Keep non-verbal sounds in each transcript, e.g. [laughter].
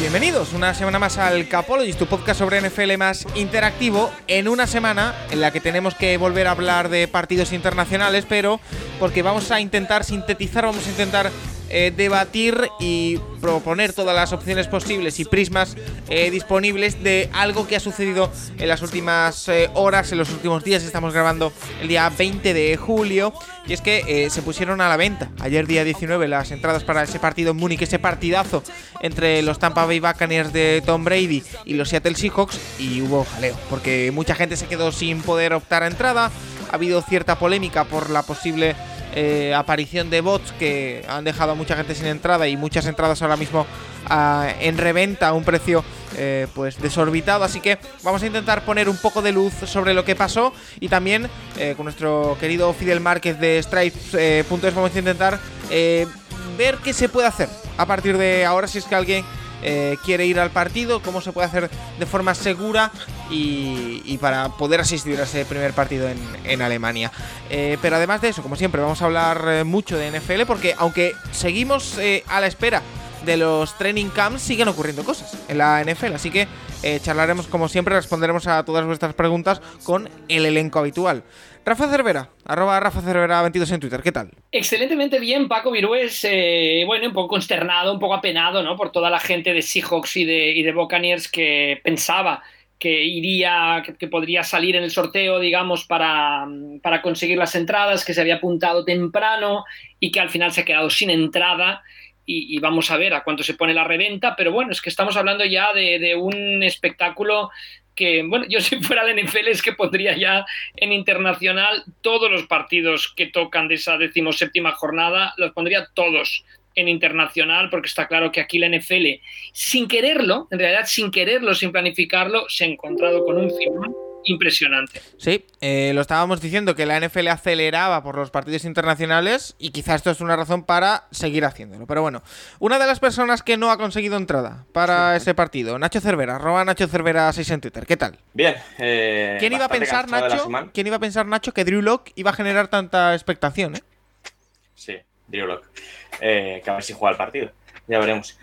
Bienvenidos una semana más al Capologist, tu podcast sobre NFL más interactivo, en una semana en la que tenemos que volver a hablar de partidos internacionales, pero porque vamos a intentar sintetizar, vamos a intentar eh, debatir y proponer todas las opciones posibles y prismas eh, disponibles de algo que ha sucedido en las últimas eh, horas, en los últimos días. Estamos grabando el día 20 de julio y es que se pusieron a la venta ayer día 19 las entradas para ese partido en Múnich, ese partidazo entre los Tampa Bay Buccaneers de Tom Brady y los Seattle Seahawks y hubo jaleo porque mucha gente se quedó sin poder optar a entrada. Ha habido cierta polémica por la posible eh, aparición de bots que han dejado a mucha gente sin entrada y muchas entradas ahora mismo ah, en reventa a un precio eh, pues desorbitado. Así que vamos a intentar poner un poco de luz sobre lo que pasó y también eh, con nuestro querido Fidel Márquez de Stripes.es vamos a intentar ver qué se puede hacer a partir de ahora si es que alguien eh, quiere ir al partido, cómo se puede hacer de forma segura y, para poder asistir a ese primer partido en, Alemania. Eh, pero además de eso, como siempre, vamos a hablar eh, mucho de NFL porque aunque seguimos a la espera de los training camps siguen ocurriendo cosas en la NFL. Así que charlaremos como siempre, responderemos a todas vuestras preguntas con el elenco habitual. Rafa Cervera, arroba Rafa Cervera 22 en Twitter, ¿qué tal? Excelentemente bien, Paco Virués, eh, bueno, un poco consternado, un poco apenado, ¿no? Por toda la gente de Seahawks y de, y Buccaneers que pensaba que iría, que, podría salir en el sorteo, digamos, para, para, conseguir las entradas, que se había apuntado temprano y que al final se ha quedado sin entrada. Y, vamos a ver a cuánto se pone la reventa, pero bueno, es que estamos hablando ya de un espectáculo que, bueno, yo [laughs] si fuera de NFL es que pondría ya en internacional todos los partidos que tocan de esa decimoséptima jornada, los pondría todos en internacional, porque está claro que aquí la NFL, sin quererlo, en realidad sin quererlo, sin planificarlo, se ha encontrado con un impresionante. Sí, eh, lo estábamos diciendo que la NFL aceleraba por los partidos internacionales y quizás esto es una razón para seguir haciéndolo. Pero bueno, una de las personas que no ha conseguido entrada para ese partido, Nacho Cervera, arroba Nacho Cervera 6 en Twitter. ¿Qué tal? Bien. Eh, ¿Quién iba a pensar, Nacho? ¿Quién iba a pensar, Nacho, que Drew Locke iba a generar tanta expectación? Eh? Sí, Drew Locke. que a ver si juega el partido. Ya veremos.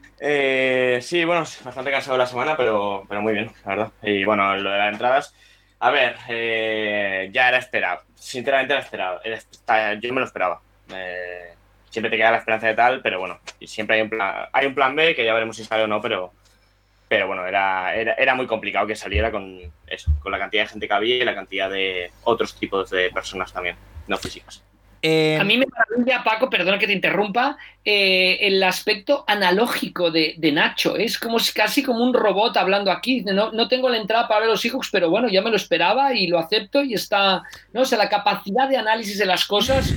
sí, bueno, bastante cansado la semana, pero, pero muy bien, la verdad. Y bueno, lo de las entradas. A ver, eh, ya era esperado. Sinceramente era esperado. yo me lo esperaba. Siempre te queda la esperanza de tal, pero bueno, siempre hay un plan, hay un plan B que ya veremos si sale o no, pero, pero bueno, era, era, muy complicado que saliera con eso, con la cantidad de gente que había y la cantidad de otros tipos de personas también, no físicas. Eh, a mí me maravilla, Paco, perdona que te interrumpa, eh, el aspecto analógico de, Nacho. Es como casi como un robot hablando aquí. No, no, tengo la entrada para ver los hijos, pero bueno, ya me lo esperaba y lo acepto y está. ¿no? O sea, la capacidad de análisis de las cosas.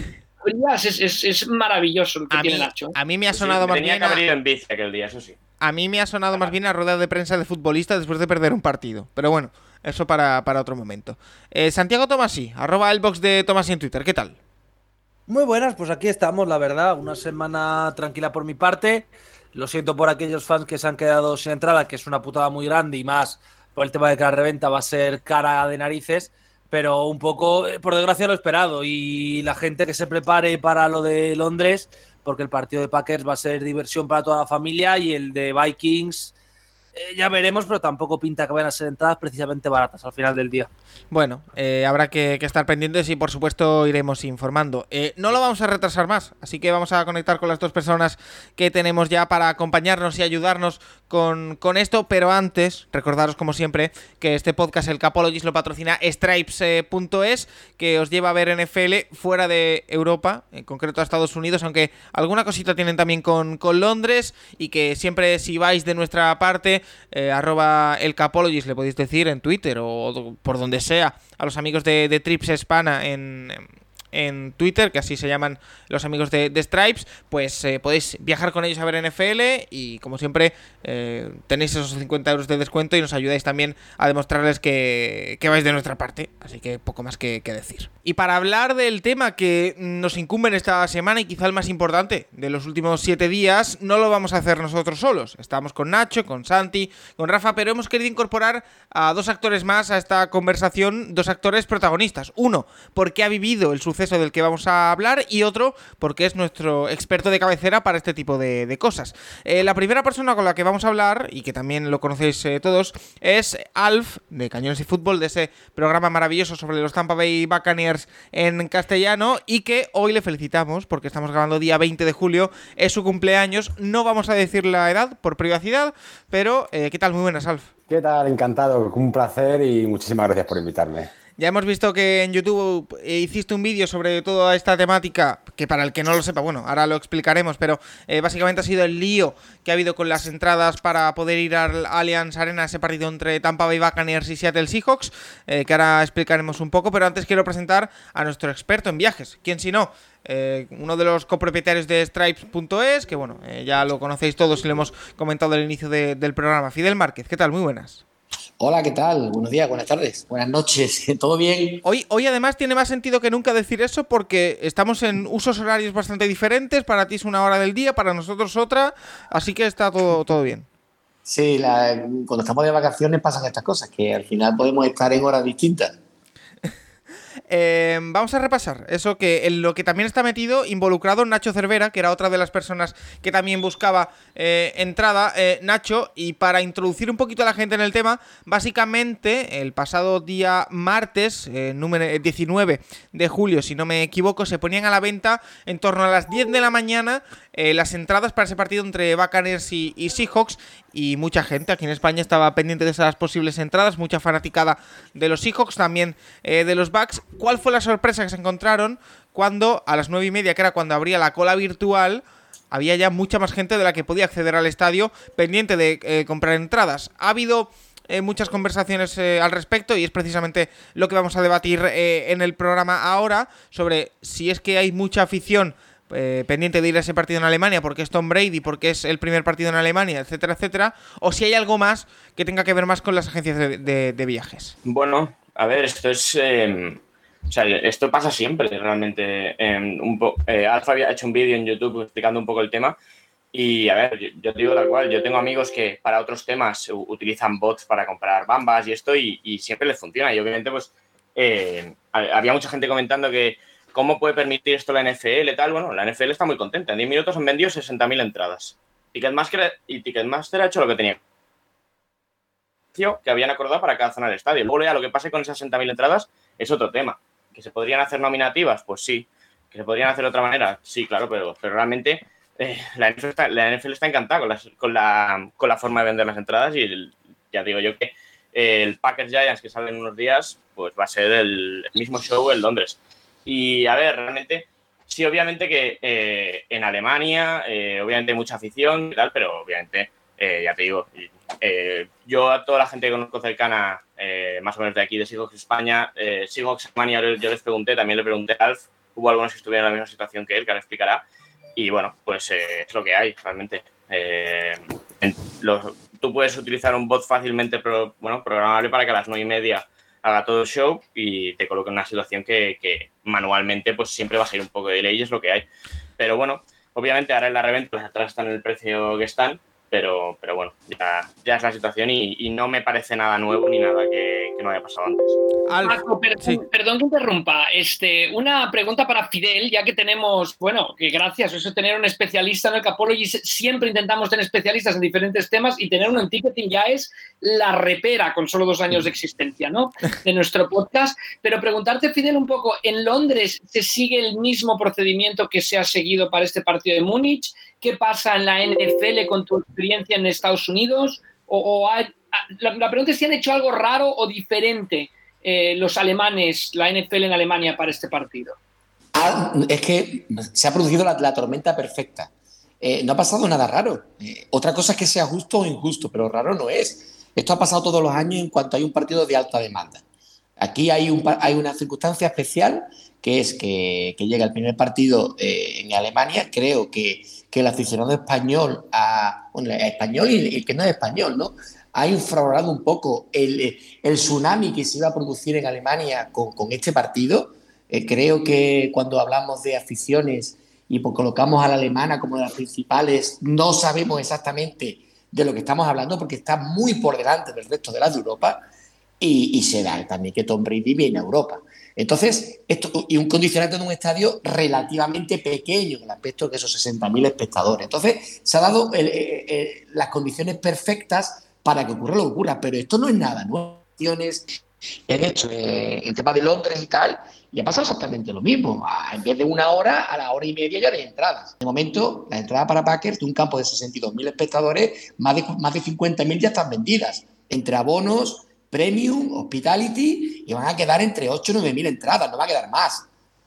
Es, es, maravilloso lo que tiene Nacho. A mí me ha sonado más bien. en bici aquel día, eso sí. A mí me ha sonado más bien a rueda de prensa de futbolista después de perder un partido. Pero bueno, eso para, otro momento. Eh, Santiago Tomasi, arroba el box de Tomasi en Twitter. ¿Qué tal? Muy buenas, pues aquí estamos, la verdad. Una semana tranquila por mi parte. Lo siento por aquellos fans que se han quedado sin entrada, que es una putada muy grande y más por el tema de que la reventa va a ser cara de narices. Pero un poco, eh, por desgracia, lo esperado. Y la gente que se prepare para lo de Londres, porque el partido de Packers va a ser diversión para toda la familia y el de Vikings eh, ya veremos, pero tampoco pinta que vayan a ser entradas precisamente baratas al final del día. Bueno, eh, habrá que, estar pendientes y por supuesto iremos informando. Eh, no lo vamos a retrasar más, así que vamos a conectar con las dos personas que tenemos ya para acompañarnos y ayudarnos con, esto, pero antes, recordaros como siempre que este podcast, el Capologist, lo patrocina stripes.es, que os lleva a ver NFL fuera de Europa, en concreto a Estados Unidos, aunque alguna cosita tienen también con, con Londres y que siempre si vais de nuestra parte eh, arroba le podéis decir en Twitter o por donde sea, a los amigos de, Trips Hispana en, en Twitter, que así se llaman los amigos de, Stripes, pues eh, podéis viajar con ellos a ver NFL y como siempre eh, tenéis esos 50 euros de descuento y nos ayudáis también a demostrarles que, vais de nuestra parte. Así que poco más que, decir. Y para hablar del tema que nos incumbe en esta semana y quizá el más importante de los últimos 7 días, no lo vamos a hacer nosotros solos. Estamos con Nacho, con Santi, con Rafa, pero hemos querido incorporar a dos actores más a esta conversación, dos actores protagonistas. Uno, porque ha vivido el suceso del que vamos a hablar y otro, porque es nuestro experto de cabecera para este tipo de, cosas. Eh, la primera persona con la que vamos a hablar, y que también lo conocéis eh, todos, es Alf, de Cañones y Fútbol, de ese programa maravilloso sobre los Tampa Bay Buccaneers en castellano, y que hoy le felicitamos, porque estamos grabando día 20 de julio, es su cumpleaños. No vamos a decir la edad por privacidad, pero eh, ¿qué tal? Muy buenas, Alf. ¿Qué tal? Encantado, un placer y muchísimas gracias por invitarme. Ya hemos visto que en YouTube eh, hiciste un vídeo sobre toda esta temática, que para el que no lo sepa, bueno, ahora lo explicaremos, pero eh, básicamente ha sido el lío que ha habido con las entradas para poder ir al Allianz Arena, ese partido entre Tampa Bay Buccaneers y Seattle Seahawks, eh, que ahora explicaremos un poco, pero antes quiero presentar a nuestro experto en viajes, ¿quién si no? uno de los copropietarios de Stripes.es, que bueno, ya lo conocéis todos y lo hemos comentado al inicio del programa, Fidel Márquez, ¿qué tal? Muy buenas. Hola, ¿qué tal? Buenos días, buenas tardes, buenas noches, [laughs] ¿todo bien? Hoy, hoy además tiene más sentido que nunca decir eso porque estamos en usos horarios bastante diferentes, para ti es una hora del día, para nosotros otra, así que está todo, todo bien. Sí, cuando estamos de vacaciones pasan estas cosas, que al final podemos estar en horas distintas. Em, vamos a repasar eso que en lo que también está metido, involucrado Nacho Cervera, que era otra de las personas que también buscaba eh, entrada. Eh, Nacho, y para introducir un poquito a la gente en el tema, básicamente el pasado día martes, eh, número 19 de julio, si no me equivoco, se ponían a la venta en torno a las 10 de la mañana las entradas para ese partido entre Buccaneers y, y Seahawks y mucha gente aquí en España estaba pendiente de esas posibles entradas, mucha fanaticada de los Seahawks, también eh, de los Bucks. ¿Cuál fue la sorpresa que se encontraron cuando a las nueve y media, que era cuando abría la cola virtual, había ya mucha más gente de la que podía acceder al estadio pendiente de eh, comprar entradas? Ha habido eh, muchas conversaciones al respecto y es precisamente lo que vamos a debatir en el programa ahora sobre si es que hay mucha afición eh, pendiente de ir a ese partido en Alemania porque es Tom Brady, porque es el primer partido en Alemania, etcétera, etcétera, o si hay algo más que tenga que ver más con las agencias de, viajes. Bueno, a ver, esto es... Em, o sea, esto pasa siempre, realmente. Em, un eh, Alfa había hecho un vídeo en YouTube explicando un poco el tema. Y a ver, yo, te digo tal cual, yo tengo amigos que para otros temas utilizan bots para comprar bambas y esto y, siempre les funciona. Y obviamente, pues, eh, había mucha gente comentando que ¿Cómo puede permitir esto la NFL tal? Bueno, la NFL está muy contenta. En 10 minutos han vendido 60.000 entradas. Ticketmaster, y Ticketmaster ha hecho lo que tenía que habían acordado para cada zona del estadio. Luego ya lo que pase con esas 60.000 entradas es otro tema. ¿Que se podrían hacer nominativas? Pues sí. ¿Que se podrían hacer de otra manera? Sí, claro, pero, pero realmente eh, la, NFL está, encantada con, la, con la forma de vender las entradas y ya digo yo que el Packers Giants que sale unos días, pues va a ser el mismo show en Londres. Y a ver, realmente, sí, obviamente que eh, en Alemania, eh, obviamente hay mucha afición y tal, pero obviamente, eh, ya te digo, yo a toda la gente que conozco cercana, más o menos de aquí, de Seahawks España, Seahawks Alemania, yo les pregunté, también le pregunté a Alf, hubo algunos que estuvieron en la misma situación que él, que ahora explicará, y bueno, pues es lo que hay, realmente. tú puedes utilizar un bot fácilmente, pero, bueno, programable para que a las nueve y media haga todo show y te coloque en una situación que, manualmente pues siempre va a ser un poco de delay es lo que hay. Pero bueno, obviamente ahora en la reventa las atrás están en el precio que están, pero, pero bueno, ya, ya es la situación y, no me parece nada nuevo ni nada que, no haya pasado antes. perdón, que interrumpa. Este, una pregunta para Fidel, ya que tenemos, bueno, que gracias, eso tener un especialista en el Capology, siempre intentamos tener especialistas en diferentes temas y tener uno en ticketing ya es la repera con solo dos años de existencia, ¿no? De nuestro podcast. Pero preguntarte, Fidel, un poco, ¿en Londres se sigue el mismo procedimiento que se ha seguido para este partido de Múnich? ¿Qué pasa en la NFL con tu experiencia en Estados Unidos? O, la, pregunta es si han hecho algo raro o diferente eh, los alemanes, la NFL en Alemania para este partido. Ah, es que se ha producido la, tormenta perfecta. Eh, no ha pasado nada raro. Eh, otra cosa es que sea justo o injusto, pero raro no es. Esto ha pasado todos los años en cuanto hay un partido de alta demanda. Aquí hay, un, hay una circunstancia especial que es que, llega el primer partido eh, en Alemania. Creo que, que el aficionado español, a, bueno, español y el que no es español, ¿no? ha infravalorado un poco el, el, tsunami que se iba a producir en Alemania con, con este partido. Eh, creo que cuando hablamos de aficiones y pues colocamos a la alemana como de las principales, no sabemos exactamente de lo que estamos hablando porque está muy por delante del resto de las de Europa y, y se da también que Tom Brady viene a Europa. Entonces, esto, y un condicionante de un estadio relativamente pequeño en el aspecto de esos 60.000 espectadores. Entonces, se han dado eh, eh, eh, las condiciones perfectas para que ocurra lo que ocurra, pero esto no es nada, ¿no? En hecho, en tema de Londres y tal, y ha pasado exactamente lo mismo. En vez de una hora, a la hora y media ya hay entradas. De momento, la entrada para Packers de un campo de 62.000 espectadores, más de, más de 50.000 ya están vendidas, entre abonos, Premium, Hospitality, y van a quedar entre 8 y 9 mil entradas, no va a quedar más.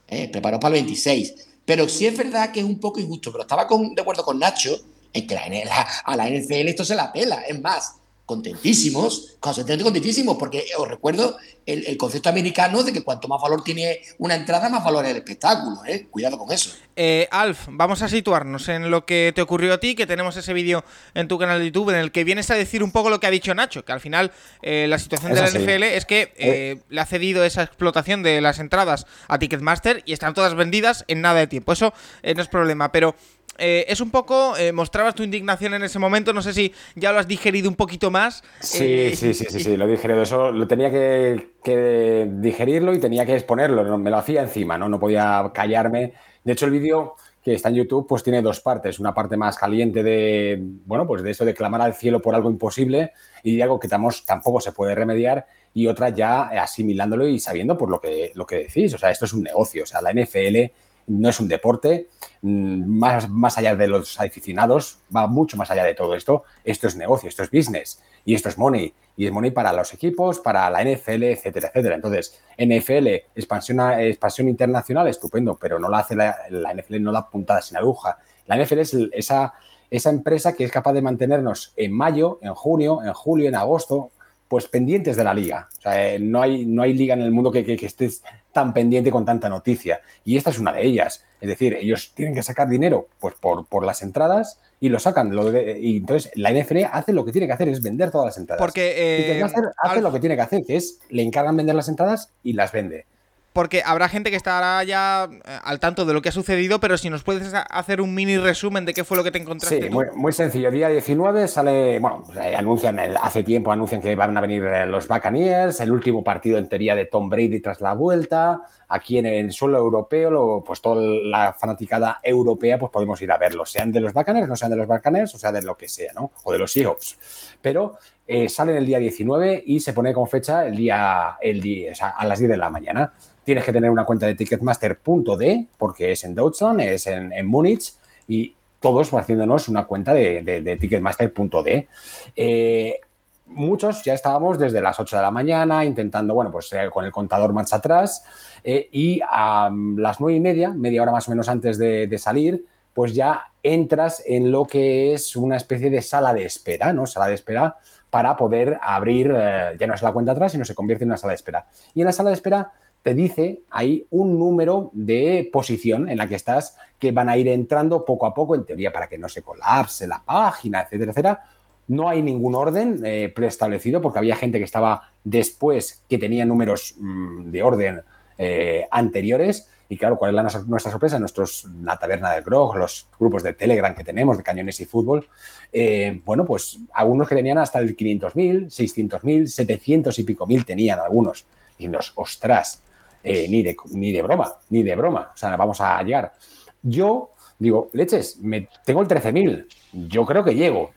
¿eh? Para el 26. Pero sí es verdad que es un poco injusto, pero estaba de acuerdo con Nacho en que a la NFL esto se la pela. Es más, contentísimos, contentísimos, porque os recuerdo el, concepto americano de que cuanto más valor tiene una entrada, más valor es el espectáculo, ¿eh? Cuidado con eso. Eh, Alf, vamos a situarnos en lo que te ocurrió a ti, que tenemos ese vídeo en tu canal de YouTube en el que vienes a decir un poco lo que ha dicho Nacho, que al final eh, la situación de la NFL es que eh, le ha cedido esa explotación de las entradas a Ticketmaster y están todas vendidas en nada de tiempo. Eso no es problema, pero eh, es un poco, eh, mostrabas tu indignación en ese momento, no sé si ya lo has digerido un poquito más. Sí, eh, sí, sí, sí, sí, lo he digerido. Eso lo tenía que, digerirlo y tenía que exponerlo, me lo hacía encima, ¿no? No podía callarme. De hecho, el vídeo que está en YouTube, pues tiene dos partes. Una parte más caliente de, bueno, pues de eso de clamar al cielo por algo imposible y algo que tampoco se puede remediar y otra ya asimilándolo y sabiendo por lo que, lo que decís. O sea, esto es un negocio. O sea, la NFL no es un deporte, mm, más, más allá de los aficionados, va mucho más allá de todo esto. Esto es negocio, esto es business y esto es money. Y es money para los equipos, para la NFL, etcétera, etcétera. Entonces, NFL, expansión, expansión internacional, estupendo, pero no la hace la, NFL, no da puntada sin aguja. La NFL es esa, esa empresa que es capaz de mantenernos en mayo, en junio, en julio, en agosto, pues pendientes de la liga. O sea, eh, no, hay, no hay liga en el mundo que, que, estés tan pendiente con tanta noticia. Y esta es una de ellas. Es decir, ellos tienen que sacar dinero pues por, por las entradas y lo sacan. Lo y entonces la NFL hace lo que tiene que hacer, es vender todas las entradas. Porque eh, hace lo que tiene que hacer, que es le encargan vender las entradas y las vende porque habrá gente que estará ya eh, al tanto de lo que ha sucedido, pero si nos puedes hacer un mini resumen de qué fue lo que te encontraste. Sí, Muy, sencillo. Día 19 sale, bueno, pues, eh, anuncian, hace tiempo anuncian que van a venir eh, los Buccaneers, el último partido en teoría de Tom Brady tras la vuelta. Aquí en el suelo europeo, pues toda la fanaticada europea, pues podemos ir a verlo, sean de los Buccaneers, no sean de los Buccaneers, o sea, de lo que sea, ¿no? O de los Seahawks. Pero eh, sale el día 19 y se pone como fecha el día, el día a las 10 de la mañana tienes que tener una cuenta de Ticketmaster.de, porque es en Deutschland, es en, Múnich, y todos haciéndonos una cuenta de, Ticketmaster.de. Eh, muchos ya estábamos desde las 8 de la mañana intentando, bueno, pues eh, con el contador marcha atrás, eh, y a las 9 y media, media hora más o menos antes de, salir, pues ya entras en lo que es una especie de sala de espera, ¿no? Sala de espera para poder abrir, ya no es la cuenta atrás, sino se convierte en una sala de espera. Y en la sala de espera te dice ahí un número de posición en la que estás que van a ir entrando poco a poco, en teoría, para que no se colapse la página, etcétera, etcétera. No hay ningún orden eh, preestablecido porque había gente que estaba después que tenía números mm, de orden eh, anteriores. Y claro, ¿cuál es la, nuestra sorpresa? Nuestros, la taberna del Grog, los grupos de Telegram que tenemos, de cañones y fútbol. Eh, bueno, pues algunos que tenían hasta el 500.000, 600.000, 700 y pico mil tenían algunos. Y nos, ostras, eh, ni, de, ni de broma, ni de broma. O sea, vamos a llegar. Yo digo, leches, me, tengo el 13.000, yo creo que llego.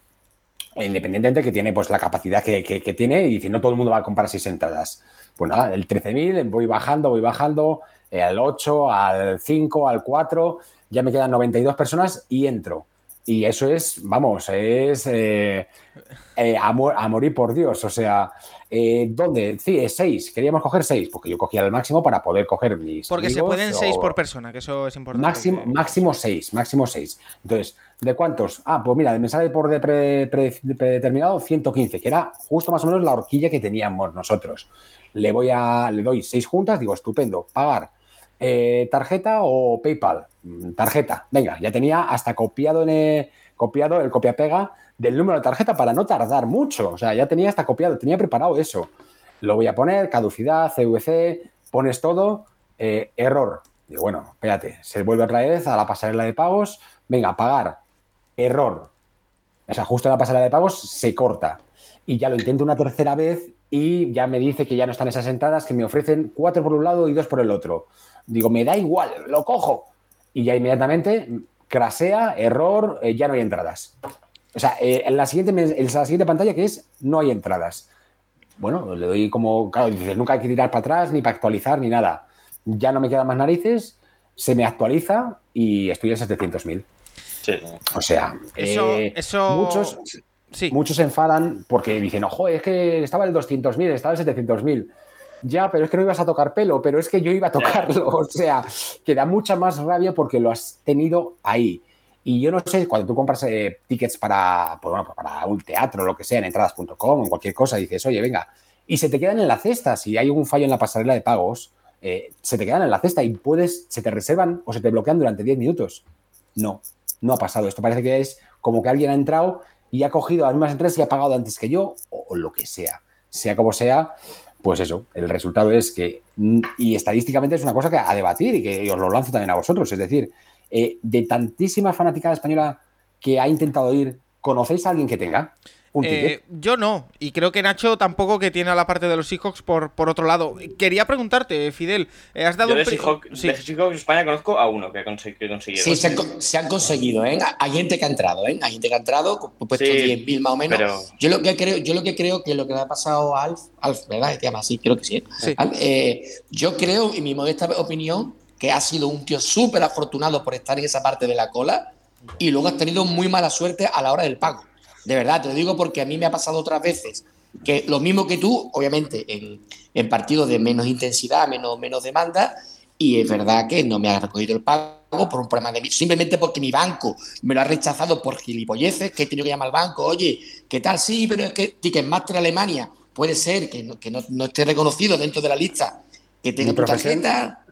Independientemente de que tiene pues la capacidad que, tiene y no todo el mundo va a comprar seis entradas. Pues nada, el 13.000, voy bajando, voy bajando, al 8, al 5, al 4, ya me quedan 92 personas y entro. Y eso es, vamos, es eh, eh, amor, a morir por Dios. O sea, eh, ¿dónde? Sí, es seis. Queríamos coger seis, porque yo cogía el máximo para poder coger mis. Porque se pueden seis o- por persona, que eso es importante. Máximo, que- máximo seis, máximo seis. Entonces, ¿de cuántos? Ah, pues mira, me sale por de pre- pre- de predeterminado 115, que era justo más o menos la horquilla que teníamos nosotros. Le voy a, le doy seis juntas, digo, estupendo, pagar. Eh, ¿Tarjeta o PayPal? Mm, Tarjeta. Venga, ya tenía hasta copiado en el, copiado el copia-pega del número de tarjeta para no tardar mucho. O sea, ya tenía hasta copiado, tenía preparado eso. Lo voy a poner, caducidad, CVC, pones todo, eh, error. Digo, bueno, espérate, se vuelve otra vez a la pasarela de pagos, venga, pagar, error. O sea, justo la pasarela de pagos se corta. Y ya lo intento una tercera vez y ya me dice que ya no están esas entradas, que me ofrecen cuatro por un lado y dos por el otro. Digo, me da igual, lo cojo. Y ya inmediatamente crasea, error, eh, ya no hay entradas. O sea, eh, en, la siguiente, en la siguiente pantalla que es no hay entradas. Bueno, le doy como, claro, dices, nunca hay que tirar para atrás, ni para actualizar, ni nada. Ya no me quedan más narices, se me actualiza y estoy en 700.000. Sí. O sea, Eso, eh, eso. muchos, Sí. muchos se enfadan porque dicen, ojo, es que estaba el 200.000, estaba el 700.000. Ya, pero es que no ibas a tocar pelo, pero es que yo iba a tocarlo. [laughs] O sea, que da mucha más rabia porque lo has tenido ahí. Y yo no sé, cuando tú compras eh, tickets para, pues bueno, para un teatro, lo que sea, en entradas.com o en cualquier cosa, dices, oye, venga, y se te quedan en la cesta. Si hay un fallo en la pasarela de pagos, eh, se te quedan en la cesta y puedes, se te reservan o se te bloquean durante 10 minutos. No, no ha pasado. Esto parece que es como que alguien ha entrado y ha cogido las mismas entradas y ha pagado antes que yo, o, o lo que sea. Sea como sea, pues eso, el resultado es que, mm, y estadísticamente es una cosa que a debatir y que os lo lanzo también a vosotros, es decir, eh, de tantísima fanaticada española que ha intentado ir, ¿conocéis a alguien que tenga un Eh, yo no, y creo que Nacho tampoco que tiene a la parte de los Seahawks por, por otro lado. Quería preguntarte, Fidel, eh, has dado Yo de un pri- Seahawks Sí. de Seahawks España conozco a uno que, consi- que consiguieron. Sí, se han, co- se han conseguido, ¿eh? Hay gente que ha entrado, ¿eh? Hay gente que ha entrado, puesto Sí, 10.000 más o menos. pero- Yo lo que creo, yo lo que creo que lo que le ha pasado a Alf, Alf, ¿verdad? Se llama así, creo que sí. ¿eh? Sí. Alf, eh, yo creo, en mi modesta opinión, que ha sido un tío súper afortunado por estar en esa parte de la cola y luego has tenido muy mala suerte a la hora del pago. De verdad, te lo digo porque a mí me ha pasado otras veces que lo mismo que tú, obviamente, en, en partidos de menos intensidad, menos, menos demanda, y es verdad que no me ha recogido el pago por un problema de mí, simplemente porque mi banco me lo ha rechazado por gilipolleces, que he tenido que llamar al banco, oye, ¿qué tal? Sí, pero es que Ticketmaster Alemania puede ser que no, que no, no esté reconocido dentro de la lista, que tenga tu tarjeta.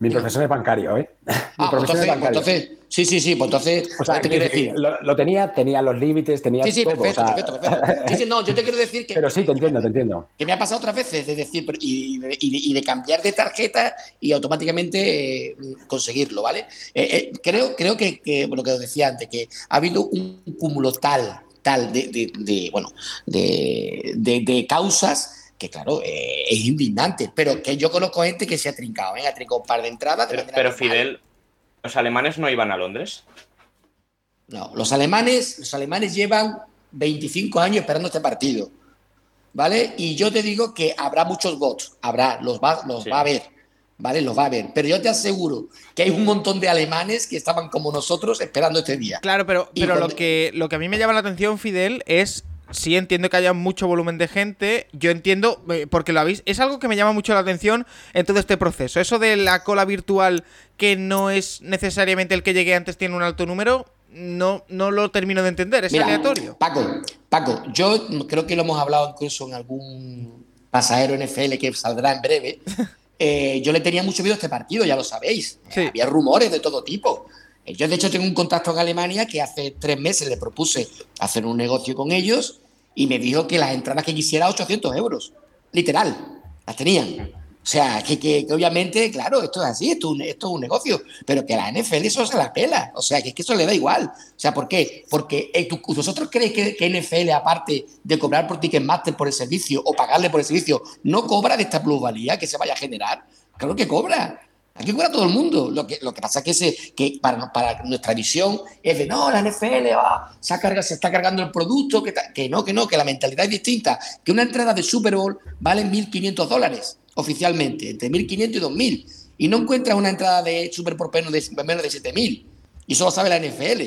Mi profesor es bancario, ¿eh? [laughs] Mi Ah, pues profesión entonces, es pues bancario. entonces, sí, sí, sí, pues entonces, O sea, te quiero decir. Lo, lo tenía, tenía los límites, tenía Sí, sí, todo. o perfecto, sea, perfecto, perfecto. Sí, sí, no, yo te quiero decir que. [laughs] Pero sí, te entiendo, te entiendo. que me ha pasado otras veces, es decir, y, de- y de, y de cambiar de tarjeta y automáticamente eh, conseguirlo, ¿vale? Eh, eh, creo creo que, que, lo que os decía antes, que ha habido un cúmulo tal, tal de, de- de, bueno, de, de- de causas que, claro, eh, es indignante, pero que yo conozco gente que se ha trincado, ¿eh? ha trincado un par de entradas. Pero. Fidel, ¿los alemanes no iban a Londres? No, los alemanes, los alemanes llevan 25 años esperando este partido, ¿vale? Y yo te digo que habrá muchos bots, habrá, los va, los Sí. va a haber, ¿vale? Los va a haber. Pero yo te aseguro que hay un montón de alemanes que estaban como nosotros esperando este día. Claro, pero, pero lo, que, lo que a mí me llama la atención, Fidel, es. Sí, entiendo que haya mucho volumen de gente. Yo entiendo, eh, porque lo habéis. Es algo que me llama mucho la atención en todo este proceso. Eso de la cola virtual, que no es necesariamente el que llegue antes, tiene un alto número. No, no lo termino de entender. Es Mira, aleatorio. Paco, Paco, yo creo que lo hemos hablado incluso en algún pasajero NFL que saldrá en breve. [laughs] Eh, yo le tenía mucho miedo a este partido, ya lo sabéis. Sí. Había rumores de todo tipo. Eh, Yo, de hecho, tengo un contacto en Alemania que hace tres meses le propuse hacer un negocio con ellos y me dijo que las entradas que quisiera 800 euros. Literal, las tenían. O sea, que, que- obviamente, claro, esto es así, esto, esto es un negocio, pero que la NFL eso se la pela. O sea, que, que eso le da igual. O sea, ¿por qué? Porque eh, ¿vosotros creéis que, que NFL, aparte de cobrar por Ticketmaster por el servicio o pagarle por el servicio, no cobra de esta plusvalía que se vaya a generar? Claro que cobra. Aquí cobra todo el mundo. Lo que, lo que pasa es que, se, que para, para nuestra visión es de no, la NFL ah, se, carga- se está cargando el producto, que, que no, que no, que la mentalidad es distinta. Que una entrada de Super Bowl vale 1.500 dólares oficialmente, entre 1.500 y 2.000. Y no encuentras una entrada de Super por menos de, menos de 7.000. Y eso lo sabe la NFL.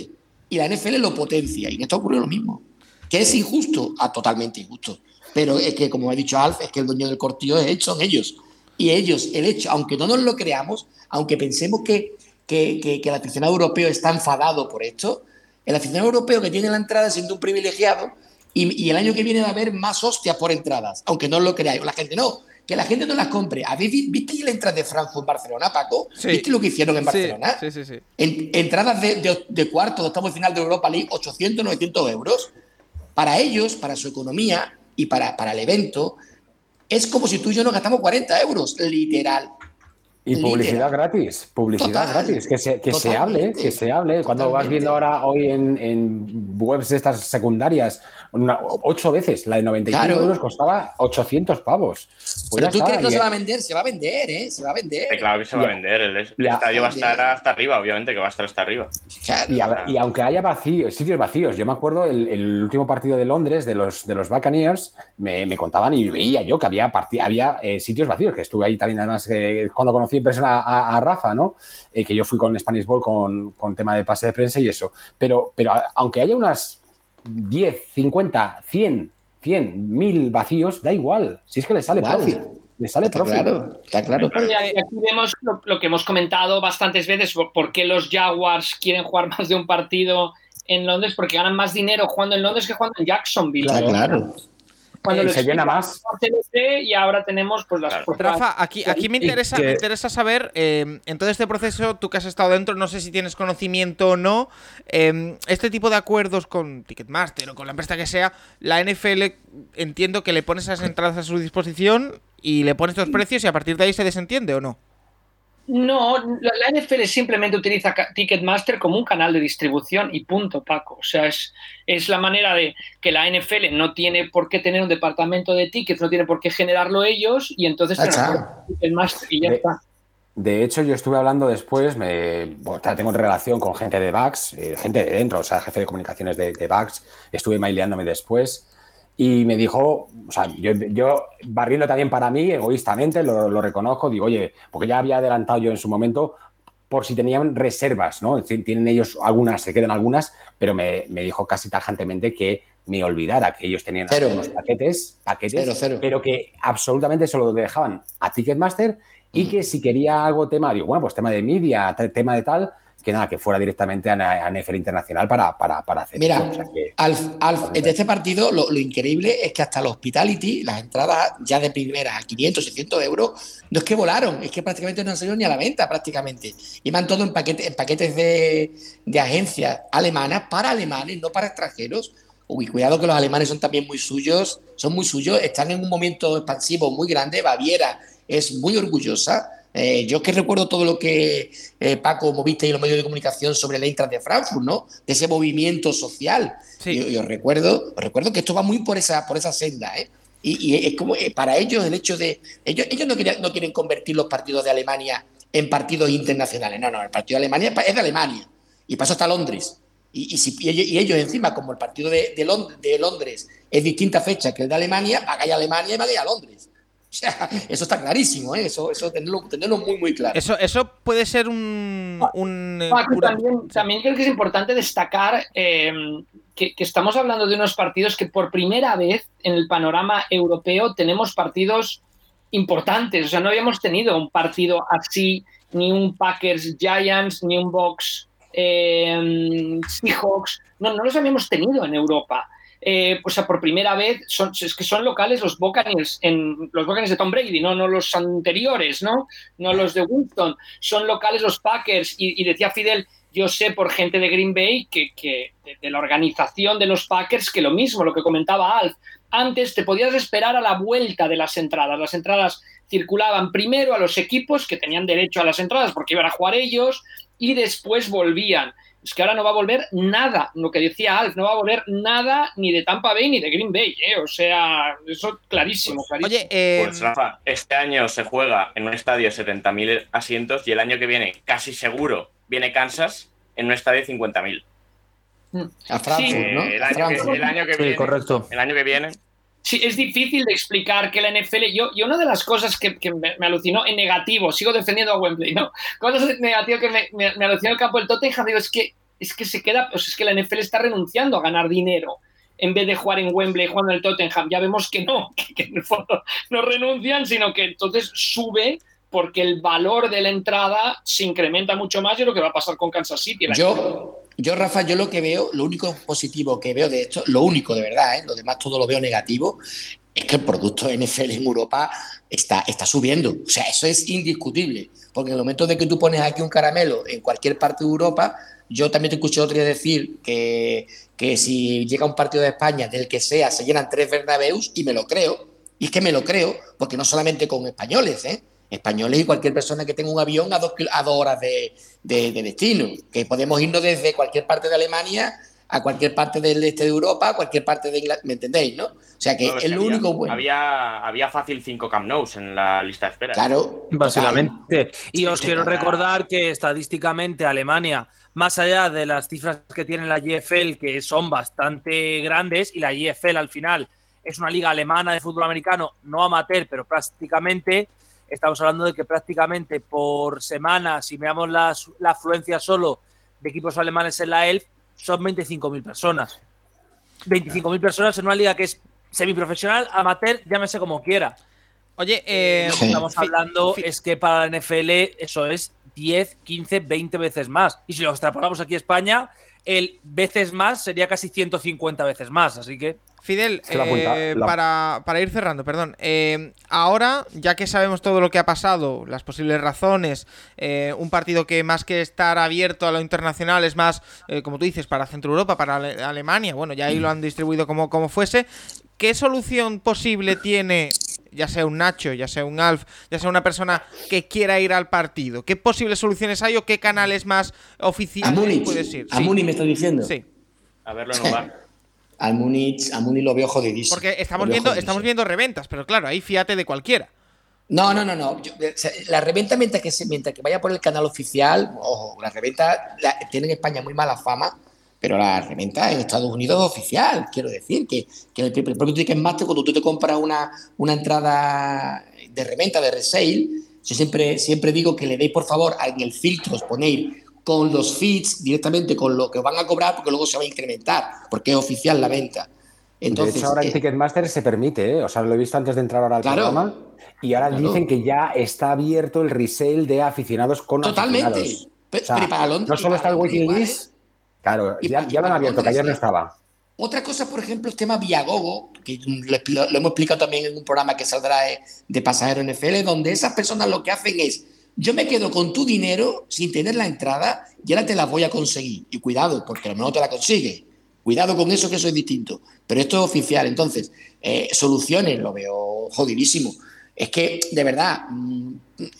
y la NFL lo potencia. Y en esto ocurrió lo mismo. Que es injusto, a totalmente injusto. Pero es que, como ha dicho Alf, es que el dueño del cortillo es, son ellos. Y ellos, el hecho, aunque no nos lo creamos, aunque pensemos que, que, que, que el aficionado europeo está enfadado por esto, el aficionado europeo que tiene la entrada siendo un privilegiado y, y, el año que viene va a haber más hostias por entradas, aunque no lo creáis. La gente no, que la gente no las compre. ¿Habéis visto la entrada de Frankfurt-Barcelona, Paco? Sí. ¿Viste lo que hicieron en Barcelona? Sí, sí, sí. En, entradas de, de, de, cuarto, de octavo final de Europa League, 800, 900 euros. Para ellos, para su economía y para, para el evento, es como si tú y yo nos gastamos 40 euros, literal. Y publicidad Literal. gratis, publicidad Total. gratis, que se, que se hable, que se hable. Cuando Totalmente. vas viendo ahora hoy en, en webs de estas secundarias, una, ocho veces, la de 95 claro. euros costaba 800 pavos. Pues Pero tú crees que no se va a vender, se va a vender, ¿eh? Se va a vender. Sí, claro que se va a vender, el, el estadio va a estar hasta arriba, obviamente que va a estar hasta arriba. Claro. Y, a, y, aunque haya vacíos, sitios vacíos, yo me acuerdo el, el, último partido de Londres de los, de los Buccaneers, me, me contaban y veía yo que había, había eh, sitios vacíos, que estuve ahí también además eh, cuando conocí en persona a, a Rafa, ¿no? Eh, que yo fui con Spanish Ball con, con, tema de pase de prensa y eso. Pero, pero aunque haya unas 10, 50, 100, 100, 1000 vacíos, da igual. Si es que le sale wow. profit. Le sale está profit. Claro, está claro. Y aquí vemos lo, lo, que hemos comentado bastantes veces, por qué los Jaguars quieren jugar más de un partido en Londres, porque ganan más dinero jugando en Londres que jugando en Jacksonville. Claro, claro cuando se llena más. Y ahora tenemos pues las claro. Rafa, aquí, aquí me interesa, que... me interesa saber, eh, en todo este proceso, tú que has estado dentro, no sé si tienes conocimiento o no, eh, este tipo de acuerdos con Ticketmaster o con la empresa que sea, la NFL entiendo que le pones esas entradas a su disposición y le pones los precios y a partir de ahí se desentiende o no. No, la NFL simplemente utiliza Ticketmaster como un canal de distribución y punto, Paco. O sea, es, es la manera de que la NFL no tiene por qué tener un departamento de tickets, no tiene por qué generarlo ellos y entonces Ticketmaster y ya de, está. De hecho, yo estuve hablando después, me, bueno, tengo relación con gente de Vax, eh, gente de dentro, o sea, jefe de comunicaciones de, de Vax, estuve maileándome después y me dijo, o sea, yo, yo barriendo también para mí, egoístamente, lo, lo, reconozco, digo, oye, porque ya había adelantado yo en su momento por si tenían reservas, ¿no? Tienen ellos algunas, se quedan algunas, pero me, me dijo casi tajantemente que me olvidara que ellos tenían cero. unos paquetes, paquetes cero, cero. pero que absolutamente solo dejaban a Ticketmaster y que si quería algo tema, digo, bueno, pues tema de media, tema de tal, que nada, que fuera directamente a, NFL Internacional para, para, para hacer Mira. O sea que, Alf, Alf, de este partido lo, lo, increíble es que hasta el Hospitality, las entradas ya de primera a 500, 600 euros, no es que volaron, es que prácticamente no han salido ni a la venta prácticamente. Y van todo en, paquete, en paquetes de, de agencias alemanas para alemanes, no para extranjeros. Uy, cuidado que los alemanes son también muy suyos, son muy suyos, están en un momento expansivo muy grande. Baviera es muy orgullosa eh, yo que recuerdo todo lo que eh, Paco moviste y los medios de comunicación sobre el Eintracht de Frankfurt, ¿no? De ese movimiento social. Sí. Yo, yo, recuerdo, recuerdo que esto va muy por esa, por esa senda, ¿eh? Y, y es como eh, para ellos el hecho de. Ellos, ellos no, quieren, no quieren convertir los partidos de Alemania en partidos internacionales. No, no, el partido de Alemania es de Alemania. Y pasó hasta Londres. Y, y, si, y, ellos, y, ellos, encima, como el partido de, de, Lond de, Londres es distinta fecha que el de Alemania, pagáis a Alemania y pagáis a Londres. [laughs] O sea, eso está clarísimo, ¿eh? eso, eso tenerlo, tenerlo, muy, muy claro. Eso, eso puede ser un. un Paco, también, también, creo que es importante destacar eh, que, que, estamos hablando de unos partidos que por primera vez en el panorama europeo tenemos partidos importantes. O sea, no habíamos tenido un partido así, ni un Packers Giants, ni un Box eh, Seahawks. No, no los habíamos tenido en Europa eh, pues por primera vez son, es que son locales los Buccaneers, en, los Buccaneers de Tom Brady, no, no los anteriores, ¿no? no los de Winston, son locales los Packers. Y, y decía Fidel, yo sé por gente de Green Bay que, que de, de, la organización de los Packers que lo mismo, lo que comentaba Alf, antes te podías esperar a la vuelta de las entradas, las entradas circulaban primero a los equipos que tenían derecho a las entradas porque iban a jugar ellos y después volvían es que ahora no va a volver nada, lo que decía Alf, no va a volver nada ni de Tampa Bay ni de Green Bay, ¿eh? o sea, eso clarísimo. clarísimo. Oye, eh... pues Rafa, este año se juega en un estadio de 70.000 asientos y el año que viene, casi seguro, viene Kansas en un estadio de 50.000. A Frankfurt, sí, ¿no? El año, Frankfurt. Que, el año que viene. Sí, correcto. El año que viene. Sí, es difícil de explicar que la NFL. Yo, yo una de las cosas que, me, alucinó en negativo, sigo defendiendo a Wembley, ¿no? Cosas negativas que me, me, me alucinó el campo del Tottenham, digo, es que es que se queda, pues es que la NFL está renunciando a ganar dinero en vez de jugar en Wembley jugando en el Tottenham. Ya vemos que no, [laughs] que, en el fondo no renuncian, sino que entonces sube porque el valor de la entrada se incrementa mucho más y lo que va a pasar con Kansas City. Yo, yo, Rafa, yo lo que veo, lo único positivo que veo de esto, lo único de verdad, ¿eh? lo demás todo lo veo negativo, es que el producto NFL en Europa está, está subiendo. O sea, eso es indiscutible. Porque en el momento de que tú pones aquí un caramelo en cualquier parte de Europa, yo también te escuché otro día decir que, que si llega un partido de España, del que sea, se llenan tres Bernabeus y me lo creo. Y es que me lo creo, porque no solamente con españoles, ¿eh? Españoles y cualquier persona que tenga un avión a dos, a dos horas de, de, de, destino, que podemos irnos desde cualquier parte de Alemania a cualquier parte del este de Europa, a cualquier parte de Inglaterra, ¿me entendéis, no? O sea que es, lo único bueno. Había, había fácil cinco Camp Nous en la lista de espera. Claro, básicamente. Y os quiero recordar que estadísticamente Alemania, más allá de las cifras que tiene la GFL, que son bastante grandes, y la GFL al final es una liga alemana de fútbol americano, no amateur, pero prácticamente, estamos hablando de que prácticamente por semana, si veamos la, la afluencia solo de equipos alemanes en la ELF, son 25.000 personas. 25.000 personas en una liga que es semiprofesional, amateur, llámese como quiera. Oye, eh, lo que estamos hablando es que para la NFL eso es 10, 15, 20 veces más. Y si lo extrapolamos aquí a España, el veces más sería casi 150 veces más. Así que. Fidel, eh, para, para, ir cerrando, perdón. Eh, ahora, ya que sabemos todo lo que ha pasado, las posibles razones, eh, un partido que más que estar abierto a lo internacional es más, eh, como tú dices, para Centro Europa, para Ale Alemania, bueno, ya ahí lo han distribuido como, como fuese. ¿Qué solución posible tiene ya sea un Nacho, ya sea un Alf, ya sea una persona que quiera ir al partido? ¿Qué posibles soluciones hay o qué canales más oficiales Múnich, puedes ir? A sí. Múnich me está diciendo. Sí. A verlo en un bar. Al Múnich, a Múnich lo veo jodidísimo. Porque estamos viendo, jodidísimo. estamos viendo reventas, pero claro, ahí fíjate de cualquiera. No, no, no, no. Yo, la reventa, mientras que, se, mientras que vaya por el canal oficial, ojo, la reventa la, tiene en España muy mala fama, pero la reventa en Estados Unidos es oficial. Quiero decir que, que el, el propio Ticketmaster, cuando tú te compras una, una entrada de reventa, de resale, yo siempre, siempre digo que le deis, por favor, en el filtro, os ponéis con los feeds directamente con lo que van a cobrar, porque luego se va a incrementar, porque es oficial la venta. Entonces, de hecho, ahora en Ticketmaster se permite, ¿eh? o sea, lo he visto antes de entrar ahora al Claro. programa, y ahora Claro. dicen que ya está abierto el resale de aficionados con Totalmente. aficionados. Pe- O sea, no solo está el waiting list, claro, Y ya, ya lo han abierto, que ayer no ¿eh? estaba. Otra cosa, por ejemplo, el tema Viagogo, que lo, hemos explicado también en un programa que saldrá de, de Pasajero NFL, donde esas personas lo que hacen es, yo me quedo con tu dinero sin tener la entrada y ahora te la voy a conseguir. Y cuidado, porque a lo mejor te la consigue. Cuidado con eso, que eso es distinto. Pero esto es oficial. Entonces, eh, soluciones, lo veo jodidísimo. Es que, de verdad, mm,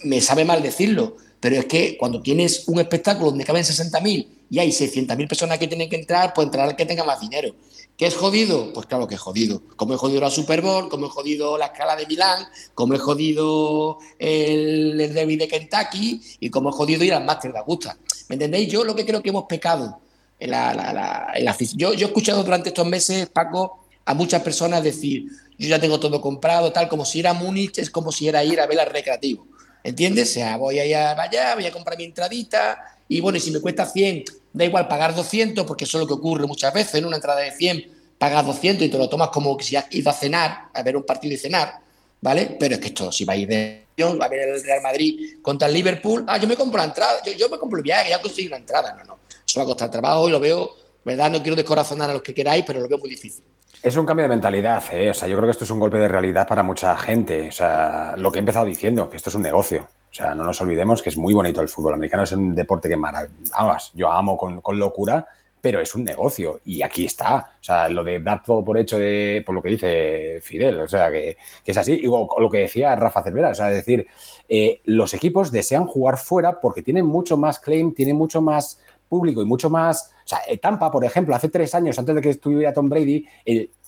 me sabe mal decirlo, pero es que cuando tienes un espectáculo donde caben 60.000 y hay 600.000 personas que tienen que entrar, pues entrar el que tenga más dinero. ¿Qué es jodido? Pues claro que es jodido. Como es jodido la Super Bowl, como es jodido la escala de Milán, como es jodido el, el derby de Kentucky y como es jodido ir al Master de Augusta. ¿Me entendéis? Yo lo que creo que hemos pecado en la, la, yo, yo he escuchado durante estos meses, Paco, a muchas personas decir, yo ya tengo todo comprado, tal, como si ir a Múnich es como si era ir a ver al recreativo. ¿Entiendes? O sea, voy allá, allá, voy a comprar mi entradita y bueno, y si me cuesta 100, da igual pagar 200, porque eso es lo que ocurre muchas veces, en una entrada de 100 pagas 200 y te lo tomas como si has ido a cenar, a ver un partido y cenar, ¿vale? Pero es que esto, si vais de va a ver el Real Madrid contra el Liverpool, ah, yo me compro la entrada, yo, yo me compro el viaje, ya conseguí una entrada, no, no, eso va a costar trabajo y lo veo, ¿verdad? No quiero descorazonar a los que queráis, pero lo veo muy difícil. Es un cambio de mentalidad, ¿eh? o sea, yo creo que esto es un golpe de realidad para mucha gente. O sea, lo que he empezado diciendo, que esto es un negocio. O sea, no nos olvidemos que es muy bonito el fútbol americano, es un deporte que maravillas. Yo amo con, con, locura, pero es un negocio y aquí está. O sea, lo de dar todo por hecho de, por lo que dice Fidel, o sea, que, es así. Y lo que decía Rafa Cervera, o sea, es decir, eh, los equipos desean jugar fuera porque tienen mucho más claim, tienen mucho más público y mucho más. O sea, Tampa, por ejemplo, hace tres años, antes de que estuviera Tom Brady,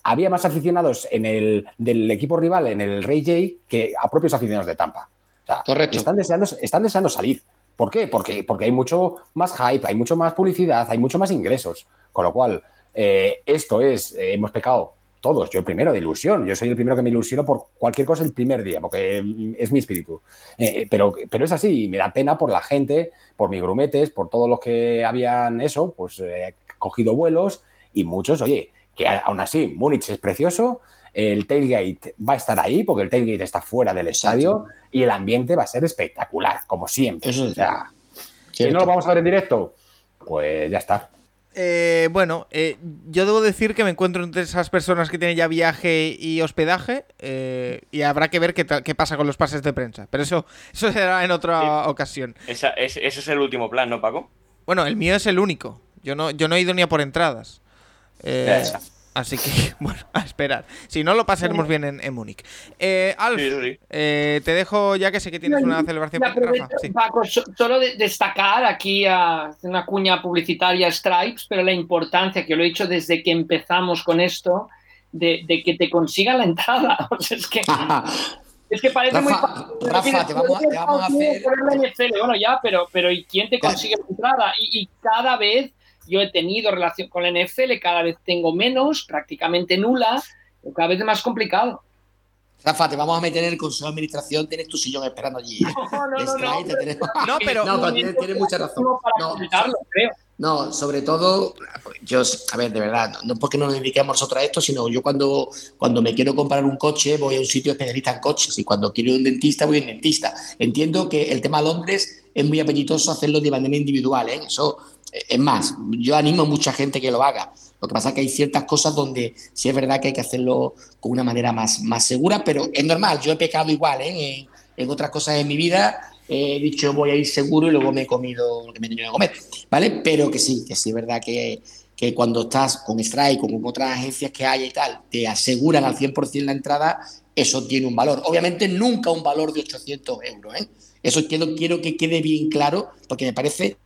había más aficionados en el, del equipo rival, en el Ray J, que a propios aficionados de Tampa. O sea, Correcto. Están deseando, están deseando salir. ¿Por qué? Porque, porque hay mucho más hype, hay mucho más publicidad, hay mucho más ingresos. Con lo cual, eh, esto es, eh, hemos pecado todos, yo el primero de ilusión, yo soy el primero que me ilusiono por cualquier cosa el primer día, porque mm, es mi espíritu. Eh, pero, pero es así, me da pena por la gente, por mis grumetes, por todos los que habían eso, pues cogido vuelos y muchos, oye, que aún así, Múnich es precioso, el tailgate va a estar ahí, porque el tailgate está fuera del estadio y el ambiente va a ser espectacular, como siempre. Eso es o sea, si no lo vamos a ver en directo, pues ya está. Eh, bueno, eh, yo debo decir que me encuentro entre esas personas que tienen ya viaje y hospedaje eh, y habrá que ver qué, qué, pasa con los pases de prensa. Pero eso, eso será en otra ocasión. Esa, es, ese es el último plan, ¿no, Paco? Bueno, el mío es el único. Yo no, yo no he ido ni a por entradas. Eh, Así que, [laughs] bueno, a esperar. Si no, lo pasaremos bien en, en Múnich. Eh, Alf, sí, sí. Eh, te dejo ya que sé que tienes una celebración. Rafa. Sí. Paco, solo de destacar aquí a una cuña publicitaria Stripes, pero la importancia, que lo he dicho desde que empezamos con esto, de, de que te consigan la entrada. [laughs] O sea, es que... [laughs] Es que parece Rafa, muy fácil. Rafa, te vamos, te vamos a hacer. Bueno, ya, pero, pero ¿y quién te consigue la entrada? Y, y cada vez yo he tenido relación con la NFL, cada vez tengo menos, prácticamente nula, cada vez es más complicado. Rafa, te vamos a meter en el consejo de administración, tienes tu sillón esperando allí. No, no, no, no. Tenés... no, pero, no, pero tienes, tienes, mucha razón. No, creo. no, sobre todo, yo, a ver, de verdad, no, porque no nos dediquemos nosotros a esto, sino yo cuando, cuando me quiero comprar un coche voy a un sitio especialista en coches y cuando quiero un dentista voy a un dentista. Entiendo que el tema Londres es muy apetitoso hacerlo de manera individual, ¿eh? eso es más, yo animo a mucha gente que lo haga. Lo que pasa es que hay ciertas cosas donde sí es verdad que hay que hacerlo con una manera más, más segura, pero es normal. Yo he pecado igual ¿eh? en, en, otras cosas en mi vida. He dicho voy a ir seguro y luego me he comido lo que me he tenido que comer. ¿Vale? Pero que sí, que sí es verdad que, que cuando estás con Strike con otras agencias que hay y tal, te aseguran al 100% la entrada, eso tiene un valor. Obviamente nunca un valor de 800 euros. ¿eh? Eso quiero, quiero que quede bien claro porque me parece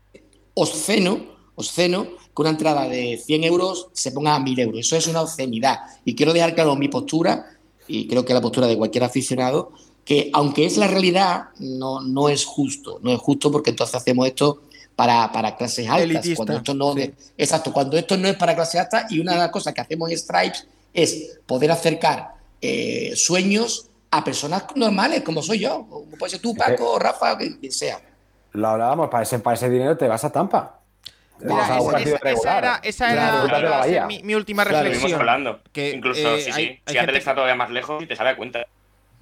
obsceno, obsceno que una entrada de 100 euros se ponga a 1000 euros. Eso es una obscenidad. Y quiero dejar claro mi postura, y creo que la postura de cualquier aficionado, que aunque es la realidad, no, no es justo. No es justo porque entonces hacemos esto para, para clases altas. Elitista, cuando esto no sí. es, exacto, cuando esto no es para clases altas, y una de las cosas que hacemos en Stripes es poder acercar eh, sueños a personas normales, como soy yo, como puede ser tú, Paco, Rafa, quien sea. Lo hablábamos, para ese, para ese dinero te vas a Tampa. Mira, esa, esa, esa, era, esa era claro, mi, mi, última claro, reflexión. hablando. Que, Incluso eh, sí, hay- sí. hay si gente está todavía más lejos y te sale a cuenta.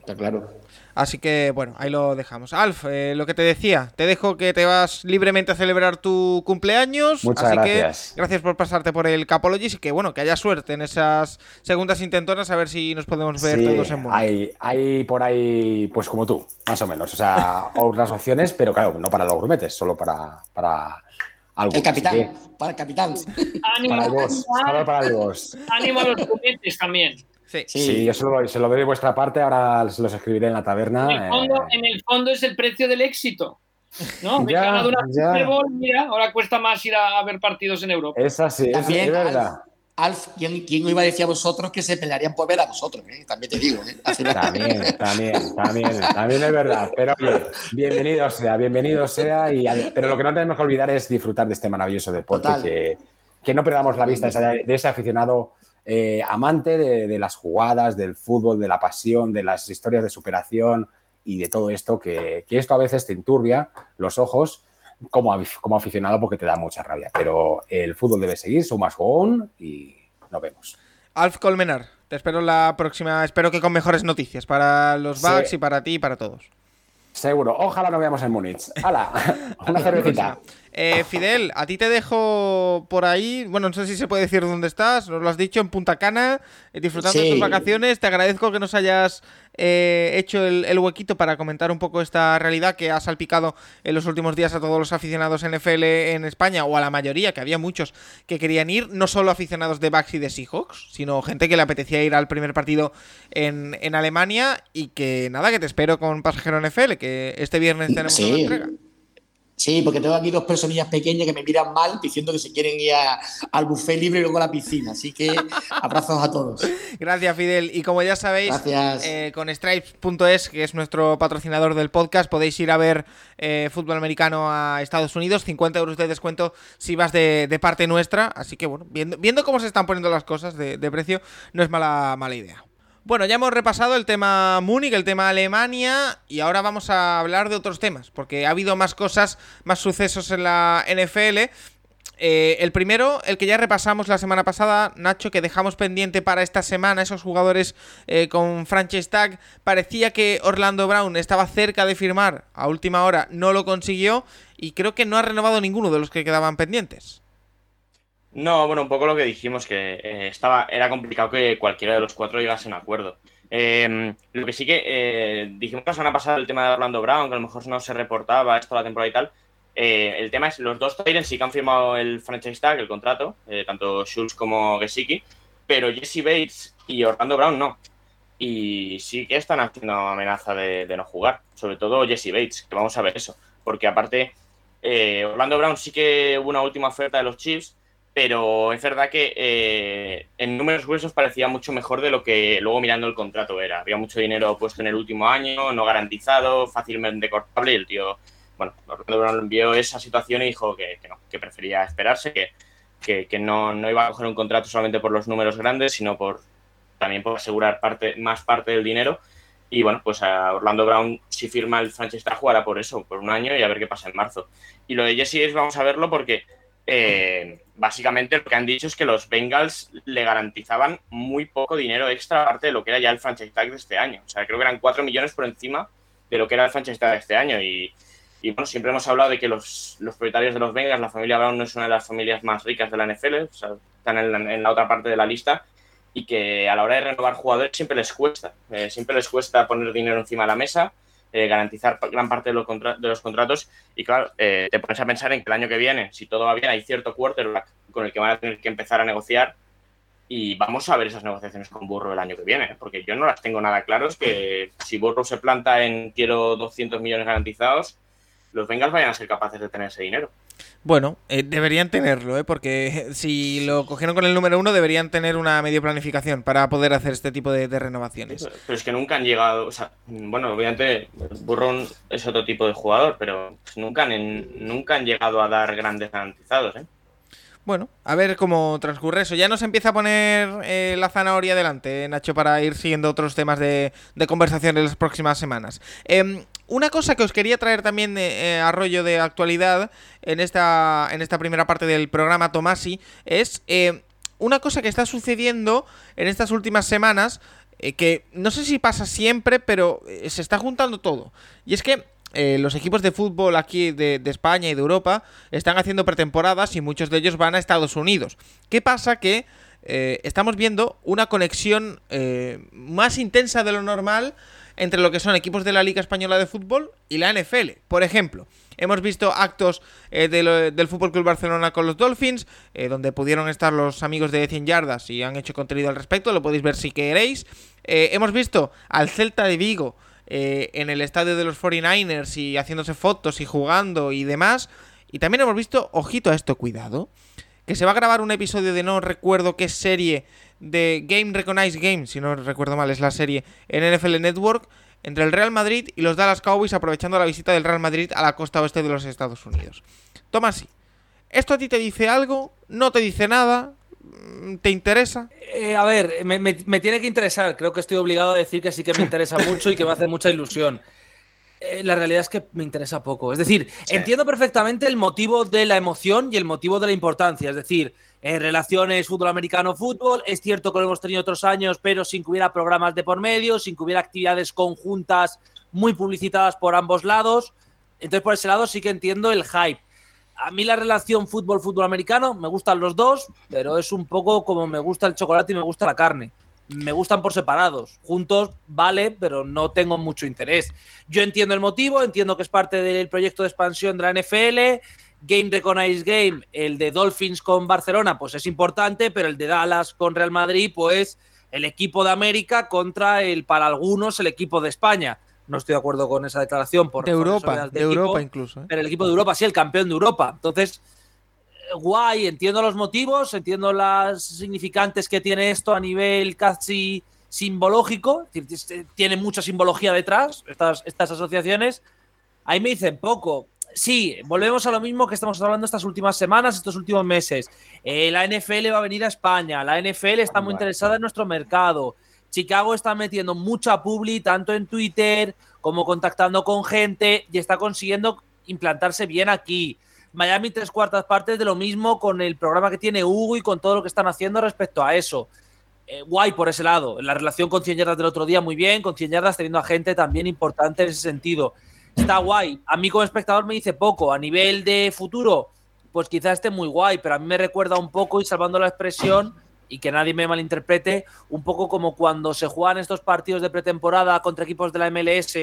Está claro. Así que bueno, ahí lo dejamos. Alf, eh, lo que te decía, te dejo que te vas libremente a celebrar tu cumpleaños. Muchas así gracias. que gracias por pasarte por el Capologis y que bueno, que haya suerte en esas segundas intentonas a ver si nos podemos ver Sí, todos en Múnich. hay, hay por ahí, pues como tú, más o menos. O sea, [laughs] otras opciones, pero claro, no para los grumetes, solo para, para algo. El capitán, para el capitán. Ánimo, para el boss, solo para el boss. ánimo a los juguetes también. Sí. Sí. Sí, yo se lo, se lo doy de vuestra parte, ahora se los escribiré en la taberna. En el, fondo, eh, en el fondo es el precio del éxito. ¿no? Me he ganado una ya. Super Bowl, mira, ahora cuesta más ir a, a ver partidos en Europa. es así, es, También, es verdad. Alf, ¿quién, ¿quién iba a decir a vosotros que se pelearían por ver a vosotros? eh? También te digo. ¿eh? También, también, también, también es verdad. Pero oye, bienvenido sea, bienvenido sea. Y, pero lo que no tenemos que olvidar es disfrutar de este maravilloso deporte, que, que no perdamos la vista de ese, de ese aficionado eh, amante de, de las jugadas, del fútbol, de la pasión, de las historias de superación y de todo esto, que, que esto a veces te enturbia los ojos como, como aficionado porque te da mucha rabia. Pero el fútbol debe seguir, so must go on y nos vemos. Alf Colmenar, te espero la próxima, espero que con mejores noticias para los Sí. Bucks y para ti y para todos. Seguro. Ojalá nos veamos en Múnich. ¡Hala! [laughs] Una cervecita. Eh, Fidel, a ti te dejo por ahí. Bueno, no sé si se puede decir dónde estás. Nos lo has dicho en Punta Cana, eh, disfrutando de tus vacaciones. Te agradezco que nos hayas eh, hecho el, el huequito para comentar un poco esta realidad que ha salpicado en los últimos días a todos los aficionados NFL en España, o a la mayoría, que había muchos que querían ir, no solo aficionados de Bucks y de Seahawks, sino gente que le apetecía ir al primer partido en, en Alemania. Y que nada, que te espero con Pasajero NFL, que este viernes tenemos Sí. una entrega. Sí, porque tengo aquí dos personillas pequeñas que me miran mal diciendo que se quieren ir al buffet libre y luego a la piscina. Así que [laughs] abrazos a todos. Gracias, Fidel. Y como ya sabéis, eh, con Stripes.es, que es nuestro patrocinador del podcast, podéis ir a ver eh, fútbol americano a Estados Unidos. 50 euros de descuento si vas de, parte nuestra. Así que bueno, viendo, viendo, cómo se están poniendo las cosas de, de precio, no es mala, mala idea. Bueno, ya hemos repasado el tema Múnich, el tema Alemania y ahora vamos a hablar de otros temas, porque ha habido más cosas, más sucesos en la NFL. Eh, el primero, el que ya repasamos la semana pasada, Nacho, que dejamos pendiente para esta semana, esos jugadores eh, con franchise tag, parecía que Orlando Brown estaba cerca de firmar, a última hora no lo consiguió y creo que no ha renovado ninguno de los que quedaban pendientes. No, bueno, un poco lo que dijimos, que eh, estaba, era complicado que cualquiera de los cuatro llegase a un acuerdo. Em, lo que sí que eh, dijimos la semana pasada el tema de Orlando Brown, que a lo mejor no se reportaba esto la temporada y tal. Eh, el tema es, los dos Tyrants sí que han firmado el franchise tag, el contrato, tanto Schultz como Gesicki, pero Jesse Bates y Orlando Brown no. Y sí que están haciendo amenaza de, de no jugar, sobre todo Jesse Bates, que vamos a ver eso, porque aparte Orlando Brown sí que hubo una última oferta de los Chiefs, pero es verdad que eh, en números gruesos parecía mucho mejor de lo que luego mirando el contrato era. Había mucho dinero puesto en el último año, no garantizado, fácilmente cortable y el tío, bueno, Orlando vio esa situación y dijo que, no, que prefería esperarse, que, que, no, no, iba a coger un contrato solamente por los números grandes, sino por también por asegurar parte, más parte del dinero. Y bueno, pues a Orlando Brown, si firma el franchise jugará por eso, por un año y a ver qué pasa en marzo. Y lo de Jesse es, vamos a verlo porque eh, básicamente lo que han dicho es que los Bengals le garantizaban muy poco dinero extra aparte de lo que era ya el franchise tag de este año. O sea, creo que eran 4 millones por encima de lo que era el franchise tag de este año. Y, bueno, siempre hemos hablado de que los, propietarios de los Bengals, la familia Brown no es una de las familias más ricas de la NFL, o sea, están en la, otra parte de la lista y que a la hora de renovar jugadores siempre les cuesta. Eh, siempre les cuesta poner dinero encima de la mesa eh, garantizar gran parte de los, de los contratos. Y claro, eh, te pones a pensar en que el año que viene, si todo va bien, hay cierto quarterback con el que van a tener que empezar a negociar. Y vamos a ver esas negociaciones con Burro el año que viene, porque yo no las tengo nada claras. Que si Burro se planta en quiero 200 millones garantizados, los Bengals vayan a ser capaces de tener ese dinero. Bueno, eh, deberían tenerlo, ¿eh? porque si lo cogieron con el número uno, deberían tener una medio planificación para poder hacer este tipo de, renovaciones. Pero es que nunca han llegado, o sea, bueno, obviamente Burrón es otro tipo de jugador, pero nunca han, nunca han llegado a dar grandes garantizados. ¿eh? Bueno, a ver cómo transcurre eso. Ya nos empieza a poner eh, la zanahoria delante, Nacho, para ir siguiendo otros temas de, de conversación en las próximas semanas. Em, una cosa que os quería traer también eh, a rollo de actualidad en esta, en esta primera parte del programa, Tomasi, es eh, una cosa que está sucediendo en estas últimas semanas, eh, que no sé si pasa siempre, pero se está juntando todo. Y es que los equipos de fútbol aquí de, España y de Europa están haciendo pretemporadas y muchos de ellos van a Estados Unidos. ¿Qué pasa? Que estamos viendo una conexión más intensa de lo normal entre lo que son equipos de la Liga Española de Fútbol y la NFL. Por ejemplo, hemos visto actos eh, del Fútbol Club Barcelona con los Dolphins, eh, donde pudieron estar los amigos de 100 yardas y han hecho contenido al respecto, lo podéis ver si queréis. Eh, hemos visto al Celta de Vigo en el estadio de los 49ers y haciéndose fotos y jugando y demás. Y también hemos visto, ojito a esto, cuidado, que se va a grabar un episodio de no recuerdo qué serie de Game Recognize Game, si no recuerdo mal, es la serie en NFL Network, entre el Real Madrid y los Dallas Cowboys aprovechando la visita del Real Madrid a la costa oeste de los Estados Unidos. Toma así. ¿Esto a ti te dice algo? ¿No te dice nada? ¿Te interesa? Eh, a ver, me, tiene que interesar. Creo que estoy obligado a decir que sí que me interesa [laughs] mucho y que me hace mucha ilusión. Eh, la realidad es que me interesa poco. Es decir, entiendo perfectamente el motivo de la emoción y el motivo de la importancia. Es decir, en relaciones fútbol americano fútbol. Es cierto que lo hemos tenido otros años, pero sin que hubiera programas de por medio, sin que hubiera actividades conjuntas muy publicitadas por ambos lados. Entonces, por ese lado sí que entiendo el hype. A mí la relación fútbol-fútbol americano me gustan los dos, pero es un poco como me gusta el chocolate y me gusta la carne. Me gustan por separados. Juntos vale, pero no tengo mucho interés. Yo entiendo el motivo, entiendo que es parte del proyecto de expansión de la NFL Game Recognize Game, el de Dolphins con Barcelona, pues es importante, pero el de Dallas con Real Madrid, pues el equipo de América contra el, para algunos, el equipo de España. No estoy de acuerdo con esa declaración. Por de Europa, de, Europa incluso. ¿eh? Pero el equipo de Europa, sí, el campeón de Europa. Entonces, guay, entiendo los motivos, entiendo las significantes que tiene esto a nivel casi simbológico, tiene mucha simbología detrás, estas, estas asociaciones. Ahí me dicen poco. Sí, volvemos a lo mismo que estamos hablando estas últimas semanas, estos últimos meses. Eh, la NFL va a venir a España, la NFL está muy interesada en nuestro mercado. Chicago está metiendo mucha publi, tanto en Twitter como contactando con gente y está consiguiendo implantarse bien aquí. Miami tres cuartas partes de lo mismo con el programa que tiene Hugo y con todo lo que están haciendo respecto a eso. Eh, guay por ese lado. La relación con 100 yardas del otro día muy bien, con 100 yardas teniendo a gente también importante en ese sentido. Está guay. A mí como espectador me dice poco. A nivel de futuro, pues quizás esté muy guay, pero a mí me recuerda un poco, y salvando la expresión, y que nadie me malinterprete, un poco como cuando se juegan estos partidos de pretemporada contra equipos de la MLS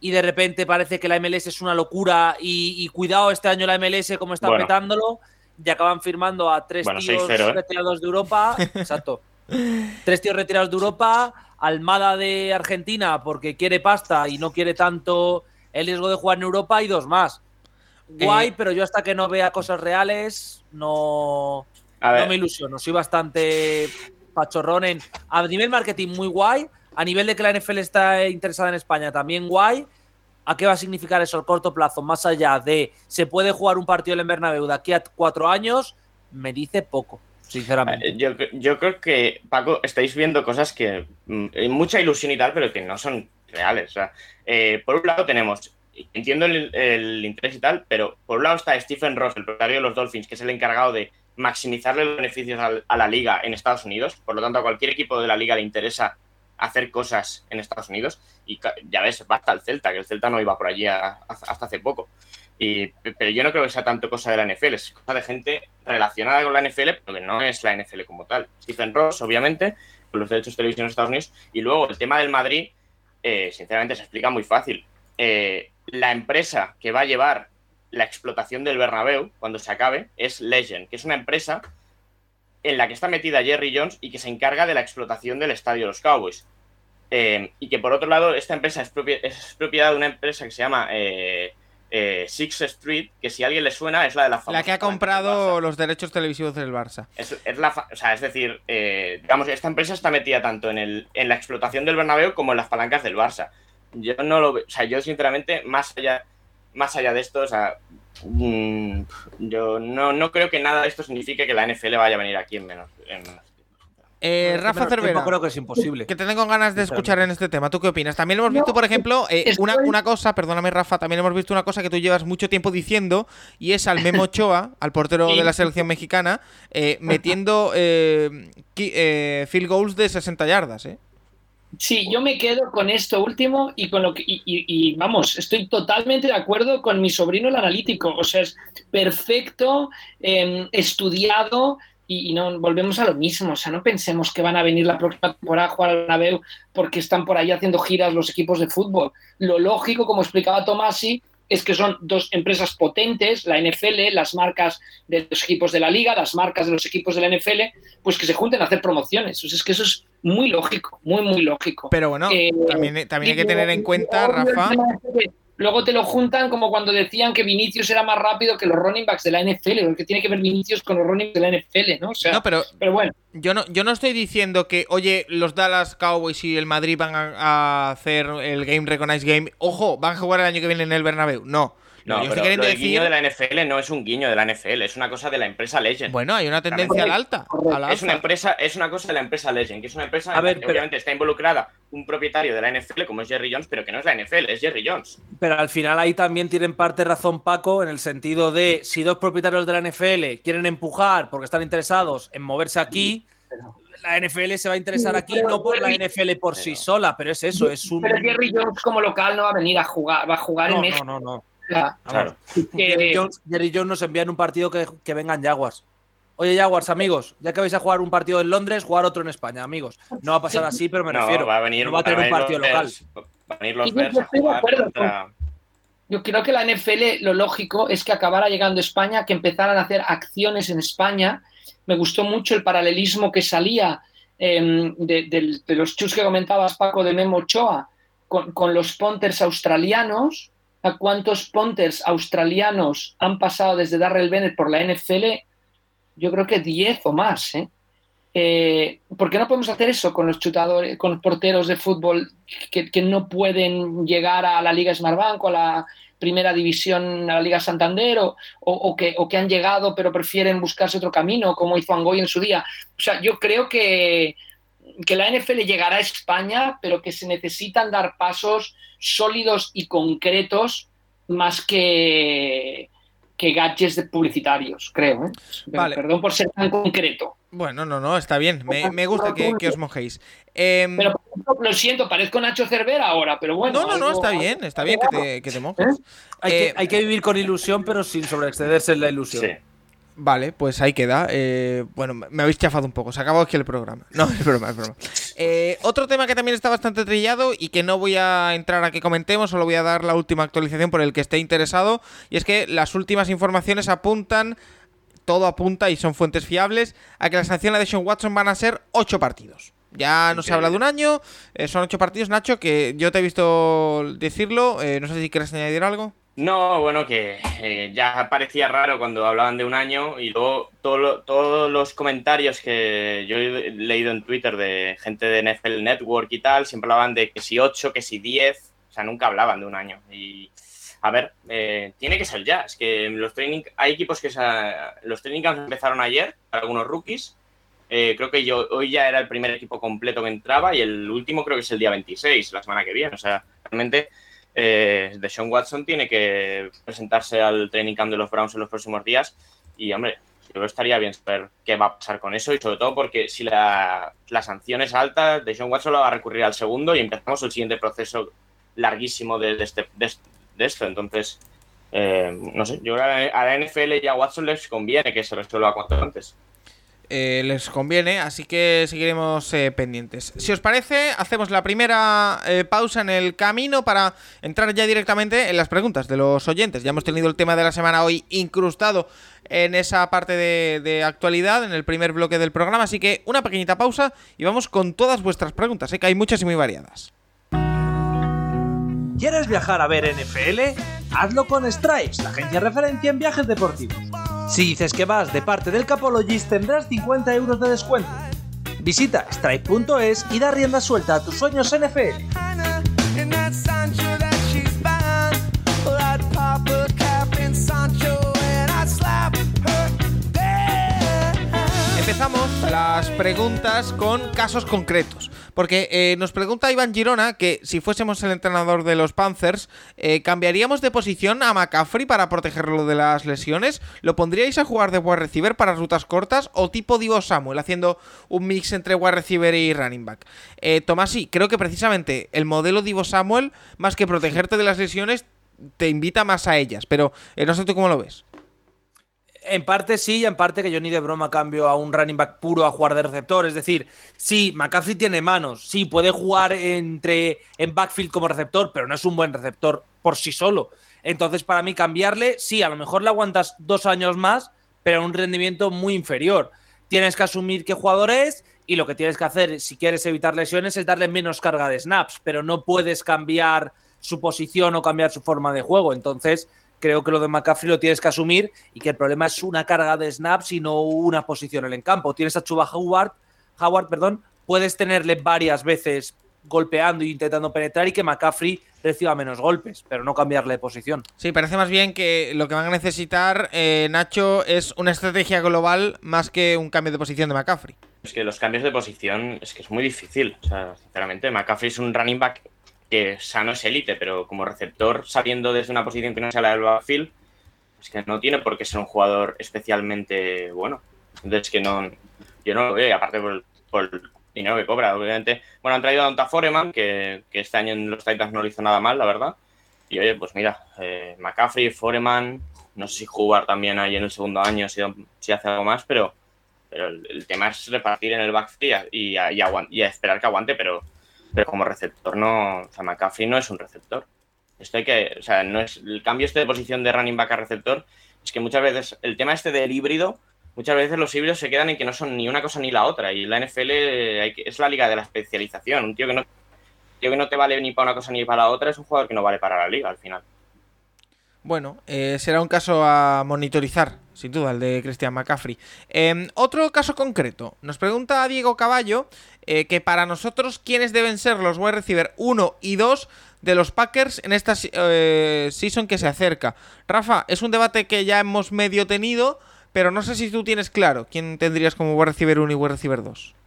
y de repente parece que la MLS es una locura y, cuidado este año la MLS como está petándolo y acaban firmando a tres tíos ¿eh? retirados de Europa. [laughs] Exacto. Tres tíos retirados de Europa, Almada de Argentina porque quiere pasta y no quiere tanto el riesgo de jugar en Europa y dos más. Guay, eh, pero yo hasta que no vea cosas reales no, no me ilusiono. Soy bastante pachorrón en. A nivel marketing, muy guay. A nivel de que la NFL está interesada en España, también guay. ¿A qué va a significar eso a corto plazo? Más allá de se puede jugar un partido en Bernabéu de aquí a cuatro años, me dice poco, sinceramente. Eh, yo, creo que, Paco, estáis viendo cosas que. Mm, hay mucha ilusión y tal, pero que no son reales. O sea, eh, por un lado tenemos entiendo el, el, interés y tal, pero por un lado está Stephen Ross, el propietario de los Dolphins, que es el encargado de maximizarle los beneficios a, la liga en Estados Unidos. Por lo tanto, a cualquier equipo de la liga le interesa hacer cosas en Estados Unidos. Y ya ves, basta el Celta, que el Celta no iba por allí hasta hace poco. Y, pero yo no creo que sea tanto cosa de la NFL, es cosa de gente relacionada con la NFL, pero que no es la NFL como tal. Stephen Ross, obviamente, con los derechos de televisión en Estados Unidos. Y luego el tema del Madrid, eh, sinceramente, se explica muy fácil. Eh, la empresa que va a llevar la explotación del Bernabéu, cuando se acabe, es Legend, que es una empresa en la que está metida Jerry Jones y que se encarga de la explotación del estadio de los Cowboys. Eh, y que por otro lado, esta empresa es, propiedad de una empresa que se llama eh, eh, Six Street, que si a alguien le suena es la de la La que ha comprado los derechos televisivos del Barça. Es, la, o sea, es decir, digamos, esta empresa está metida tanto en, el, en la explotación del Bernabéu como en las palancas del Barça. Yo no lo o sea, yo sinceramente, más allá más allá de esto, o sea, mm, yo no, creo que nada de esto signifique que la NFL vaya a venir aquí en menos. Eh, Rafa Cervera, creo que es imposible. Que te tengo ganas de escuchar en este tema. ¿Tú qué opinas? También hemos visto, por ejemplo, eh, una, cosa, perdóname Rafa, también hemos visto una cosa que tú llevas mucho tiempo diciendo y es al Memo [laughs] Ochoa, al portero de la selección mexicana, eh, metiendo field goals de 60 yardas. ¿eh? Sí, yo me quedo con esto último y con lo que y, vamos, estoy totalmente de acuerdo con mi sobrino el analítico. O sea, es perfecto, em, estudiado y, no volvemos a lo mismo. O sea, no pensemos que van a venir la próxima temporada a jugar al Naveu porque están por ahí haciendo giras los equipos de fútbol. Lo lógico, como explicaba Tomasi, es que son dos empresas potentes, la NFL, las marcas de los equipos de la liga, las marcas de los equipos de la NFL, pues que se junten a hacer promociones. es que eso es muy lógico, muy, muy lógico. Pero bueno, eh, también, también hay que tener en cuenta, Rafa. Luego te lo juntan como cuando decían que Vinicius era más rápido que los running backs de la NFL, porque tiene que ver Vinicius con los running backs de la NFL, ¿no? O sea, no, pero, pero bueno. Yo no, yo no estoy diciendo que, oye, los Dallas Cowboys y el Madrid van a, hacer el Game Recognize Game. Ojo, van a jugar el año que viene en el Bernabéu. No. No, yo pero lo guiño de la NFL no es un guiño de la NFL, es una cosa de la empresa Legend. Bueno, hay una tendencia al alta, Es una empresa, es una cosa de la empresa Legend, que es una empresa a ver, que obviamente está involucrada un propietario de la NFL como es Jerry Jones, pero que no es la NFL, es Jerry Jones. Pero al final ahí también tienen parte razón Paco en el sentido de si dos propietarios de la NFL quieren empujar porque están interesados en moverse aquí, la NFL se va a interesar aquí no por la NFL por sí sola, pero es eso, es un. Pero Jerry Jones como local no va a venir a jugar, va a jugar en México. No, no, no. Claro. Jerry, Jones, nos envía en un partido que, vengan Jaguars. Oye, Jaguars, amigos, ya que vais a jugar un partido en Londres, jugar otro en España, amigos. No va a pasar así, pero me refiero. Va a venir, va a tener un partido local. Va a venir los yo, yo creo que la NFL, lo lógico es que acabara llegando a España, que empezaran a hacer acciones en España. Me gustó mucho el paralelismo que salía em, de, los chus que comentabas, Paco, de Memo Ochoa con, los punters australianos, a cuántos punters australianos han pasado desde Darrell Bennett por la NFL, yo creo que 10 o más. ¿eh? Eh, ¿Por qué no podemos hacer eso con los chutadores, con los porteros de fútbol que, no pueden llegar a la Liga Smartbank o a la primera división, a la Liga Santander, o, que, o que han llegado pero prefieren buscarse otro camino, como hizo Angoy en su día? O sea, yo creo que, que la NFL llegará a España, pero que se necesitan dar pasos sólidos y concretos más que, que gadgets de publicitarios, creo. ¿eh? Perdón por ser tan concreto. Bueno, no, no, está bien. Me, gusta que, os mojéis. Em, pero lo siento, parezco Nacho Cervera ahora, pero bueno. No, no, no, está bien, está bien que te, mojes. ¿Eh? Hay, que, hay, que, vivir con ilusión, pero sin sobreexcederse en la ilusión. Sí. Vale, pues ahí queda. Eh, bueno, me habéis chafado un poco. Se acabó aquí el programa. No, es broma, es broma. Eh, otro tema que también está bastante trillado y que no voy a entrar a que comentemos, solo voy a dar la última actualización por el que esté interesado. Y es que las últimas informaciones apuntan, todo apunta y son fuentes fiables, a que las sanciones de Sean Watson van a ser ocho partidos. Ya no se habla de un año, eh, son ocho partidos, Nacho, que yo te he visto decirlo. no sé si quieres añadir algo. No, bueno, que eh, ya parecía raro cuando hablaban de un año y luego todos los comentarios que yo he leído en Twitter de gente de NFL Network y tal, siempre hablaban de que si 8, que si 10, o sea, nunca hablaban de un año. Y a ver, eh, tiene que ser ya, es que los training, hay equipos que los training camps empezaron ayer, algunos rookies, eh, creo que yo hoy ya era el primer equipo completo que entraba y el último creo que es el día 26, la semana que viene, o sea, realmente eh, de Sean Watson tiene que presentarse al training camp de los Browns en los próximos días. Y, hombre, yo estaría bien saber qué va a pasar con eso y sobre todo porque si la, sanción es alta, de Sean Watson lo va a recurrir al segundo y empezamos el siguiente proceso larguísimo de, este, esto. Entonces, eh, no sé, yo creo que a la NFL y a Watson les conviene que se resuelva cuanto antes. Eh, les conviene, así que seguiremos eh, pendientes. Si os parece, hacemos la primera eh, pausa en el camino para entrar ya directamente en las preguntas de los oyentes. Ya hemos tenido el tema de la semana hoy incrustado en esa parte de, actualidad, en el primer bloque del programa, así que una pequeñita pausa y vamos con todas vuestras preguntas, que hay muchas y muy variadas. ¿Quieres viajar a ver NFL? Hazlo con Stripes, la agencia referencia en viajes deportivos. Si dices que vas de parte del Capologist tendrás 50 euros de descuento. Visita stripe.es y da rienda suelta a tus sueños NFL. Empezamos las preguntas con casos concretos. Porque eh, nos pregunta Iván Girona que si fuésemos el entrenador de los Panthers, eh, ¿cambiaríamos de posición a McCaffrey para protegerlo de las lesiones? ¿Lo pondríais a jugar de wide receiver para rutas cortas o tipo Divo Samuel, haciendo un mix entre wide receiver y running back? Eh, Tomás, sí, creo que precisamente el modelo Divo Samuel, más que protegerte de las lesiones, te invita más a ellas. Pero no sé tú cómo lo ves. En parte sí, y en parte que yo ni de broma cambio a un running back puro a jugar de receptor. Es decir, sí, McCaffrey tiene manos, sí, puede jugar entre, en backfield como receptor, pero no es un buen receptor por sí solo. Entonces, para mí, cambiarle, sí, a lo mejor le aguantas dos años más, pero a un rendimiento muy inferior. Tienes que asumir qué jugador es y lo que tienes que hacer, si quieres evitar lesiones, es darle menos carga de snaps, pero no puedes cambiar su posición o cambiar su forma de juego. Entonces, creo que lo de McCaffrey lo tienes que asumir y que el problema es una carga de snaps y no una posición en el campo. Tienes a Chuba Howard, Howard, perdón, puedes tenerle varias veces golpeando e intentando penetrar y que McCaffrey reciba menos golpes, pero no cambiarle de posición. Sí, parece más bien que lo que van a necesitar, eh, Nacho, es una estrategia global más que un cambio de posición de McCaffrey. Es que los cambios de posición es que es muy difícil. O sea, sinceramente, McCaffrey es un running back que sano es élite, pero como receptor, sabiendo desde una posición que no sea la del backfield, es que no tiene por qué ser un jugador especialmente bueno. Entonces, que no, yo no lo veo, aparte por, el dinero que cobra, obviamente. Bueno, han traído a Donta Foreman, que, este año en los Titans no lo hizo nada mal, la verdad. Y oye, pues mira, eh, McCaffrey, Foreman, no sé si jugar también ahí en el segundo año, si, si hace algo más, pero, pero el, tema es repartir en el backfield y, y, y esperar que aguante, pero pero como receptor no, o sea, McCaffrey no es un receptor. Esto hay que, o sea, no es el cambio este de posición de running back a receptor, es que muchas veces el tema este del híbrido, muchas veces los híbridos se quedan en que no son ni una cosa ni la otra y la NFL es la liga de la especialización, un tío que no tío que no te vale ni para una cosa ni para la otra es un jugador que no vale para la liga al final. Bueno, eh, será un caso a monitorizar, sin duda, el de Christian McCaffrey. Em, otro caso concreto. Nos pregunta Diego Caballo eh, que para nosotros, ¿quiénes deben ser los wide receiver 1 y 2 de los Packers en esta eh, season que se acerca? Rafa, es un debate que ya hemos medio tenido, pero no sé si tú tienes claro quién tendrías como wide receiver 1 y wide receiver 2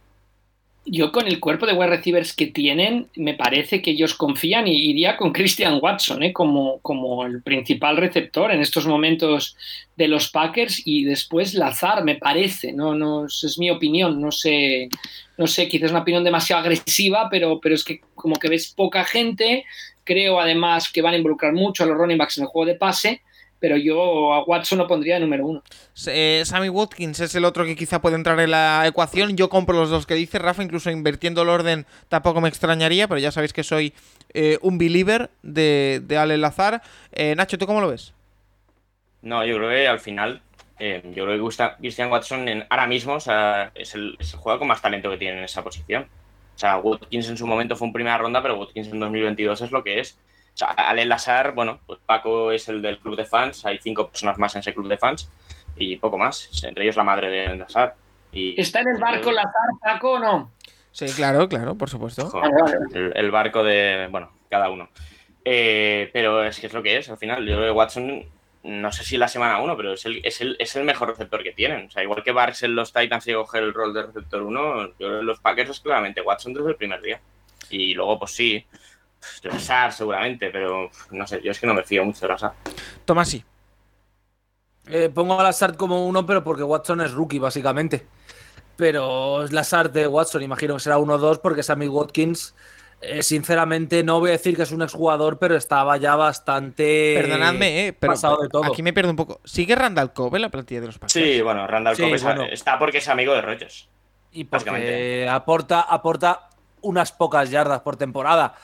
yo con el cuerpo de wide receivers que tienen, me parece que ellos confían y iría con Christian Watson ¿eh? como, como el principal receptor en estos momentos de los Packers y después Lazar, me parece, no, no es mi opinión, no sé, no sé, quizás es una opinión demasiado agresiva, pero, pero es que como que ves poca gente, creo además que van a involucrar mucho a los running backs en el juego de pase pero yo a Watson lo pondría de número uno. Eh, Sammy Watkins es el otro que quizá puede entrar en la ecuación. Yo compro los dos que dice Rafa, incluso invirtiendo el orden tampoco me extrañaría, pero ya sabéis que soy eh, un believer de, de Ale Lazar. Eh, Nacho, ¿tú cómo lo ves? No, yo creo que al final, yo creo que Christian Watson en, ahora mismo es, el, es el jugador con más talento que tiene en esa posición. O sea, Watkins en su momento fue en primera ronda, pero Watkins en 2022 es lo que es. O sea, Ale Lazar, bueno, pues Paco es el del club de fans, hay cinco personas más en ese club de fans y poco más, entre ellos la madre de Lazar. Y, ¿Está en el barco Lazar, Paco o no? Sí, claro, claro, por supuesto. el, barco de, bueno, cada uno. Eh, pero es que es lo que es, al final. Yo creo que Watson, no sé si la semana uno, pero es el, es el, es el mejor receptor que tienen. O sea, igual que Barks en los Titans y coger el rol de receptor uno, yo creo que los Packers es claramente Watson desde el primer día. Y luego, pues sí, Lazar seguramente, pero no sé, yo es que no me fío mucho de Lazar. Tomás sí. Eh, pongo a Lazard como uno, pero porque Watson es rookie, básicamente. Pero es Lazard de Watson, imagino que será uno o dos, porque Sammy Watkins, eh, sinceramente, no voy a decir que es un exjugador, pero estaba ya bastante. Perdonadme, eh, pero pasado de todo. aquí me pierdo un poco. ¿Sigue Randall Cobb en la plantilla de los Packers? Sí, bueno, Randall Cobb está porque es amigo de Rogers. Y porque aporta, aporta unas pocas yardas por temporada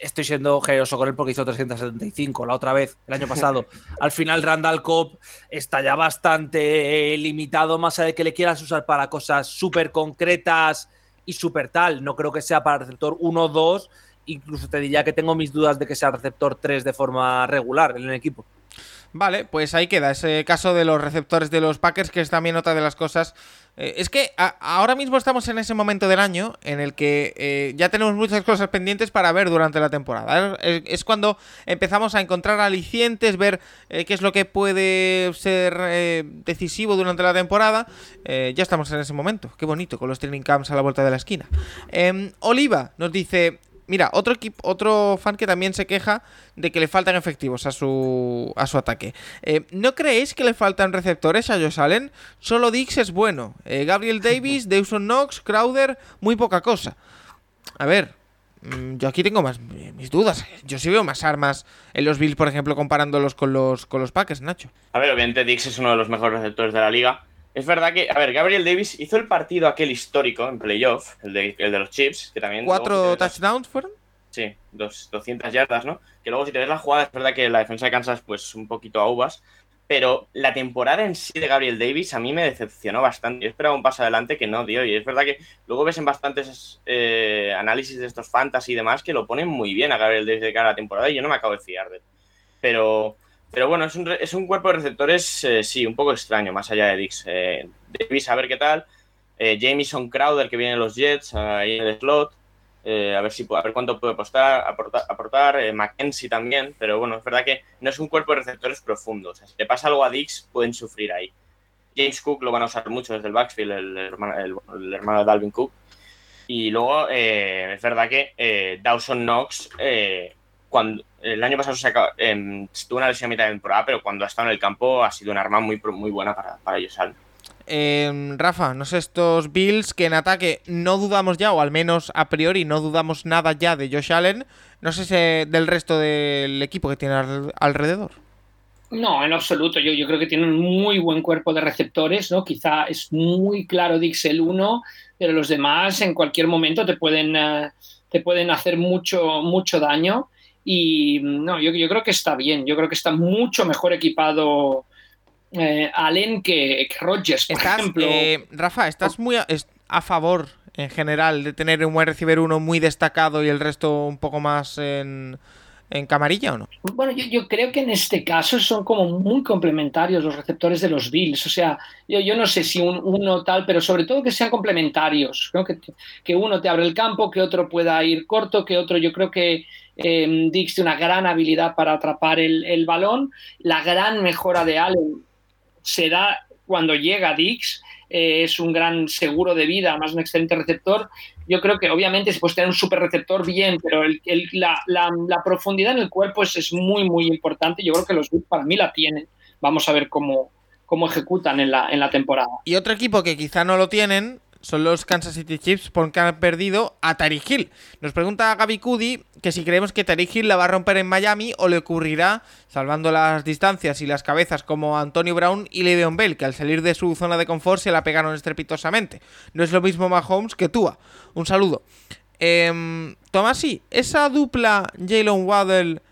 estoy siendo generoso con él porque hizo 375 la otra vez, el año pasado. [laughs] Al final, Randall Cobb está ya bastante eh, limitado, más allá de que le quieras usar para cosas súper concretas y súper tal. No creo que sea para receptor 1 2. Incluso te diría que tengo mis dudas de que sea receptor 3 de forma regular en el equipo. Vale, pues ahí queda ese caso de los receptores de los Packers, que es también otra de las cosas. Eh, es que ahora mismo estamos en ese momento del año en el que eh, ya tenemos muchas cosas pendientes para ver durante la temporada. Es, cuando empezamos a encontrar alicientes, ver eh, qué es lo que puede ser decisivo durante la temporada. ya estamos en ese momento. Qué bonito, con los training camps a la vuelta de la esquina. Em, Oliva nos dice, Mira, otro equipo, otro fan que también se queja de que le faltan efectivos a su, a su ataque. Eh, ¿No creéis que le faltan receptores a Josh Allen? Solo Dix es bueno. Eh, Gabriel Davis, [laughs] Dawson Knox, Crowder, muy poca cosa. A ver, mm, yo aquí tengo más mis dudas. Yo sí veo más armas en los Bills, por ejemplo, comparándolos con los, con los Packers, Nacho. A ver, obviamente Dix es uno de los mejores receptores de la liga. Es verdad que, a ver, Gabriel Davis hizo el partido aquel histórico en playoff, el de, el de los Chips, que también... ¿Cuatro touchdowns fueron? Sí, dos, 200 yardas, ¿no? Que luego si te ves la jugada, es verdad que la defensa de Kansas, pues un poquito a uvas, pero la temporada en sí de Gabriel Davis a mí me decepcionó bastante. Yo esperaba un paso adelante que no dio. Y es verdad que luego ves en bastantes eh, análisis de estos fantasy y demás que lo ponen muy bien a Gabriel Davis de cara a la temporada y yo no me acabo de fiar de él. Pero pero bueno, es un, es un cuerpo de receptores, eh, sí, un poco extraño, más allá de Dix. Eh, Davis, a ver qué tal. Eh, Jamison Crowder, que viene en los Jets, ahí en el slot. a ver si a ver cuánto puede apostar, aportar. aportar Mackenzie también, pero bueno, es verdad que no es un cuerpo de receptores profundos. si le pasa algo a Dix, pueden sufrir ahí. James Cook lo van a usar mucho desde el backfield, el, hermano, de Dalvin Cook. Y luego es verdad que Dawson Knox cuando el año pasado se em, tuvo una lesión a mitad de temporada, pero cuando ha estado en el campo ha sido un arma muy, muy buena para, para ellos. Em, Rafa, no sé, estos Bills que en ataque no dudamos ya, o al menos a priori no dudamos nada ya de Josh Allen, no sé si del resto del equipo que tiene alrededor. No, en absoluto. Yo, yo creo que tiene un muy buen cuerpo de receptores, ¿no? Quizá es muy claro Dixel 1, pero los demás en cualquier momento te pueden, eh, te pueden hacer mucho, mucho daño. Y no, yo, yo creo que está bien, yo creo que está mucho mejor equipado eh, Allen que, que, Rodgers, por ejemplo. Eh, Rafa, ¿estás muy a, favor en general, de tener un buen receiver uno muy destacado y el resto un poco más en, en camarilla o no? Bueno, yo, yo, creo que en este caso son como muy complementarios los receptores de los Bills. O sea, yo, yo no sé si un, uno tal, pero sobre todo que sean complementarios. Creo que, que uno te abre el campo, que otro pueda ir corto, que otro yo creo que eh, Dix tiene una gran habilidad para atrapar el, balón. La gran mejora de Allen se da cuando llega Dix. Eh, es un gran seguro de vida, además un excelente receptor. Yo creo que obviamente se puede tener un super receptor bien, pero la, profundidad en el cuerpo es, muy, muy importante. Yo creo que los para mí la tienen. Vamos a ver cómo, cómo ejecutan en la, en la temporada. Y otro equipo que quizá no lo tienen son los Kansas City Chiefs porque han perdido a Tariq Hill. Nos pregunta Gaby Cudi que si creemos que Tariq Hill la va a romper en Miami o le ocurrirá, salvando las distancias y las cabezas como Antonio Brown y Le'Veon Bell, que al salir de su zona de confort se la pegaron estrepitosamente. No es lo mismo Mahomes que Tua. Un saludo. Eh, Tomasi, esa dupla Jalen Waddell...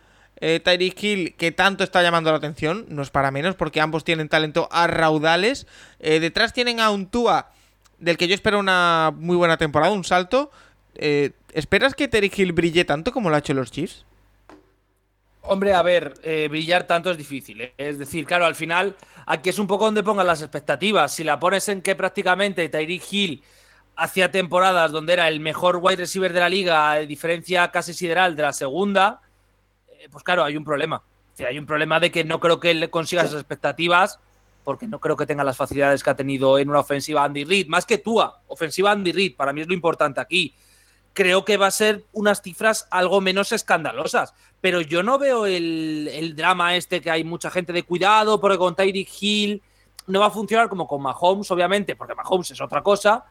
Eh, Hill, que tanto está llamando la atención, no es para menos, porque ambos tienen talento a raudales. Eh, detrás tienen a un Tua del que yo espero una muy buena temporada, un salto. Eh, ¿Esperas que Terry Hill brille tanto como lo ha hecho los Chiefs? Hombre, a ver, eh, brillar tanto es difícil. ¿eh? Es decir, claro, al final aquí es un poco donde pongan las expectativas. Si la pones en que prácticamente Tyreek Hill hacía temporadas donde era el mejor wide receiver de la liga, a diferencia casi sideral de la segunda, pues claro, hay un problema. O sea, hay un problema de que no creo que él consiga esas expectativas porque no creo que tenga las facilidades que ha tenido en una ofensiva Andy Reid, más que Tua, ofensiva Andy Reid, para mí es lo importante aquí. Creo que va a ser unas cifras algo menos escandalosas, pero yo no veo el, el drama este que hay mucha gente de cuidado, porque con Tyreek Hill no va a funcionar como con Mahomes, obviamente, porque Mahomes es otra cosa,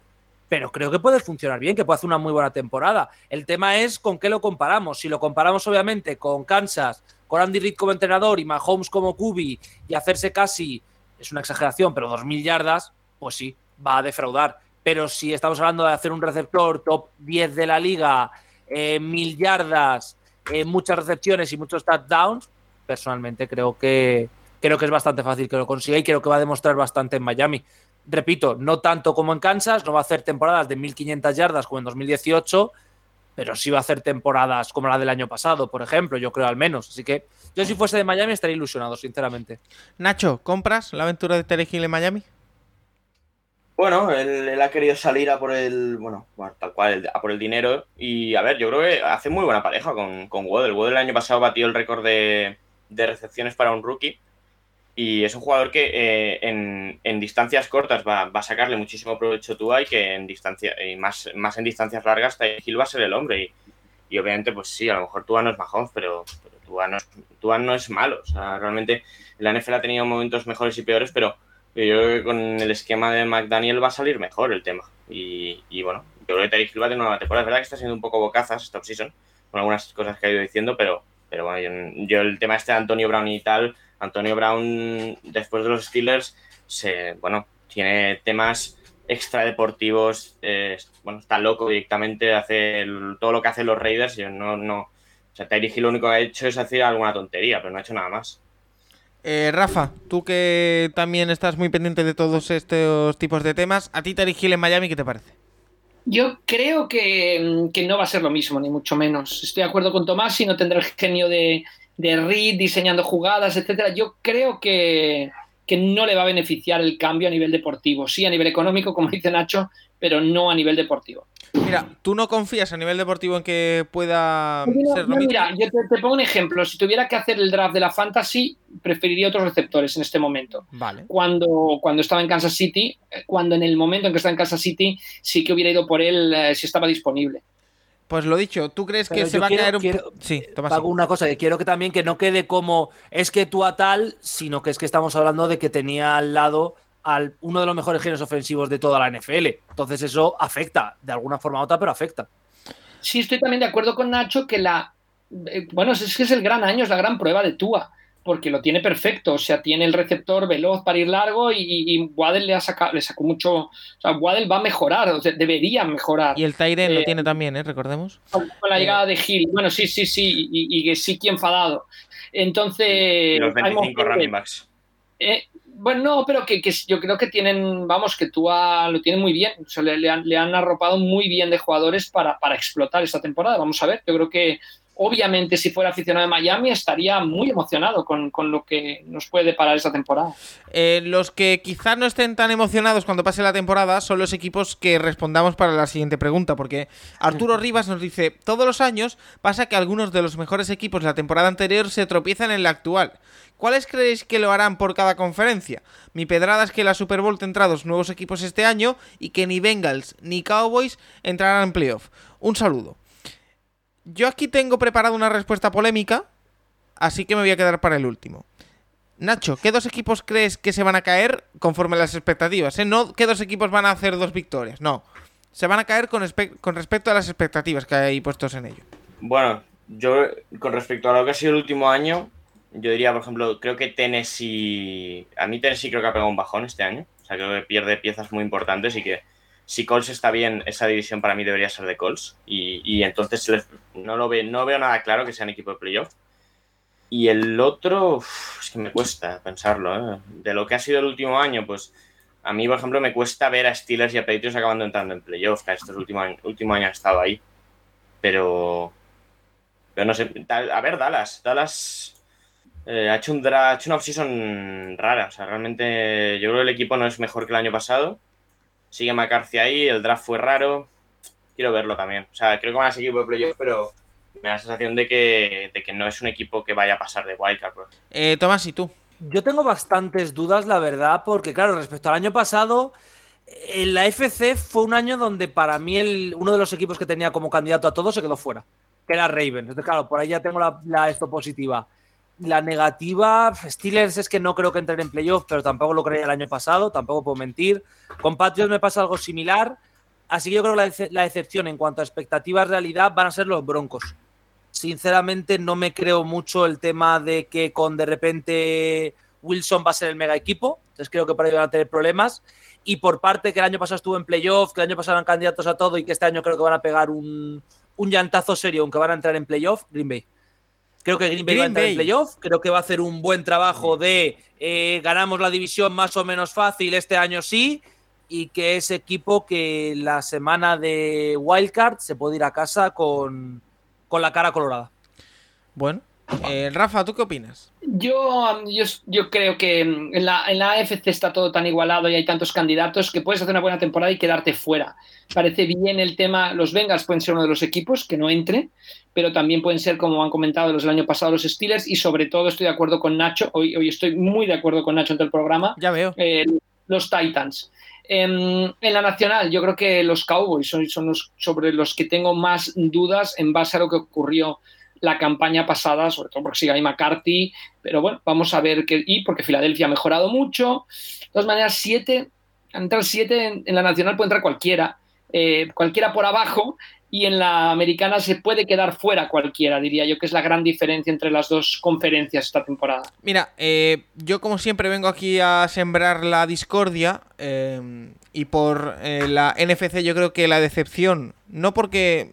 pero creo que puede funcionar bien, que puede hacer una muy buena temporada. El tema es con qué lo comparamos. Si lo comparamos, obviamente, con Kansas, con Andy Reid como entrenador y Mahomes como QB y hacerse casi es una exageración, pero 2.000 yardas, pues sí, va a defraudar. Pero si estamos hablando de hacer un receptor top 10 de la liga, eh, 1.000 yardas, eh, muchas recepciones y muchos touchdowns, personalmente creo que, creo que es bastante fácil que lo consiga y creo que va a demostrar bastante en Miami. Repito, no tanto como en Kansas, no va a hacer temporadas de 1.500 yardas como en 2018, pero sí va a hacer temporadas como la del año pasado, por ejemplo, yo creo al menos. Así que yo si fuese de Miami estaría ilusionado, sinceramente. Nacho, ¿compras la aventura de Terry Hill en Miami? Bueno, él, él, ha querido salir a por el, bueno, bueno tal cual, a por el dinero. Y a ver, yo creo que hace muy buena pareja con, con Waddle. Waddle el año pasado batió el récord de, de recepciones para un rookie. Y es un jugador que eh, en, en, distancias cortas va, va, a sacarle muchísimo provecho Tua y que en distancia, y más, más en distancias largas Hill va a ser el hombre. Y, y, obviamente, pues sí, a lo mejor Tua no es Mahomes, pero, pero Tua, no es, Tua no es malo. O sea, realmente la NFL ha tenido momentos mejores y peores, pero yo creo que con el esquema de McDaniel va a salir mejor el tema. Y, y bueno, yo creo que Terry va a tener una temporada. Es verdad que está siendo un poco bocazas esta offseason con algunas cosas que ha ido diciendo, pero, pero bueno, yo, yo el tema este de Antonio Brown y tal Antonio Brown, después de los Steelers, se, bueno, tiene temas extradeportivos, eh, bueno, está loco directamente, hace el, todo lo que hacen los Raiders, yo no, no, o sea, Tyreek Hill lo único que ha hecho es hacer alguna tontería, pero no ha hecho nada más. Eh, Rafa, tú que también estás muy pendiente de todos estos tipos de temas, ¿a ti Tyreek Hill en Miami qué te parece? Yo creo que, que, no va a ser lo mismo, ni mucho menos. Estoy de acuerdo con Tomás y no tendrá el genio de, de Reed diseñando jugadas, etcétera, yo creo que, que, no le va a beneficiar el cambio a nivel deportivo. Sí, a nivel económico, como [laughs] dice Nacho, pero no a nivel deportivo. Mira, ¿tú no confías a nivel deportivo en que pueda ser Mira, yo te, te, pongo un ejemplo. Si tuviera que hacer el draft de la Fantasy, preferiría otros receptores en este momento. Vale. Cuando, cuando estaba en Kansas City, cuando en el momento en que estaba en Kansas City, sí que hubiera ido por él eh, si estaba disponible. Pues lo dicho, ¿tú crees que se va quiero- a caer un quiero- Sí, toma Hago una cosa que quiero que también que no quede como es que tú a tal, sino que es que estamos hablando de que tenía al lado al uno de los mejores genios ofensivos de toda la NFL. Entonces eso afecta, de alguna forma u otra, pero afecta. Sí, estoy también de acuerdo con Nacho que la. eh, bueno, es que es el gran año, es la gran prueba de Tua, porque lo tiene perfecto. O sea, tiene el receptor veloz para ir largo y, y, y Waddle le, ha sacado, le sacó mucho. O sea, Waddle va a mejorar, o sea, debería mejorar. Y el Tyren Eh, lo tiene también, ¿eh? Recordemos. Con, la llegada de Hill. Bueno, sí, sí, sí, y, y que sí que enfadado. Entonces. Y los hay 25 momentos- running backs. eh, Bueno, no, pero que, que yo creo que tienen, vamos, que tú lo tienen muy bien. O sea, le, le, han, le, han, arropado muy bien de jugadores para, para explotar esta temporada. Vamos a ver, yo creo que obviamente si fuera aficionado de Miami estaría muy emocionado con, con lo que nos puede deparar esta temporada. Eh, los que quizás no estén tan emocionados cuando pase la temporada son los equipos que respondamos para la siguiente pregunta, porque Arturo Rivas nos dice, todos los años pasa que algunos de los mejores equipos de la temporada anterior se tropiezan en la actual. ¿Cuáles creéis que lo harán por cada conferencia? Mi pedrada es que la Super Bowl tendrá dos nuevos equipos este año y que ni Bengals ni Cowboys entrarán en playoff. Un saludo. Yo aquí tengo preparada una respuesta polémica, así que me voy a quedar para el último. Nacho, ¿qué dos equipos crees que se van a caer conforme a las expectativas? Eh? No qué dos equipos van a hacer dos victorias, no. Se van a caer con, con respecto a las expectativas que hay puestos en ello. Bueno, yo con respecto a lo que ha sido el último año, yo diría, por ejemplo, creo que Tennessee. A mí Tennessee creo que ha pegado un bajón este año. O sea, creo que pierde piezas muy importantes y que si Colts está bien, esa división para mí debería ser de Colts. Y, y entonces no, lo ve, no veo nada claro que sean equipo de playoff. Y el otro, es que me cuesta pensarlo. ¿eh? De lo que ha sido el último año, pues a mí, por ejemplo, me cuesta ver a Steelers y a Patriots acabando entrando en playoff, que estos últimos años, último año han estado ahí. Pero, pero no sé, a ver, Dallas. Dallas eh, ha hecho, un ha hecho una offseason rara. O sea, realmente yo creo que el equipo no es mejor que el año pasado sigue McCarthy ahí, el draft fue raro. Quiero verlo también. O sea, creo que van a seguir por playoff, pero me da la sensación de que, de que no es un equipo que vaya a pasar de wildcard. Eh, Tomás, ¿y tú? Yo tengo bastantes dudas, la verdad, porque claro, respecto al año pasado, en la FC fue un año donde para mí el, uno de los equipos que tenía como candidato a todo se quedó fuera, que era Ravens. Entonces, claro, por ahí ya tengo la, la esto positiva. La negativa, Steelers es que no creo que entren en playoff, pero tampoco lo creía el año pasado, tampoco puedo mentir. Con Patriots me pasa algo similar, así que yo creo que la, la excepción en cuanto a expectativas realidad van a ser los Broncos. Sinceramente no me creo mucho el tema de que con de repente Wilson va a ser el mega equipo, entonces creo que por ahí van a tener problemas. Y por parte que el año pasado estuvo en playoff, que el año pasado eran candidatos a todo y que este año creo que van a pegar un, un llantazo serio, aunque van a entrar en playoff, Green Bay. Creo que Green Bay Green va a entrar Bay. en playoff. Creo que va a hacer un buen trabajo de eh, ganamos la división más o menos fácil este año sí. Y que es equipo que la semana de Wildcard se puede ir a casa con, con la cara colorada. Bueno, eh, Rafa, ¿tú qué opinas? Yo, yo, yo, creo que en la, en la AFC está todo tan igualado y hay tantos candidatos que puedes hacer una buena temporada y quedarte fuera. Parece bien el tema, los Bengals pueden ser uno de los equipos que no entre, pero también pueden ser, como han comentado los del año pasado, los Steelers y sobre todo estoy de acuerdo con Nacho, hoy, hoy estoy muy de acuerdo con Nacho en todo el programa. Ya veo. Eh, los Titans. En, en, la nacional, yo creo que los Cowboys son, son los sobre los que tengo más dudas en base a lo que ocurrió la campaña pasada, sobre todo porque sigue ahí McCarthy, pero bueno, vamos a ver qué. Y porque Filadelfia ha mejorado mucho. De todas maneras, siete, entrar siete en, la nacional puede entrar cualquiera, eh, cualquiera por abajo, y en la americana se puede quedar fuera cualquiera, diría yo, que es la gran diferencia entre las dos conferencias esta temporada. Mira, eh, yo como siempre vengo aquí a sembrar la discordia eh, y por eh, la NFC yo creo que la decepción, no porque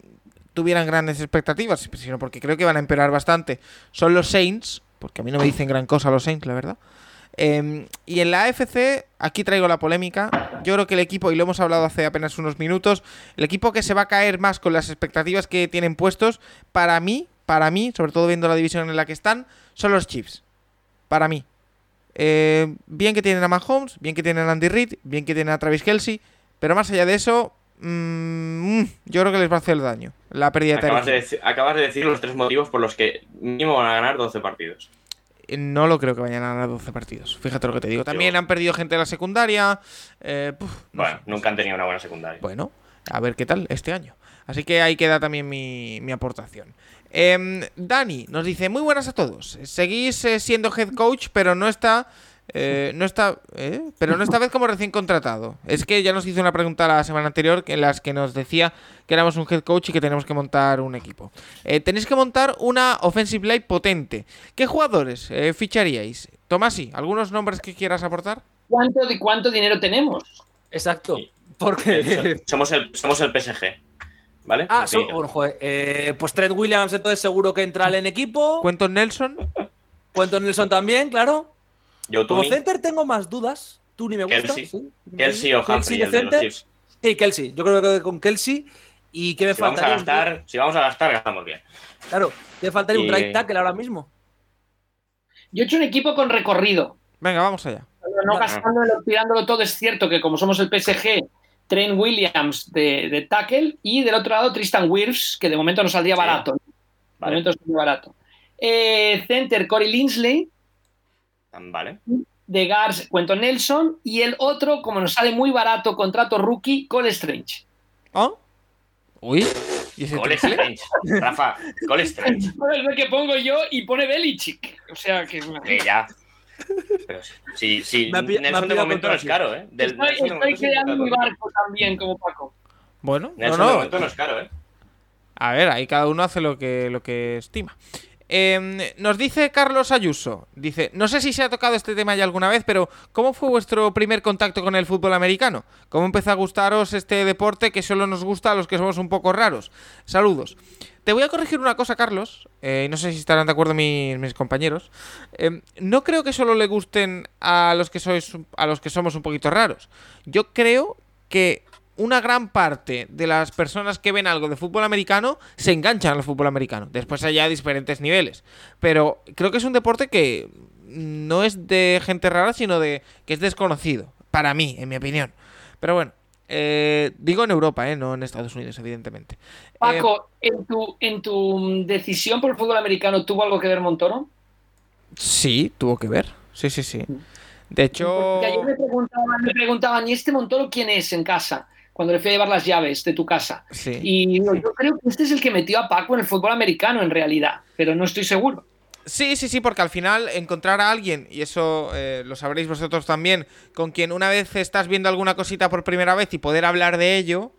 tuvieran grandes expectativas, sino porque creo que van a empeorar bastante, son los Saints, porque a mí no me dicen gran cosa los Saints, la verdad. Eh, y en la AFC, aquí traigo la polémica. Yo creo que el equipo, y lo hemos hablado hace apenas unos minutos, el equipo que se va a caer más con las expectativas que tienen puestos, para mí, para mí, sobre todo viendo la división en la que están, son los Chiefs. Para mí. Eh, bien que tienen a Mahomes, bien que tienen a Andy Reid, bien que tienen a Travis Kelsey, pero más allá de eso, mmm, yo creo que les va a hacer daño. La pérdida acabas de, acabas de decir los tres motivos por los que mínimo van a ganar 12 partidos no lo creo que vayan a ganar 12 partidos. Fíjate lo que te digo. También han perdido gente de la secundaria. Eh, puf, no bueno, sé. nunca han tenido una buena secundaria. Bueno, a ver qué tal este año. Así que ahí queda también mi, mi aportación. Eh, Dani nos dice, muy buenas a todos. Seguís eh, siendo head coach, pero no está... Eh, no está, ¿eh? pero no esta vez como recién contratado. Es que ya nos hizo una pregunta la semana anterior en las que nos decía que éramos un head coach y que tenemos que montar un equipo. Eh, tenéis que montar una offensive line potente. ¿Qué jugadores eh, ficharíais? Tomasi, ¿algunos nombres que quieras aportar? ¿Cuánto, de cuánto dinero tenemos? Exacto. Porque somos el, somos el PSG. ¿Vale? Ah, so, bueno, joder, eh, pues Trent Williams entonces seguro que entra en equipo. ¿Cuentos Nelson? Cuentos Nelson también, claro. Como center tengo más dudas. Tú ni me gusta. Kelsey. sí. Kelsey o Humphrey, de el de los center. Chiefs. Sí, Kelsey. Yo creo que con Kelsey. ¿Y qué me Si vamos a gastar, si vamos a gastar, gastamos bien. Claro, ¿qué me faltaría un right tackle ahora mismo? Yo he hecho un equipo con recorrido. Venga, vamos allá. No Vale. gastándolo, tirándolo todo. Es cierto que como somos el PSG, Trent Williams de, de tackle y del otro lado Tristan Wirfs, que de momento nos saldría Sí. barato. De Vale. momento saldría barato. Eh, center Corey Linsley, Vale. de Gars cuento Nelson y el otro, como nos sale muy barato, contrato rookie, Cole Strange. ¿Oh? Uy. ¿Y ese Cole? Strange. Rafa, Cole Strange. [laughs] Bueno, es lo que pongo yo y pone Belichick. O sea que Eh, ya. Pero sí, sí, Me Nelson de momento no es caro, ¿eh? Del, estoy, de estoy creando mi contrato. barco también, como Paco. Bueno, no, Nelson de no. momento no es caro, ¿eh? A ver, ahí cada uno hace lo que, lo que estima. Eh, nos dice Carlos Ayuso, dice, no sé si se ha tocado este tema ya alguna vez, pero ¿cómo fue vuestro primer contacto con el fútbol americano? ¿Cómo empezó a gustaros este deporte que solo nos gusta a los que somos un poco raros? Saludos. Te voy a corregir una cosa, Carlos, eh, no sé si estarán de acuerdo mis, mis compañeros. Eh, no creo que solo le gusten a los que sois a los que somos un poquito raros. Yo creo que una gran parte de las personas que ven algo de fútbol americano se enganchan al fútbol americano. Después hay ya diferentes niveles. Pero creo que es un deporte que no es de gente rara, sino de que es desconocido. Para mí, en mi opinión. Pero bueno, eh, digo en Europa, eh, no en Estados Unidos, evidentemente. Eh, Paco, ¿en, tu, ¿en tu decisión por el fútbol americano tuvo algo que ver Montoro? sí, tuvo que ver. Sí, sí, sí. De hecho... Porque ayer me preguntaban, me preguntaban, ¿y este Montoro quién es en casa? Cuando le fui a llevar las llaves de tu casa. Sí. Y yo creo que este es el que metió a Paco en el fútbol americano, en realidad, pero no estoy seguro. Sí, sí, sí, porque al final encontrar a alguien, y eso eh, lo sabréis vosotros también, con quien una vez estás viendo alguna cosita por primera vez y poder hablar de ello,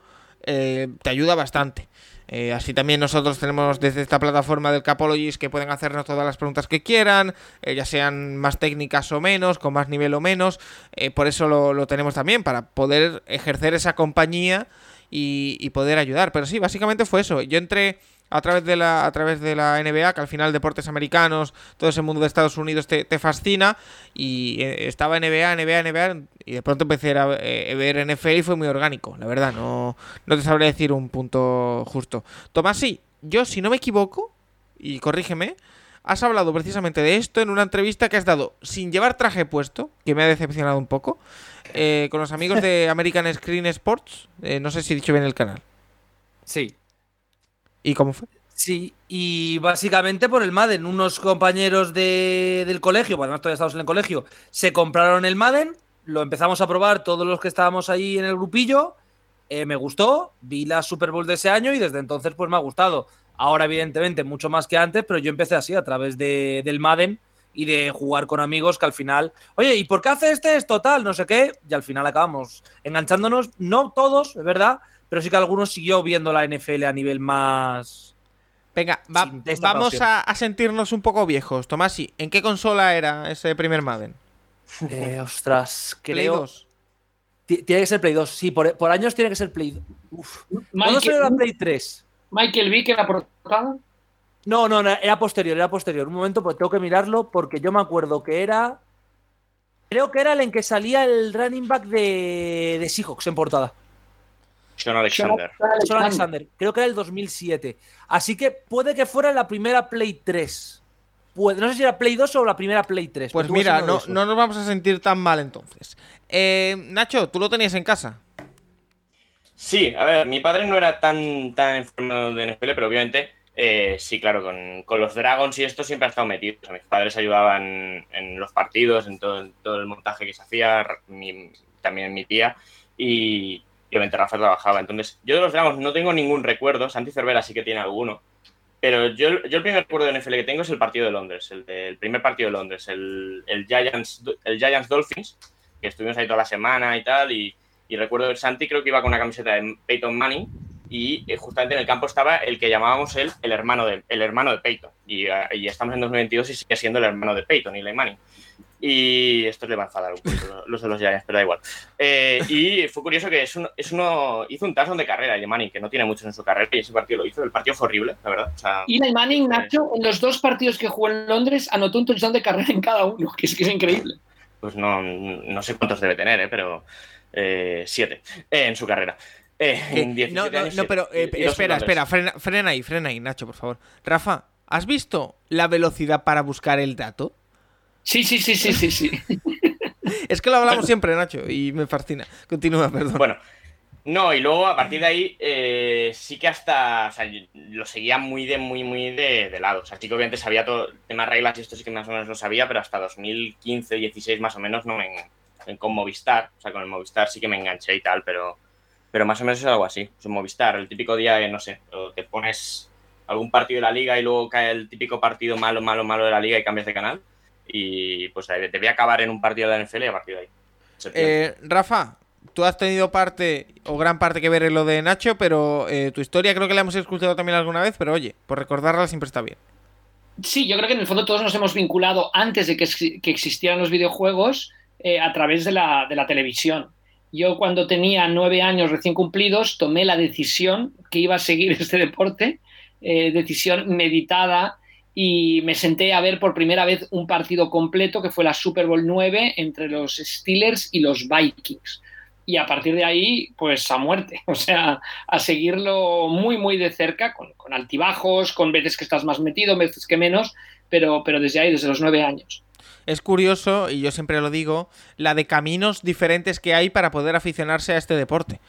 eh, te ayuda bastante. Eh, así también nosotros tenemos desde esta plataforma del Capologist que pueden hacernos todas las preguntas que quieran, eh, ya sean más técnicas o menos, con más nivel o menos. eh, por eso lo, lo tenemos también, para poder ejercer esa compañía y, y poder ayudar. Pero sí, básicamente fue eso. Yo entré a través de la, a través de la NBA, que al final deportes americanos, todo ese mundo de Estados Unidos te, te fascina. Y eh, estaba NBA, NBA, NBA, y de pronto empecé a eh, ver NFL y fue muy orgánico, la verdad. No, no te sabré decir un punto justo. Tomás, sí, yo si no me equivoco, y corrígeme, has hablado precisamente de esto en una entrevista que has dado sin llevar traje puesto, que me ha decepcionado un poco, eh, con los amigos de [laughs] American Screen Sports. eh, no sé si he dicho bien el canal. Sí. ¿Y cómo fue? Sí, y básicamente por el Madden. Unos compañeros de- del colegio, bueno, todavía estamos en el colegio, se compraron el Madden, lo empezamos a probar todos los que estábamos ahí en el grupillo. eh, me gustó, vi la Super Bowl de ese año y desde entonces pues me ha gustado. Ahora, evidentemente, mucho más que antes, pero yo empecé así, a través de- del Madden y de jugar con amigos que al final, oye, ¿y por qué hace este esto tal? No sé qué, y al final acabamos enganchándonos, no todos, es verdad, pero sí que algunos siguió viendo la NFL a nivel más... Venga, va- vamos a, a sentirnos un poco viejos. Tomasi, ¿en qué consola era ese primer Madden? [laughs] Eh, ostras, Play creo... 2. Ti- Tiene que ser Play 2, sí, por, por años tiene que ser Play 2. Uf. ¿Cuándo salió la Play 3? Michael Vick en la portada. No, no, no, era posterior, era posterior. Un momento, pues tengo que mirarlo porque yo me acuerdo que era. Creo que era el en que salía el running back de, de Seahawks en portada. Sean Alexander. Son Alexander. Creo que era el 2007. Así que puede que fuera la primera Play 3. Puede, no sé si era Play 2 o la primera Play 3. Pues mira, no, no nos vamos a sentir tan mal entonces. Eh, Nacho, tú lo tenías en casa. Sí, a ver, mi padre no era tan, tan enfermo de NFL, pero obviamente eh, sí, claro, con, con los Dragons y esto siempre ha estado metido. O sea, mis padres ayudaban en los partidos, en todo, en todo el montaje que se hacía, mi- también mi tía, y, y obviamente Rafa trabajaba. Entonces, yo de los Dragons no tengo ningún recuerdo, Santi Cervera sí que tiene alguno, pero yo, yo el primer recuerdo de NFL que tengo es el partido de Londres, el, primer partido de Londres, el, el, Giants, el Giants Dolphins, que estuvimos ahí toda la semana y tal, y, y recuerdo que Santi creo que iba con una camiseta de Peyton Manning y eh, justamente en el campo estaba el que llamábamos él el hermano de, el hermano de Peyton. Y, y estamos en 2022 y sigue siendo el hermano de Peyton, Eli Manning. Y esto le va a enfadar un poco los de los Giants, pero da igual. Eh, y fue curioso que es uno, es uno hizo un touchdown de carrera, Eli Manning, que no tiene muchos en su carrera, y ese partido lo hizo. El partido fue horrible, la verdad. O sea, Eli Manning, Nacho, en los dos partidos que jugó en Londres, anotó un touchdown de carrera en cada uno, que es que es increíble. pues no, no sé cuántos debe tener, ¿eh? pero eh, siete eh, en su carrera. Eh, en 17 no, no, años, no, pero eh, Y- y espera, espera, frena, frena ahí, frena ahí, Nacho, por favor. Rafa, ¿has visto la velocidad para buscar el dato? Sí, sí, sí, sí, sí, sí. Es que lo hablamos siempre, Nacho, y me fascina. Continúa, perdón. Bueno, no, y luego a partir de ahí eh, sí que hasta, o sea, lo seguía muy de, muy, muy de, de lado. O sea, sí que obviamente sabía todo, temas reglas y esto sí que más o menos lo sabía, pero hasta 2015, 16 más o menos no me, en- con Movistar, o sea, con el Movistar sí que me enganché y tal, pero, pero más o menos es algo así. Es un Movistar, el típico día, que, no sé, te pones algún partido de la liga y luego cae el típico partido malo, malo, malo de la liga y cambias de canal. Y pues eh, te voy a acabar en un partido de la NFL y a partir de ahí. Eh, Rafa, tú has tenido parte o gran parte que ver en lo de Nacho, pero eh, tu historia creo que la hemos escuchado también alguna vez, pero oye, por recordarla siempre está bien. Sí, yo creo que en el fondo todos nos hemos vinculado antes de que, ex- que existieran los videojuegos eh, a través de la, de la televisión. Yo cuando tenía nueve años recién cumplidos tomé la decisión que iba a seguir [laughs] este deporte, eh, decisión meditada, y me senté a ver por primera vez un partido completo que fue la Super Bowl 9 entre los Steelers y los Vikings. Y a partir de ahí, pues a muerte, [laughs] o sea, a seguirlo muy, muy de cerca, con, altibajos, con veces que estás más metido, veces que menos, pero, pero desde ahí, desde los nueve años. Es curioso, y yo siempre lo digo, la de caminos diferentes que hay para poder aficionarse a este deporte.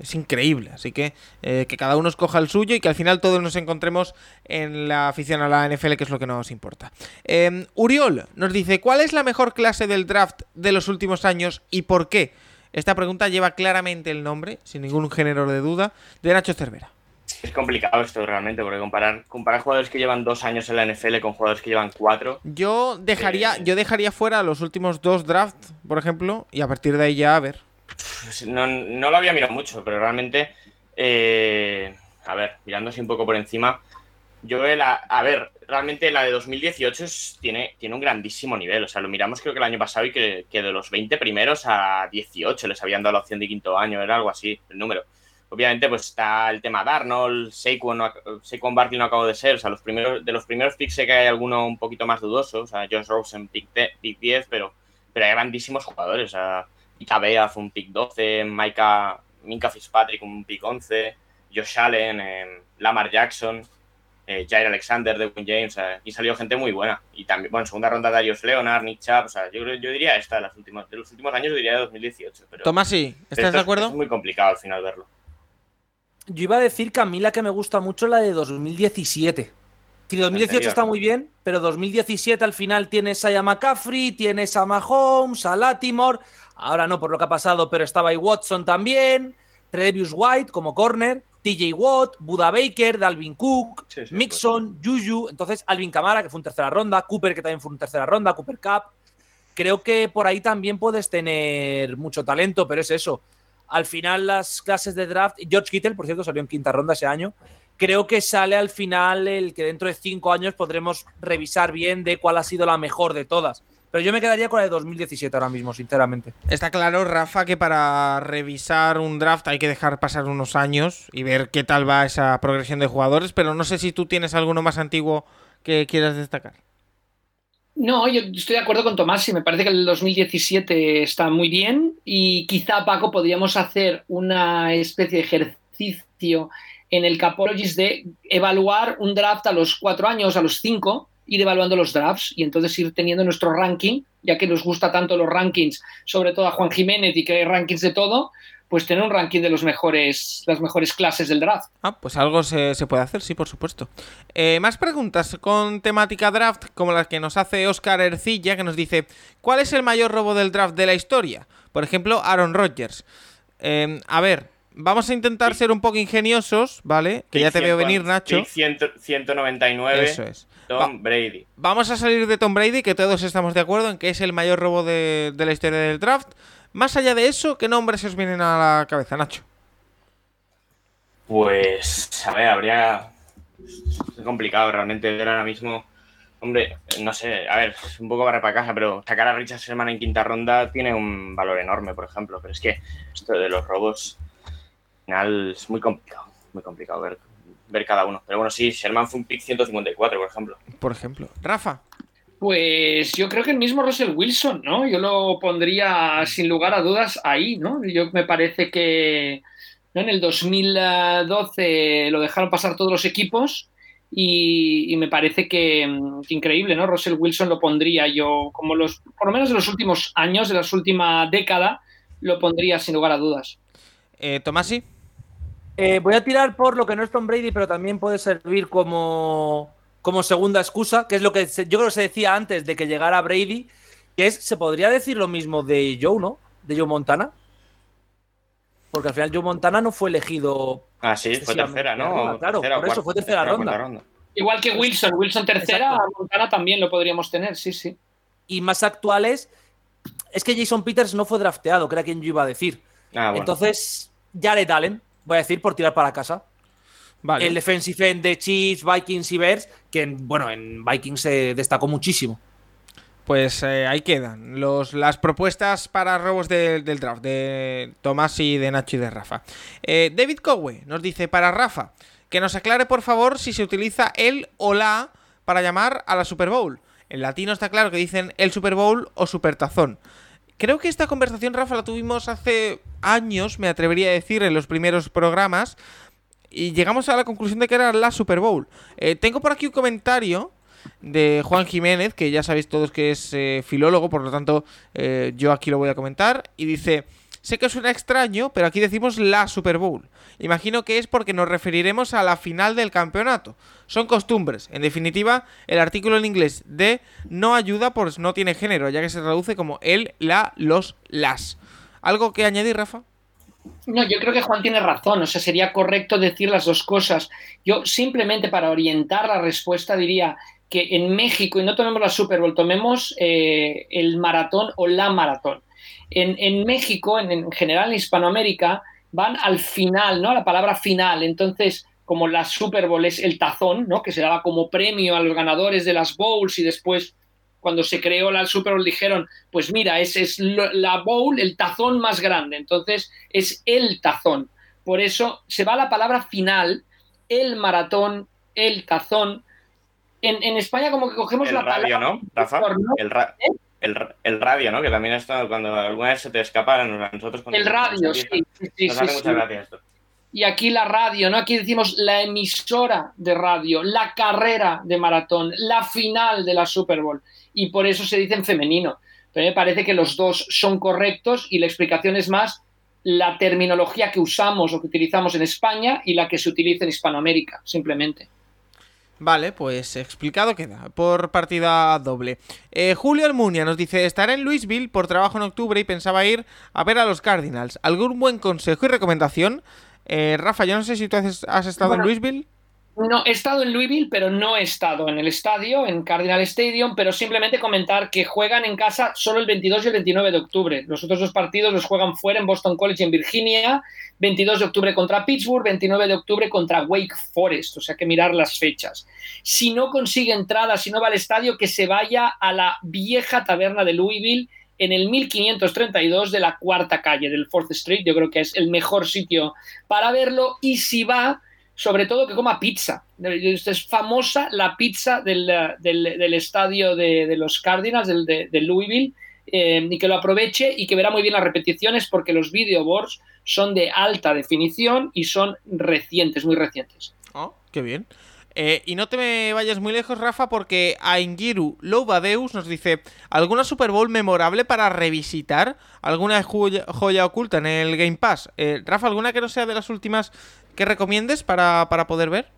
Es increíble, así que eh, que cada uno escoja el suyo y que al final todos nos encontremos en la afición a la NFL, que es lo que nos importa. Eh, Uriol nos dice, ¿cuál es la mejor clase del draft de los últimos años y por qué? Esta pregunta lleva claramente el nombre, sin ningún género de duda, de Nacho Cervera. Es complicado esto realmente, porque comparar, comparar jugadores que llevan dos años en la NFL con jugadores que llevan cuatro. Yo dejaría, Eh. yo dejaría fuera los últimos dos drafts, por ejemplo, y a partir de ahí ya a ver. No, no lo había mirado mucho, pero realmente, eh, a ver, mirando así un poco por encima, yo la, a ver, realmente la de 2018 es- tiene, tiene un grandísimo nivel. O sea, lo miramos creo que el año pasado y que, que de los 20 primeros a 18 les habían dado la opción de quinto año, era algo así, el número. Obviamente, pues está el tema de Arnold, Saquon, no Saquon Barkley no acabo de ser. O sea, los primeros, de los primeros picks sé que hay alguno un poquito más dudoso. O sea, Josh Rosen, pick, pick 10, pero, pero hay grandísimos jugadores. O sea, Mika Bea fue un pick 12, Micah, Minka Fitzpatrick un pick 11, Josh Allen, eh, Lamar Jackson, eh, Jair Alexander, Devin James. Aquí salió gente muy buena. Y también, bueno, en segunda ronda Darius Leonard, Nick Chubb. O sea, yo, yo diría esta de, las últimas, de los últimos años, yo diría de 2018. Pero, Tomás, sí, ¿estás esto de acuerdo? Es muy complicado al final verlo. Yo iba a decir que a mí la que me gusta mucho es la de 2017. Sí, 2018 Anterior. está muy bien, pero 2017 al final tienes a McCaffrey, tienes a Mahomes, a Latimore. Ahora no por lo que ha pasado, pero estaba ahí Watson también, Trevius White como corner, TJ Watt, Buda Baker, Dalvin Cook, Sí, sí, Mixon, Juju. Entonces, Alvin Kamara, que fue en tercera ronda, Cooper, que también fue en tercera ronda, Cooper Cup. Creo que por ahí también puedes tener mucho talento, pero es eso. Al final, las clases de draft, George Kittle, por cierto, salió en quinta ronda ese año. Creo que sale al final el que dentro de cinco años podremos revisar bien de cuál ha sido la mejor de todas. Pero yo me quedaría con la de 2017 ahora mismo, sinceramente. Está claro, Rafa, que para revisar un draft hay que dejar pasar unos años y ver qué tal va esa progresión de jugadores, pero no sé si tú tienes alguno más antiguo que quieras destacar. No, yo estoy de acuerdo con Tomás y me parece que el 2017 está muy bien y quizá, Paco, podríamos hacer una especie de ejercicio en el Capologist de evaluar un draft a los cuatro años, a los cinco, ir evaluando los drafts y entonces ir teniendo nuestro ranking, ya que nos gusta tanto los rankings, sobre todo a Juan Jiménez y que hay rankings de todo, pues tener un ranking de los mejores, las mejores clases del draft. Ah, pues algo se, se puede hacer, sí, por supuesto. Eh, más preguntas con temática draft, como las que nos hace Oscar Ercilla, que nos dice: ¿Cuál es el mayor robo del draft de la historia? Por ejemplo, Aaron Rodgers. Eh, a ver, vamos a intentar ser un poco ingeniosos, ¿vale? Que ya te veo 100, venir, Nacho. pick 100 199, Eso es. Tom Brady. Vamos a salir de Tom Brady, que todos estamos de acuerdo en que es el mayor robo de, de la historia del draft. Más allá de eso, ¿qué nombres os vienen a la cabeza, Nacho? Pues, a ver, habría. Es complicado realmente ver ahora mismo. Hombre, no sé, a ver, es un poco barra para casa, pero sacar a Richard Sherman en quinta ronda tiene un valor enorme, por ejemplo. Pero es que esto de los robos, final es muy complicado, muy complicado ver, ver cada uno. Pero bueno, sí, Sherman fue un pick 154, por ejemplo. Por ejemplo. Rafa. Pues yo creo que el mismo Russell Wilson, ¿no? Yo lo pondría sin lugar a dudas ahí, ¿no? Yo me parece que en el 2012 lo dejaron pasar todos los equipos y, me parece que, increíble, ¿no? Russell Wilson lo pondría yo como los, por lo menos en los últimos años, de las últimas décadas, lo pondría sin lugar a dudas. Eh, Tomasi. Eh, voy a tirar por lo que no es Tom Brady, pero también puede servir como como segunda excusa, que es lo que yo creo que se decía antes de que llegara Brady, que es, se podría decir lo mismo de Joe, ¿no? De Joe Montana. Porque al final Joe Montana no fue elegido. Ah, sí, fue tercera, ¿no? claro, por eso fue tercera, ronda. Igual que Wilson, Wilson tercera, Montana también lo podríamos tener, sí, sí. Y más actuales, es que Jason Peters no fue drafteado, que era quien yo iba a decir. Ah, Entonces, Jared Allen, voy a decir por tirar para casa. El defensive end de Chiefs, Vikings y Bears, que bueno, en Vikings se destacó muchísimo. Pues eh, ahí quedan los, las propuestas para robos del draft de Tomás y de Nacho y de Rafa. Eh, David Cowe nos dice para Rafa que nos aclare por favor si se utiliza el o la para llamar a la Super Bowl. En latino está claro que dicen el Super Bowl o Supertazón. Creo que esta conversación, Rafa, la tuvimos hace años, me atrevería a decir, en los primeros programas, y llegamos a la conclusión de que era la Super Bowl. Eh, tengo por aquí un comentario de Juan Jiménez, que ya sabéis todos que es eh, filólogo, por lo tanto eh, yo aquí lo voy a comentar, y dice, sé que suena extraño, pero aquí decimos la Super Bowl. Imagino que es porque nos referiremos a la final del campeonato. Son costumbres. En definitiva, el artículo en inglés de no ayuda pues no tiene género, ya que se traduce como el, la, los, las. ¿Algo que añadir, Rafa? No, yo creo que Juan tiene razón, o sea, sería correcto decir las dos cosas. Yo simplemente para orientar la respuesta diría que en México, y no tomemos la Super Bowl, tomemos eh, el maratón o la maratón. En, México, en, general en Hispanoamérica, van al final, ¿no? La palabra final. Entonces, como la Super Bowl es el tazón, ¿no? Que se daba como premio a los ganadores de las bowls y después cuando se creó la Super Bowl dijeron, pues mira, ese es la bowl, el tazón más grande, entonces es el tazón. Por eso se va la palabra final, el maratón, el tazón. En, España como que cogemos la radio, palabra... ¿no, Rafa? ¿Eh? El, radio, ¿no? Que también está cuando alguna vez se te escapa nosotros. El radio, sí, sí, sí. esto. Y aquí la radio, ¿no? Aquí decimos la emisora de radio, la carrera de maratón, la final de la Super Bowl y por eso se dice en femenino. Pero me parece que los dos son correctos y la explicación es más la terminología que usamos o que utilizamos en España y la que se utiliza en Hispanoamérica, simplemente. Vale, pues explicado queda, por partida doble. Eh, Julio Almunia nos dice, estaré en Louisville por trabajo en octubre y pensaba ir a ver a los Cardinals. ¿Algún buen consejo y recomendación? Eh, Rafa, yo no sé si tú has, estado en Louisville. No, he estado en Louisville, pero no he estado en el estadio, en Cardinal Stadium, pero simplemente comentar que juegan en casa solo el 22 y el 29 de octubre. Los otros dos partidos los juegan fuera en Boston College en Virginia, 22 de octubre contra Pittsburgh, 29 de octubre contra Wake Forest, o sea que mirar las fechas. Si no consigue entrada, si no va al estadio, que se vaya a la vieja taberna de Louisville en el 1532 de la cuarta calle del Fourth Street, yo creo que es el mejor sitio para verlo, y si va sobre todo que coma pizza. Es famosa la pizza del, estadio de, los Cardinals, del, de, Louisville, eh, y que lo aproveche y que verá muy bien las repeticiones porque los videoboards son de alta definición y son recientes, muy recientes. Oh, qué bien. Eh, y no te me vayas muy lejos, Rafa, porque Aingiru Loubadeus nos dice: ¿Alguna Super Bowl memorable para revisitar? ¿Alguna joya, oculta en el Game Pass? Eh, Rafa, ¿alguna que no sea de las últimas que recomiendes para, poder ver?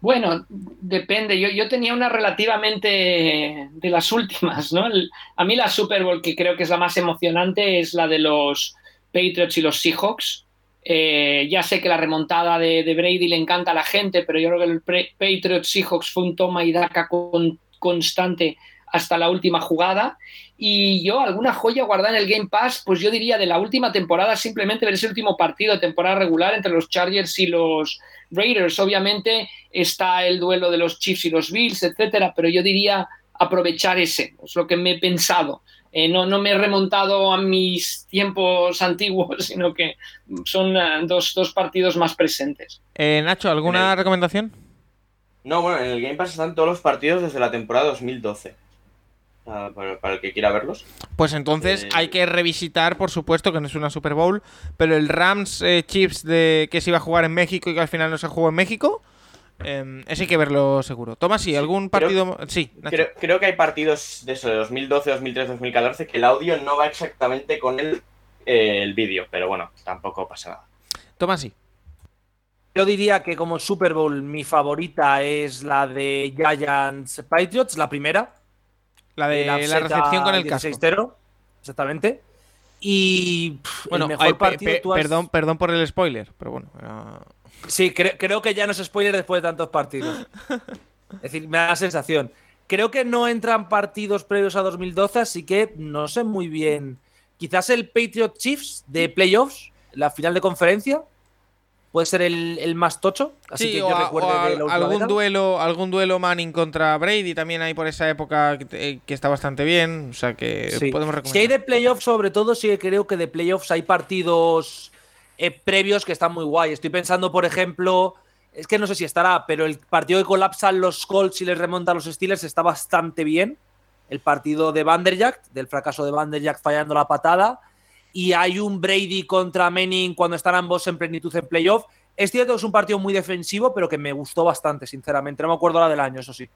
Bueno, depende. Yo, yo, tenía una relativamente de las últimas, ¿no? a mí la Super Bowl que creo que es la más emocionante es la de los Patriots y los Seahawks. Eh, ya sé que la remontada de, Brady le encanta a la gente, pero yo creo que el Patriots Seahawks fue un toma y daca constante hasta la última jugada. Y yo, alguna joya guardada en el Game Pass, pues yo diría de la última temporada, simplemente ver ese último partido de temporada regular entre los Chargers y los Raiders. Obviamente está el duelo de los Chiefs y los Bills, etcétera, pero yo diría aprovechar ese, es lo que me he pensado. Eh, no, no me he remontado a mis tiempos [laughs] antiguos, sino que son eh, dos, partidos más presentes. Eh, Nacho, ¿alguna recomendación? No, bueno, en el Game Pass están todos los partidos desde la temporada 2012. para, para- para el que quiera verlos. Pues entonces Eh, hay que revisitar, por supuesto, que no es una Super Bowl, pero el Rams eh, Chips de que se iba a jugar en México y que al final no se jugó en México, eh, ese hay que verlo seguro. Tomás, sí, algún creo- partido. Sí, Nacho. Creo, creo que hay partidos de eso, de 2012, 2013, 2014, que el audio no va exactamente con el, eh, el vídeo, pero bueno, tampoco pasa nada. Tomás, sí. Yo diría que como Super Bowl mi favorita es la de Giants Patriots, la primera. La de la recepción con el casco. 16-0, exactamente. Y pff, Bueno, el mejor ay, partido pe- tú has- perdón, perdón por el spoiler, pero bueno. era- Sí, cre- creo que ya no es spoiler después de tantos partidos. [laughs] Es decir, me da la sensación. Creo que no entran partidos previos a 2012, así que no sé muy bien. Quizás el Patriot Chiefs de playoffs, la final de conferencia, puede ser el, el más tocho. Así Sí, que yo a- recuerde o a- de la algún duelo, algún duelo Manning contra Brady también hay por esa época que, que está bastante bien. O sea que Sí. podemos Si hay recomendar. de playoffs, sobre todo, sí que creo que de playoffs hay partidos eh, previos que están muy guay. Estoy pensando, por ejemplo, es que no sé si estará, pero el partido que colapsan los Colts y les remontan los Steelers está bastante bien. El partido de Vanderjack, del fracaso de Vanderjack fallando la patada. Y hay un Brady contra Manning cuando están ambos en plenitud en playoff. Es cierto es un partido muy defensivo, pero que me gustó bastante, sinceramente. No me acuerdo la del año, eso sí.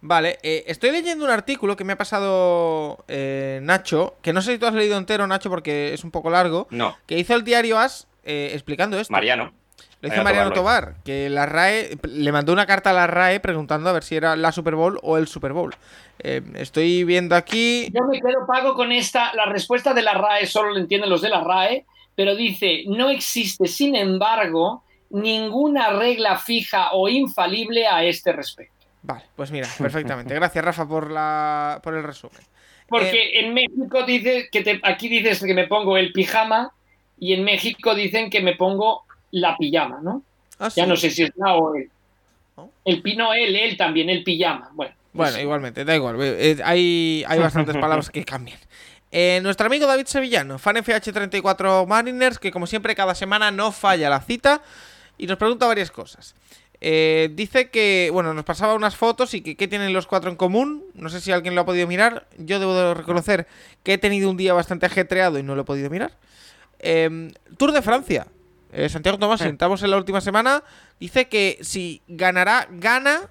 Vale, eh, estoy leyendo un artículo que me ha pasado eh, Nacho, que no sé si tú has leído entero, Nacho, porque es un poco largo, No, que hizo el diario As eh, explicando esto. Mariano. Lo hizo Mariano Tobar, que la RAE le mandó una carta a la RAE preguntando a ver si era la Super Bowl o el Super Bowl. Eh, estoy viendo aquí. Yo me quedo pago con esta. La respuesta de la RAE solo lo entienden los de la RAE, pero dice: no existe, sin embargo, ninguna regla fija o infalible a este respecto. Vale, pues mira, [laughs] perfectamente. Gracias, Rafa, por, la, por el resumen. Porque en México dice que te- aquí dices que me pongo el pijama y en México dicen que me pongo la pijama, ¿no? Ah, Ya sí. no sé si es la o él. ¿No? El pino, él, él también, el pijama. Bueno, Bueno, pues, igualmente, da igual. eh, eh, hay, hay bastantes [laughs] palabras que cambian. Eh, nuestro amigo David Sevillano, fan FH34 Mariners, que como siempre cada semana no falla la cita y nos pregunta varias cosas. Eh, dice que, bueno, nos pasaba unas fotos y que qué tienen los cuatro en común. No sé si alguien lo ha podido mirar. Yo debo de reconocer que he tenido un día bastante ajetreado y no lo he podido mirar. Eh, Tour de Francia. Eh, Santiago Tomás, si entramos en la última semana, dice que si ganará, gana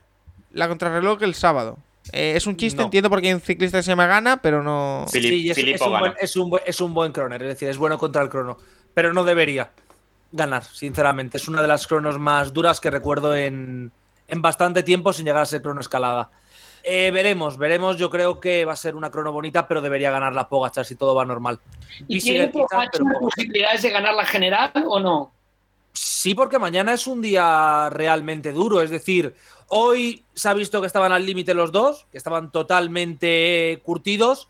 la contrarreloj el sábado. Eh, es un chiste, No. entiendo porque hay un ciclista que se llama Gana, pero no. Filip- Sí, y es, un gana. buen, es, un buen, es un buen croner, es decir, es bueno contra el crono. Pero no debería ganar, sinceramente. Es una de las cronos más duras que recuerdo en, en bastante tiempo sin llegar a ser crono escalada. Eh, veremos, veremos. Yo creo que va a ser una crono bonita, pero debería ganar la Pogachar si todo va normal. ¿Y Bissiger tiene posibilidades de ganar la general o no? Sí, porque mañana es un día realmente duro. Es decir, hoy se ha visto que estaban al límite los dos, que estaban totalmente curtidos.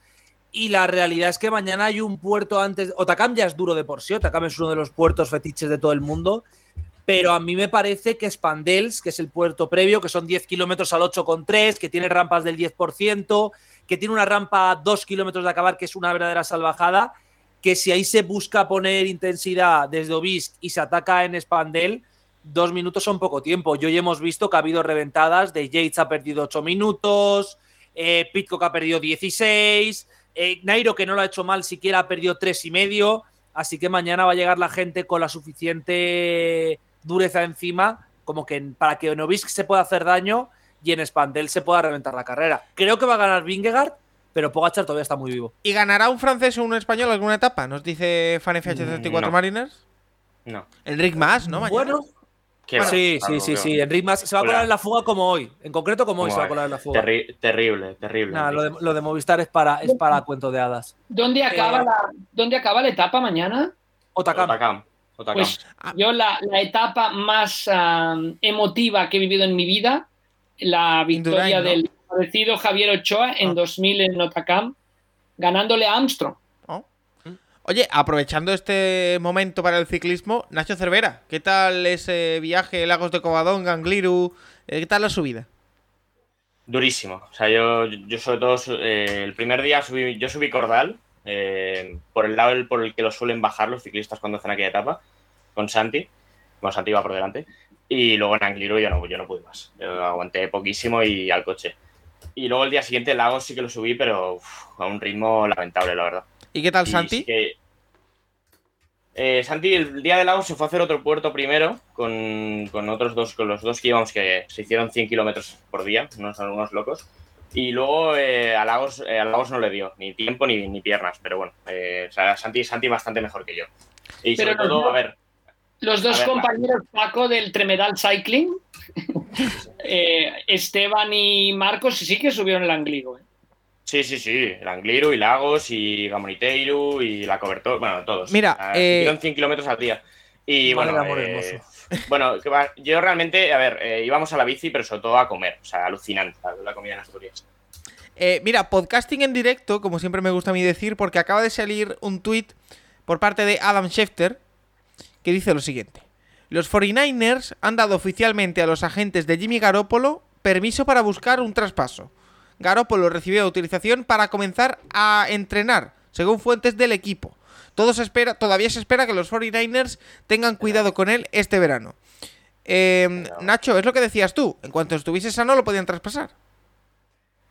Y la realidad es que mañana hay un puerto antes. Otacam ya es duro de por sí. Otacam es uno de los puertos fetiches de todo el mundo. Pero a mí me parece que Spandels, que es el puerto previo, que son 10 kilómetros al 8,3, que tiene rampas del 10%, que tiene una rampa a 2 kilómetros de acabar, que es una verdadera salvajada, que si ahí se busca poner intensidad desde Obisc y se ataca en Spandel, dos minutos son poco tiempo. Y hoy hemos visto que ha habido reventadas de Yates ha perdido 8 minutos, eh, Pitcock ha perdido 16, eh, Nairo, que no lo ha hecho mal, siquiera ha perdido tres y medio. Así que mañana va a llegar la gente con la suficiente dureza encima como que para que en Obisc se pueda hacer daño y en Spandel se pueda reventar la carrera. Creo que va a ganar Vingegaard, pero Pogachar todavía está muy vivo. ¿Y ganará un francés o un español alguna etapa? Nos dice Fan FH34 No. Mariners. No. Enric Mas, ¿no? Mañana. Bueno, ¿Qué sí, Claro, sí, sí, sí. Enric Mas se va a colar en la fuga como hoy. En concreto como hoy se va a colar en la fuga. Terri- terrible, terrible. Nada, lo, de, lo de Movistar es para, es para cuento de hadas. ¿Dónde acaba, Eh, la, ¿Dónde acaba la etapa mañana? Otacam. Otacam. Otacam. Pues yo la, la etapa más emotiva que he vivido en mi vida, la victoria Indurain, ¿no? del fallecido Javier Ochoa en Ah. 2000 en Otacam, ganándole a Armstrong. Oye, aprovechando este momento para el ciclismo, Nacho Cervera, ¿qué tal ese viaje, Lagos de Covadonga, Angliru? Eh, ¿Qué tal la subida? Durísimo. O sea, yo, yo sobre todo eh, el primer día subí, yo subí Cordal, eh, por el lado por el que lo suelen bajar los ciclistas cuando hacen aquella etapa, con Santi. Bueno, Santi iba por delante. Y luego en Angliru yo no, yo no pude más. Aguanté poquísimo y al coche. Y luego el día siguiente Lagos sí que lo subí, pero a un ritmo lamentable, la verdad. ¿Y qué tal, Y Santi? sí que- Eh, Santi, el día de Lagos se fue a hacer otro puerto primero con, con otros dos, con los dos que íbamos, que se hicieron 100 kilómetros por día, unos, unos locos. Y luego eh, a, Lagos, eh, a Lagos no le dio ni tiempo ni, ni piernas, pero bueno, eh, o sea, Santi, Santi bastante mejor que yo. Y Pero sobre los todo, dos- a ver, Los dos ver, compañeros Paco del Tremedal Cycling, [laughs] eh, Esteban y Marcos, sí que subieron el Angligo. Sí, sí, sí. El Angliru y Lagos y Gamoniteiru y la cobertura. Bueno, todos. Mira, eh, hicieron 100 kilómetros al día. Y bueno, eh, [laughs] bueno, que va- yo realmente, a ver, eh, íbamos a la bici, pero sobre todo a comer. O sea, alucinante la, comida en Asturias. Eh, mira, podcasting en directo, como siempre me gusta a mí decir, porque acaba de salir un tweet por parte de Adam Schefter que dice lo siguiente. Los 49ers han dado oficialmente a los agentes de Jimmy Garoppolo permiso para buscar un traspaso. Garoppolo recibió autorización para comenzar a entrenar, según fuentes del equipo. Todo se espera, todavía se espera que los 49ers tengan cuidado con él este verano. Eh, Nacho, es lo que decías tú. En cuanto estuviese sano, lo podían traspasar.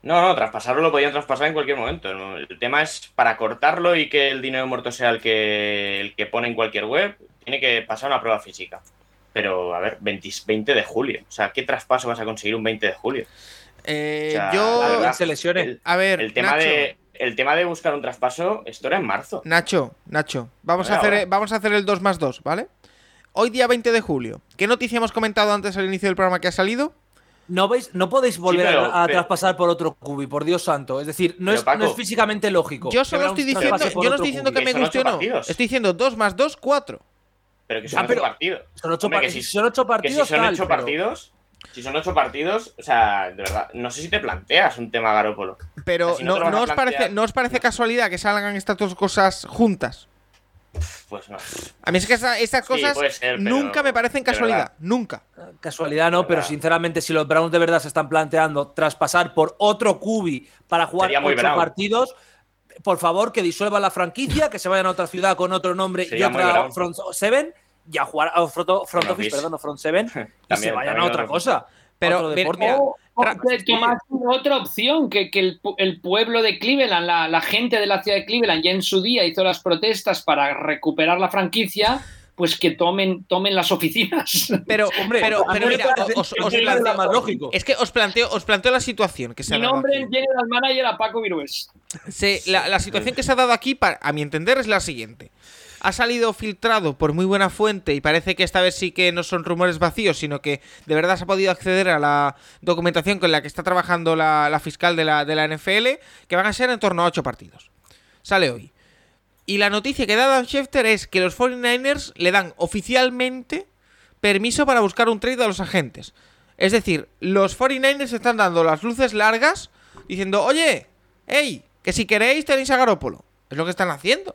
No, no, traspasarlo lo podían traspasar en cualquier momento. El tema es para cortarlo y que el dinero muerto sea el que, el que pone en cualquier web, tiene que pasar una prueba física. Pero, a ver, 20, 20 de julio. O sea, ¿qué traspaso vas a conseguir un 20 de julio? Eh, O sea, yo. verdad, se lesione. el- A ver, El tema, Nacho, de, el tema de buscar un traspaso, esto era en marzo. Nacho, Nacho, vamos a, Ahora, hacer, ahora. vamos a hacer el 2 más 2, ¿vale? Hoy día 20 de julio. ¿Qué noticia hemos comentado antes al inicio del programa que ha salido? No, veis, no podéis volver pero- a, a pero- traspasar por otro cubi, por Dios santo. Es decir, no, es, Paco, no es físicamente lógico. Yo solo estoy diciendo, yo no estoy diciendo cubi. que me guste o no. partidos. Estoy diciendo 2 más 2, 4. Pero que son Ah, ocho pero- partidos. Son ocho, Hombre, par- que si- son ocho Que partidos. si son tal, ocho pero- partidos, si son ocho partidos, o sea, de verdad, no sé si te planteas un tema Garópolo. Pero no os parece. ¿no os parece casualidad que salgan estas dos cosas juntas? Pues no. A mí es que esa- esas Sí, cosas puede ser, pero nunca me parecen casualidad. Nunca. Casualidad no, pero sinceramente, si los Browns de verdad se están planteando traspasar por otro cubi para jugar Sería ocho Brown. partidos, por favor, que disuelvan la franquicia, que se vayan a otra ciudad con otro nombre y Sería otra front seven, y a jugar a front, front office, perdón, no front seven, [laughs] y se También, vayan también a otra cosa. Pero, mira, O, o tomaste otra opción, que, que el, el pueblo de Cleveland, la, la gente de la ciudad de Cleveland, ya en su día hizo las protestas para recuperar la franquicia, pues que tomen, tomen las oficinas. Pero, [laughs] Hombre, pero, pero mira, os, os planteo, más lógico. es que os planteo, os planteo la situación que se ha Mi dado nombre aquí. en General Manager a Paco Virués. Se- la, la situación que se ha dado aquí, pa- a mi entender, es la siguiente. Ha salido filtrado por muy buena fuente y parece que esta vez sí que no son rumores vacíos, sino que de verdad se ha podido acceder a la documentación con la que está trabajando la, fiscal de la, NFL, que van a ser en torno a ocho partidos. Sale hoy. Y la noticia que da Dan Schefter es que los 49ers le dan oficialmente permiso para buscar un trade a los agentes. Es decir, los 49ers están dando las luces largas diciendo, oye, hey, que si queréis tenéis a Garópolo. Es lo que están haciendo.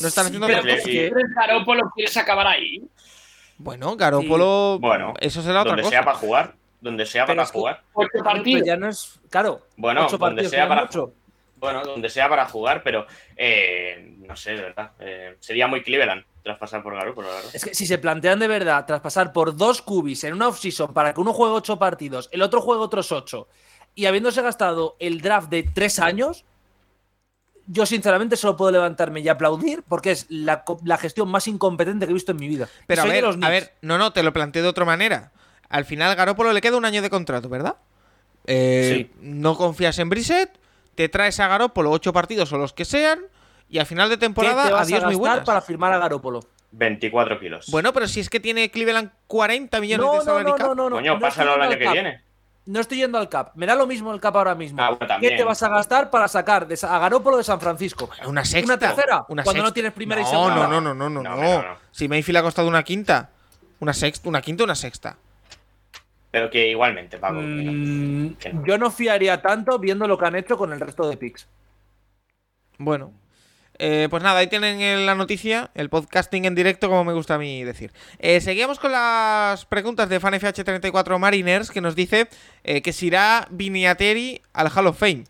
No están haciendo Pero otra le- cosa. sí. ¿quieres Garoppolo quieres acabar ahí? Bueno, Garópolo, Bueno, eso será otra donde cosa. sea para jugar. Donde sea Pero para es que- jugar. Ocho Pero partidos. ya no es. Claro, Bueno, ocho donde partidos sea para mucho. Bueno, donde sea para jugar, pero eh, no sé, de verdad. eh, sería muy Cleveland traspasar por Garoppolo, la verdad. Es que si se plantean de verdad traspasar por dos cubis en una offseason para que uno juegue ocho partidos, el otro juegue otros ocho, y habiéndose gastado el draft de tres años, yo sinceramente solo puedo levantarme y aplaudir porque es la, gestión más incompetente que he visto en mi vida. Pero a ver, los a ver, no, no, te lo planteo de otra manera. Al final Garópolo le queda un año de contrato, ¿verdad? Eh, No confías en Brissett, te traes a Garópolo ocho partidos o los que sean, y al final de ¿Qué temporada, te vas adiós a muy buenas. para firmar a Garópolo? 24 kilos. Bueno, pero si es que tiene Cleveland 40 millones No, de no, salary no, no, no, no. Coño, pásalo el año que viene. No estoy yendo al cap. Me da lo mismo el cap ahora mismo. Ah, bueno, ¿Qué te vas a gastar para sacar de a Garópolo de San Francisco? Una sexta. ¿Una tercera? Una Cuando no tienes primera y no, segunda. No, no, no, no, no, No, no. Si Mayfield ha costado una quinta. Una sexta, una quinta, una sexta. Pero que igualmente, no. Mm, que yo no fiaría tanto viendo lo que han hecho con el resto de picks. Bueno. Eh, pues nada, ahí tienen eh, la noticia, el podcasting en directo, como me gusta a mí decir. Eh, seguimos con las preguntas de FanFH34 Mariners, que nos dice eh, que si irá Viniateri al Hall of Fame.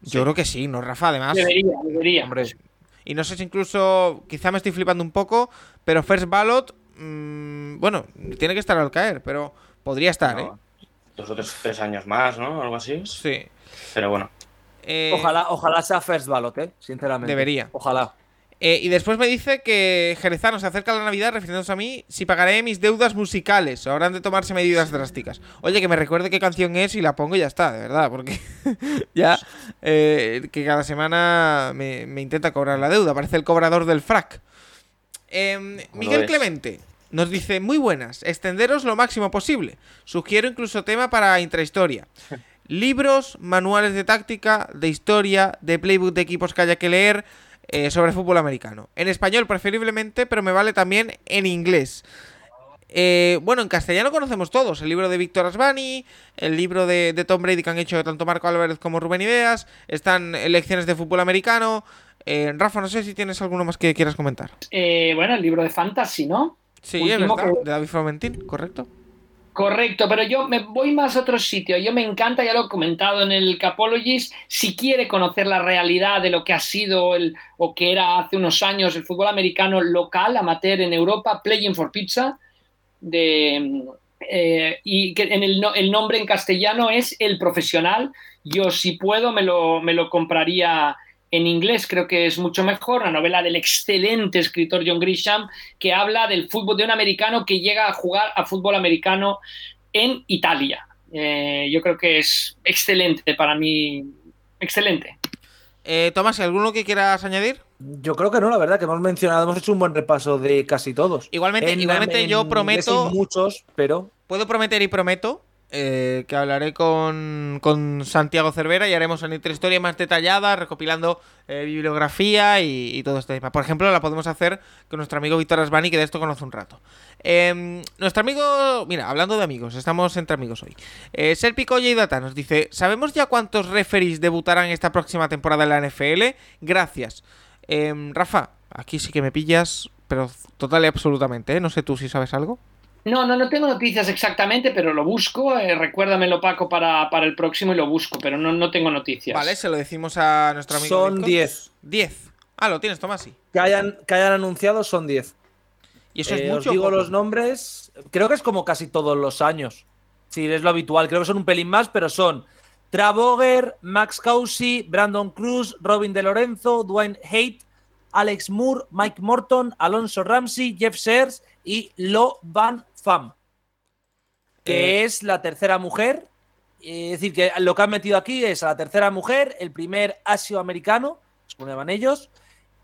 Yo creo que sí, ¿no, Rafa? Además. Debería, debería. Hombre, Y no sé si incluso, quizá me estoy flipando un poco, pero First Ballot, mm, bueno, tiene que estar al caer, pero podría estar, ¿eh? No, Dos o tres, tres años más, ¿no? Algo así. Sí. Pero bueno. Eh, Ojalá, ojalá sea first ballot, ¿eh? sinceramente. Debería. Ojalá. eh, y después me dice que Jerezano se acerca la Navidad refiriéndose a mí si pagaré mis deudas musicales. Habrán de tomarse medidas drásticas. Oye, que me recuerde qué canción es y la pongo y ya está, de verdad, porque [laughs] ya eh, que cada semana me, me intenta cobrar la deuda. Parece el cobrador del frac. Em, Miguel. Clemente nos dice, muy buenas, extenderos lo máximo posible. Sugiero incluso tema para intrahistoria. [laughs] Libros, manuales de táctica, de historia, de playbook de equipos que haya que leer eh, sobre fútbol americano. En español preferiblemente, pero me vale también en inglés. Eh, bueno, en castellano conocemos todos. El libro de Víctor Asbani, el libro de, de Tom Brady que han hecho tanto Marco Álvarez como Rubén Ideas. Están lecciones de fútbol americano. Eh, Rafa, no sé si tienes alguno más que quieras comentar. Eh, bueno, el libro de Fantasy, ¿no? Sí, es verdad, que- de David Fromentín, correcto. Correcto, pero yo me voy más a otro sitio. Yo me encanta, ya lo he comentado en el Capologist, si quiere conocer la realidad de lo que ha sido el, o que era hace unos años el fútbol americano local, amateur en Europa, Playing for Pizza, de, eh, y que en el, el nombre en castellano es El Profesional. Yo, si puedo, me lo, me lo compraría en inglés, creo que es mucho mejor. Una novela del excelente escritor John Grisham, que habla del fútbol de un americano que llega a jugar a fútbol americano en Italia. Eh, yo creo que es excelente para mí. Excelente. Eh, Tomás, ¿alguno que quieras añadir? Yo creo que no, la verdad, que hemos mencionado, hemos hecho un buen repaso de casi todos. Igualmente, En- igualmente en yo prometo. muchos, pero Puedo prometer y prometo eh, que hablaré con, con Santiago Cervera y haremos una historia más detallada, recopilando eh, bibliografía y, y todo este tema. Por ejemplo, la podemos hacer con nuestro amigo Víctor Asbani, que de esto conoce un rato. Eh, nuestro amigo, mira, hablando de amigos, estamos entre amigos hoy. Eh, Serpi Colla y Data nos dice: ¿Sabemos ya cuántos referees debutarán esta próxima temporada en la NFL? Gracias. Eh, Rafa, aquí sí que me pillas, pero total y absolutamente, ¿eh? No sé tú si sabes algo. No, no, no tengo noticias exactamente, pero lo busco. eh, recuérdamelo, Paco, para, para el próximo y lo busco, pero no, no tengo noticias. Vale, se lo decimos a nuestro amigo. son Víctor. 10. 10. Ah, lo tienes, Tomás, sí. Que hayan, que hayan anunciado son 10. Y eso es Eh, mucho. Os digo poco? los nombres. Creo que es como casi todos los años. Sí, es lo habitual. Creo que son un pelín más, pero son Travoger, Max Causi, Brandon Cruz, Robin De Lorenzo, Dwayne Haidt, Alex Moore, Mike Morton, Alonso Ramsey, Jeff Sears y Lo Van Pham, que Eh. es la tercera mujer. Es decir, que lo que han metido aquí es a la tercera mujer, el primer asioamericano, llaman ellos,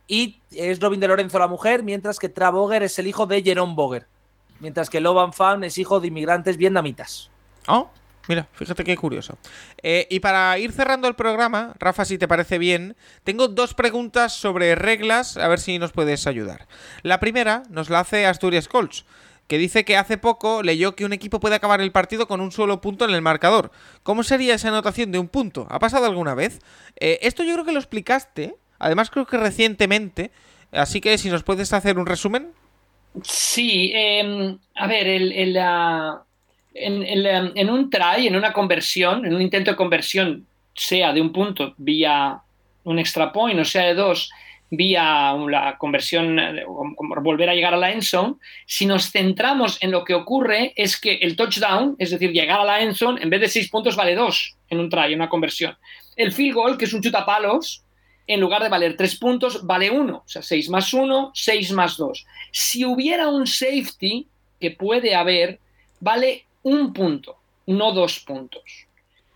y es Robin de Lorenzo la mujer, mientras que Travoger es el hijo de Jerome Boger. Mientras que Loban Fan es hijo de inmigrantes vietnamitas. Oh, mira, fíjate qué curioso. Eh, y para ir cerrando el programa, Rafa, si te parece bien, tengo dos preguntas sobre reglas, a ver si nos puedes ayudar. La primera nos la hace Asturias Colts, que dice que hace poco leyó que un equipo puede acabar el partido con un solo punto en el marcador. ¿Cómo sería esa anotación de un punto? ¿Ha pasado alguna vez? Eh, esto yo creo que lo explicaste, además creo que recientemente, así que si nos puedes hacer un resumen. Sí, eh, a ver, el, ah, en, el, ah, en un try, en una conversión, en un intento de conversión, sea de un punto vía un extra point o sea de dos vía la conversión, eh, volver a llegar a la end zone, si nos centramos en lo que ocurre es que el touchdown, es decir, llegar a la end zone, en vez de seis puntos vale dos en un try, en una conversión. El field goal, que es un chutapalos, en lugar de valer tres puntos, vale uno. O sea, seis más uno, seis más dos. Si hubiera un safety, que puede haber, vale un punto, no dos puntos.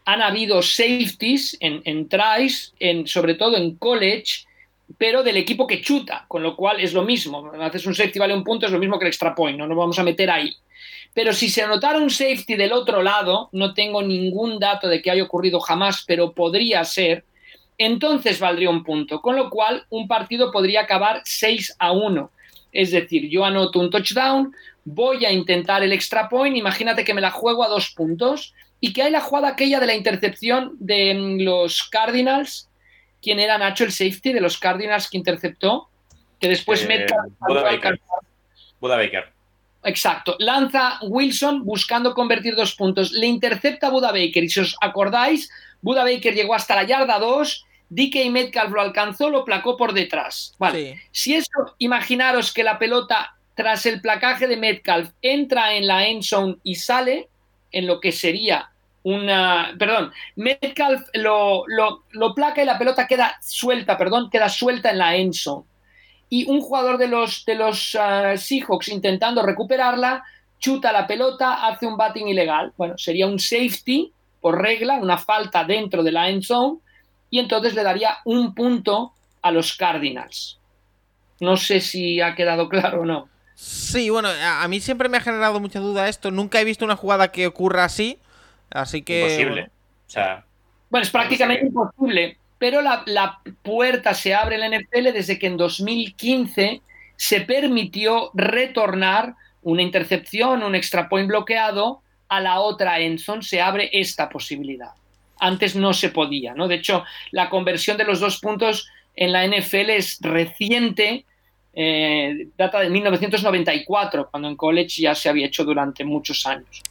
Han habido safeties en, en tries, en, sobre todo en college, pero del equipo que chuta, con lo cual es lo mismo. Haces un safety vale un punto, es lo mismo que el extra point, no nos vamos a meter ahí. Pero si se anotara un safety del otro lado, no tengo ningún dato de que haya ocurrido jamás, pero podría ser, entonces valdría un punto. Con lo cual, un partido podría acabar 6 a 1. Es decir, yo anoto un touchdown, voy a intentar el extra point, imagínate que me la juego a dos puntos y que hay la jugada aquella de la intercepción de mm, los Cardinals. ¿Quién era Nacho, el safety de los Cardinals que interceptó? Que después Eh, Metcalf Buda Baker. Buda Baker. Exacto. Lanza Wilson buscando convertir dos puntos. Le intercepta a Buda Baker. Y si os acordáis, Buda Baker llegó hasta la yarda 2. DK Metcalf lo alcanzó, lo placó por detrás. Vale. Sí. Si eso, imaginaros que la pelota, tras el placaje de Metcalf, entra en la end zone y sale, en lo que sería una. Perdón, Metcalf lo, lo, lo placa y la pelota queda suelta, perdón, queda suelta en la endzone. Y un jugador de los, de los uh, Seahawks intentando recuperarla, chuta la pelota, hace un batting ilegal. Bueno, sería un safety por regla, una falta dentro de la end zone, y entonces le daría un punto a los Cardinals. No sé si ha quedado claro o no. Sí, bueno, a, mí siempre me ha generado mucha duda esto. Nunca he visto una jugada que ocurra así, así que... Imposible. Bueno, O sea, Bueno, es prácticamente imposible, pero la, la puerta se abre en la NFL desde que en 2015 se permitió retornar una intercepción, un extra point bloqueado a la otra endzone, se abre esta posibilidad. Antes no se podía, ¿no? De hecho, la conversión de los dos puntos en la NFL es reciente, eh, data de 1994, cuando en college ya se había hecho durante muchos años.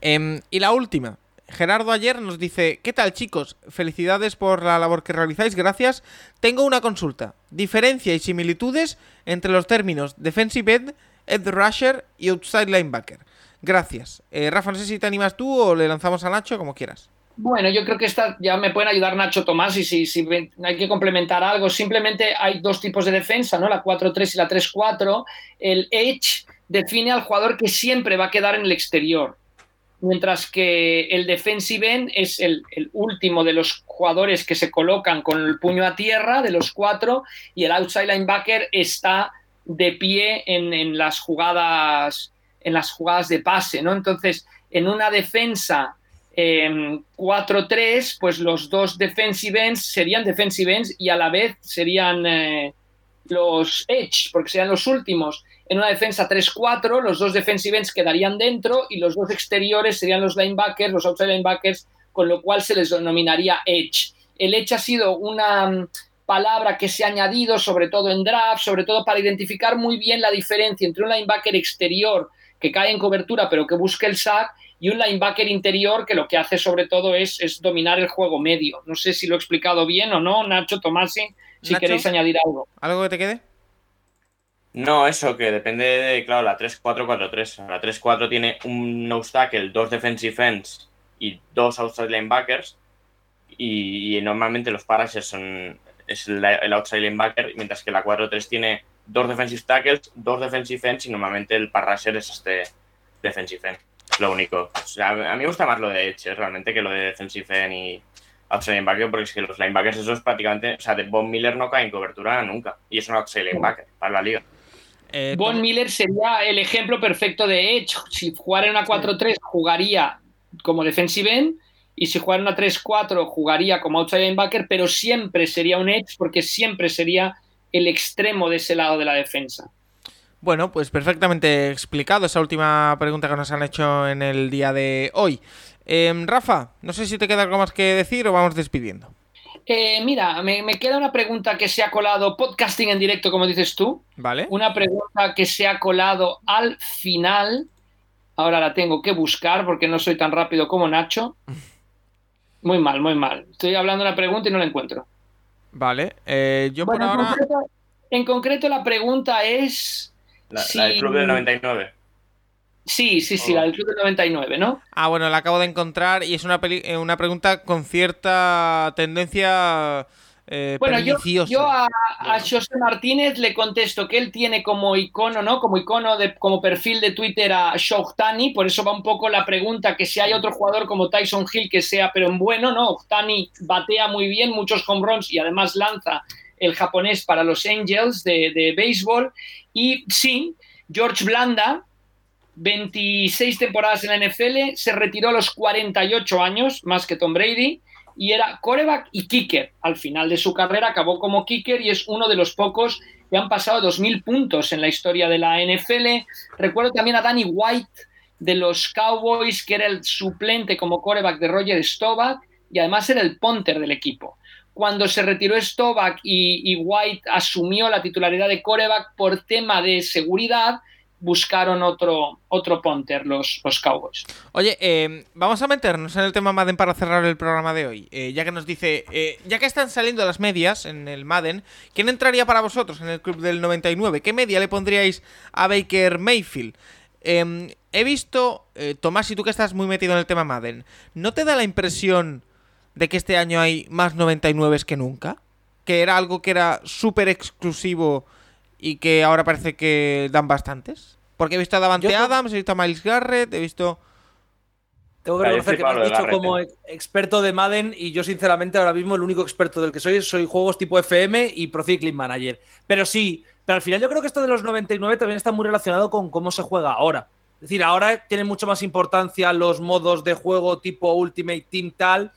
Em, y la última. Gerardo ayer nos dice, ¿qué tal chicos? Felicidades por la labor que realizáis, gracias. Tengo una consulta. Diferencia y similitudes entre los términos defensive end, edge rusher y outside linebacker. Gracias. Eh, Rafa, no sé si te animas tú o le lanzamos a Nacho, como quieras. Bueno, yo creo que esta ya me pueden ayudar Nacho Tomás y si, si hay que complementar algo, simplemente hay dos tipos de defensa, ¿no? La 4-3 y la 3-4. El edge define al jugador que siempre va a quedar en el exterior, mientras que el defensive end es el, último de los jugadores que se colocan con el puño a tierra, de los cuatro, y el outside linebacker está de pie en, en las jugadas en las jugadas de pase, ¿no? Entonces, en una defensa eh, 4-3, pues los dos defensive ends serían defensive ends y a la vez serían eh, los edge, porque serían los últimos. En una defensa 3-4, los dos defensive ends quedarían dentro y los dos exteriores serían los linebackers, los outside linebackers, con lo cual se les denominaría edge. El edge ha sido una mm, palabra que se ha añadido, sobre todo en draft, sobre todo para identificar muy bien la diferencia entre un linebacker exterior que cae en cobertura pero que busca el sack y un linebacker interior que lo que hace sobre todo es, es dominar el juego medio. No sé si lo he explicado bien o no, Nacho, Tomasi, si Nacho. queréis añadir algo. ¿Algo que te quede? No, eso, que depende de, claro, la 3-4-4-3. La 3-4 tiene un nose tackle, dos defensive ends y dos outside linebackers. Y, y normalmente los parashers son es el, el outside linebacker, mientras que la 4-3 tiene dos defensive tackles, dos defensive ends y normalmente el parasher es este defensive end. Lo único. O sea, a mí me gusta más lo de Edge, eh, realmente, que lo de defensive end y outside linebacker, porque es que los linebackers esos prácticamente, o sea, de Von Miller no cae en cobertura nunca. Y es un outside linebacker para la liga. Eh, Von Miller sería el ejemplo perfecto de Edge. Si jugara en una 4-3 jugaría como defensive end y si jugara en una 3-4 jugaría como outside linebacker, pero siempre sería un Edge porque siempre sería el extremo de ese lado de la defensa. Bueno, pues perfectamente explicado esa última pregunta que nos han hecho en el día de hoy. Em, Rafa, no sé si te queda algo más que decir o vamos despidiendo. Eh, mira, me, me queda una pregunta que se ha colado, podcasting en directo, como dices tú. ¿Vale? Una pregunta que se ha colado al final. Ahora la tengo que buscar porque no soy tan rápido como Nacho. [laughs] Muy mal, muy mal. Estoy hablando de una pregunta y no la encuentro. Vale. eh, yo Bueno, por en, concreto, en concreto la pregunta es... La, la del club del 99. Sí, sí, sí, la del Club del 99, ¿no? Ah, bueno, la acabo de encontrar y es una, peli- eh, una pregunta con cierta tendencia eh, Bueno, yo, a, a José Martínez le contesto que él tiene como icono, ¿no? Como icono, de, como perfil de Twitter a Shohtani, por eso va un poco la pregunta que si hay otro jugador como Tyson Hill que sea, pero en bueno, ¿no? Ohtani batea muy bien, muchos home runs y además lanza el japonés para los Angels de, de béisbol. Y sí, George Blanda, 26 temporadas en la NFL, se retiró a los 48 años, más que Tom Brady, y era coreback y kicker. Al final de su carrera acabó como kicker y es uno de los pocos que han pasado 2.000 puntos en la historia de la NFL. Recuerdo también a Danny White de los Cowboys, que era el suplente como coreback de Roger Staubach y además era el punter del equipo. Cuando se retiró Staubach y, y White asumió la titularidad de coreback por tema de seguridad, buscaron otro, otro los, los Cowboys. Oye, eh, vamos a meternos en el tema Madden para cerrar el programa de hoy. Eh, ya que nos dice, eh, ya que están saliendo las medias en el Madden, ¿quién entraría para vosotros en el club del 99? ¿Qué media le pondríais a Baker Mayfield? em, he visto, Tomás, y tú que estás muy metido en el tema Madden, ¿no te da la impresión de que este año hay más 99 que nunca? Que era algo que era súper exclusivo y que ahora parece que dan bastantes. Porque he visto a Davante Yo Adams, he visto a Miles Garrett, he visto... Tengo que reconocer que me has dicho Garrett, como eh. ex- experto de Madden y yo sinceramente ahora mismo el único experto del que soy soy juegos tipo FM y Pro Cycling Manager. Pero sí, pero al final yo creo que esto de los 99 también está muy relacionado con cómo se juega ahora. Es decir, ahora tienen mucho más importancia los modos de juego tipo Ultimate Team tal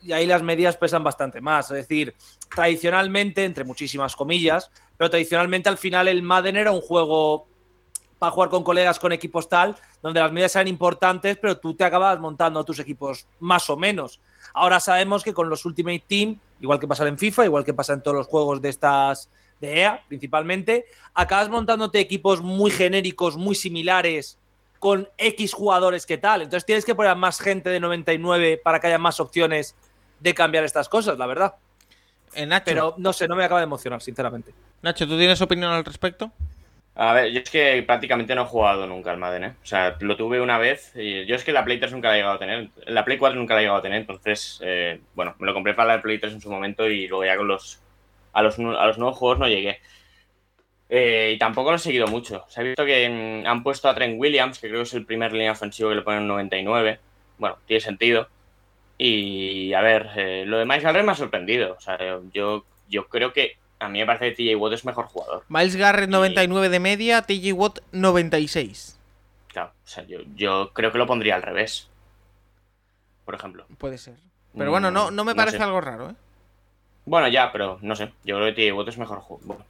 y ahí las medidas pesan bastante más. Es decir, tradicionalmente, entre muchísimas comillas, pero tradicionalmente al final el Madden era un juego para jugar con colegas con equipos tal, donde las medidas eran importantes, pero tú te acabas montando tus equipos más o menos. Ahora sabemos que con los Ultimate Team, igual que pasa en FIFA, igual que pasa en todos los juegos de estas de EA principalmente, acabas montándote equipos muy genéricos, muy similares con X jugadores que tal. Entonces tienes que poner a más gente de 99 para que haya más opciones de cambiar estas cosas, la verdad. Eh, Nacho, Pero no sé, no me acaba de emocionar, sinceramente. Nacho, ¿tú tienes opinión al respecto? A ver, yo es que prácticamente no he jugado nunca al Madden, ¿eh? O sea, lo tuve una vez y yo es que la Play 3 nunca la he llegado a tener. La Play 4 nunca la he llegado a tener, entonces, eh, bueno, me lo compré para la Play 3 en su momento y luego ya con los... A los, a los nuevos juegos no llegué. Eh, y tampoco lo he seguido mucho. Se ha visto que han puesto a Trent Williams, que creo que es el primer línea ofensivo que le ponen 99. Bueno, tiene sentido. Y a ver, eh, lo de Miles Garrett me ha sorprendido. O sea, yo, yo creo que a mí me parece que TJ Watt es mejor jugador. Miles Garrett 99 de media, TJ Watt 96. Claro, o sea, yo, yo creo que lo pondría al revés. Por ejemplo. Puede ser. Pero bueno, no, no me Mm, No parece sé. algo raro, ¿eh? Bueno, ya, pero no sé. Yo creo que TJ Watt es mejor jugador.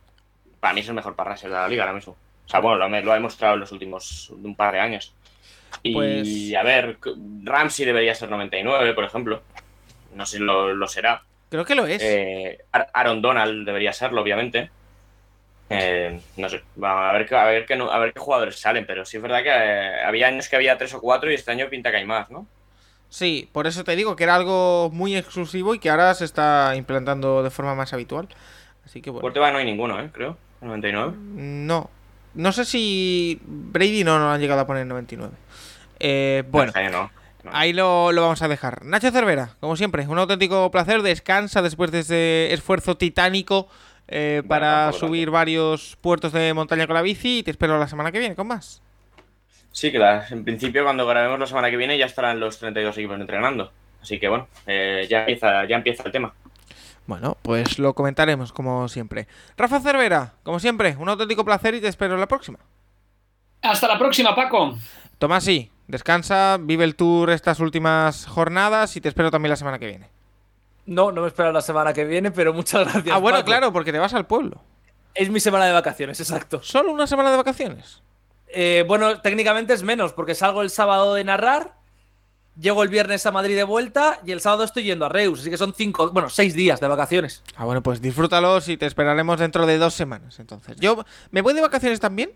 Para mí es el mejor parraser de la liga ahora mismo. O sea, bueno, lo, lo ha demostrado en los últimos un par de años. Y Pues- a ver, Ramsey debería ser 99, por ejemplo. No sé si lo, lo será. Creo que lo es. Eh, Ar- Aaron Donald debería serlo, obviamente. Eh, no sé, a ver, qué- a, ver qué, a ver qué jugadores salen, pero sí es verdad que eh, había años que había tres o cuatro y este año pinta que hay más, ¿no? Sí, por eso te digo que era algo muy exclusivo y que ahora se está implantando de forma más habitual. Así que bueno. Córdoba no hay ninguno, ¿eh? Creo, 99. No. No sé si Brady no, no lo han llegado a poner en 99. Eh, bueno, no. Ahí lo, lo vamos a dejar. Nacho Cervera, como siempre, un auténtico placer. Descansa después de ese esfuerzo titánico eh, Bueno, para subir varios puertos de montaña con la bici. Y te espero la semana que viene con más. Sí, que la- en principio cuando grabemos la semana que viene ya estarán los 32 equipos entrenando. Así que bueno, eh, ya, empieza, ya empieza el tema. Bueno, pues lo comentaremos como siempre. Rafa Cervera, como siempre, un auténtico placer y te espero en la próxima. Hasta la próxima, Paco. Tomás, sí, descansa, vive el tour estas últimas jornadas y te espero también la semana que viene. No, no me espero la semana que viene, pero muchas gracias. ah, bueno, Paco. claro, porque te vas al pueblo. Es mi semana de vacaciones, exacto. ¿Solo una semana de vacaciones? Eh, bueno, técnicamente es menos, porque salgo el sábado de narrar, llego el viernes a Madrid de vuelta y el sábado estoy yendo a Reus, así que son cinco, bueno, seis días de vacaciones. Ah, bueno, pues disfrútalos y te esperaremos dentro de dos semanas. Entonces, yo me voy de vacaciones también,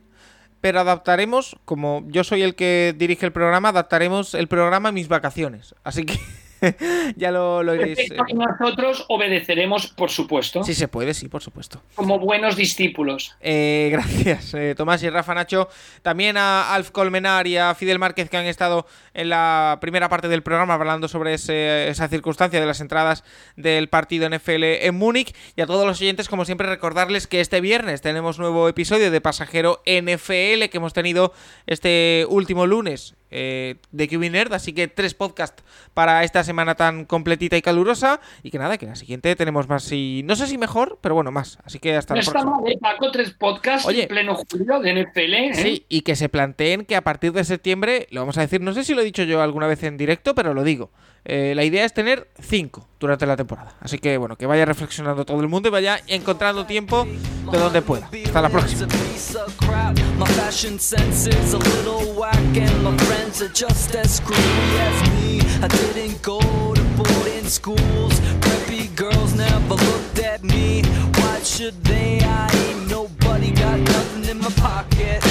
pero adaptaremos, como yo soy el que dirige el programa, adaptaremos el programa a mis vacaciones. Así que [laughs] ya lo, lo iréis. Y nosotros obedeceremos, por supuesto, Si se puede, sí, por supuesto. como buenos discípulos. Eh, [laughs] gracias, eh, Tomás y Rafa Nacho. También a Alf Colmenar y a Fidel Márquez que han estado en la primera parte del programa hablando sobre ese- esa circunstancia de las entradas del partido NFL en Múnich. Y a todos los oyentes, como siempre, recordarles que este viernes tenemos nuevo episodio de Pasajero NFL que hemos tenido este último lunes eh, de QB Nerd. Así que tres podcasts para esta semana tan completita y calurosa. Y que nada, que la siguiente tenemos más y no sé si mejor, pero bueno, más. Así que hasta No la está próxima. mal, ¿eh, Paco? Tres podcasts Oye. en pleno julio de NFL. ¿eh? Sí, y que se planteen que a partir de septiembre, lo vamos a decir, no sé si lo he dicho yo alguna vez en directo, pero lo digo. Eh, la idea es tener cinco durante la temporada. Así que bueno, que vaya reflexionando todo el mundo y vaya encontrando tiempo de donde pueda. Hasta la próxima. Should they? I ain't nobody, got nothing in my pocket.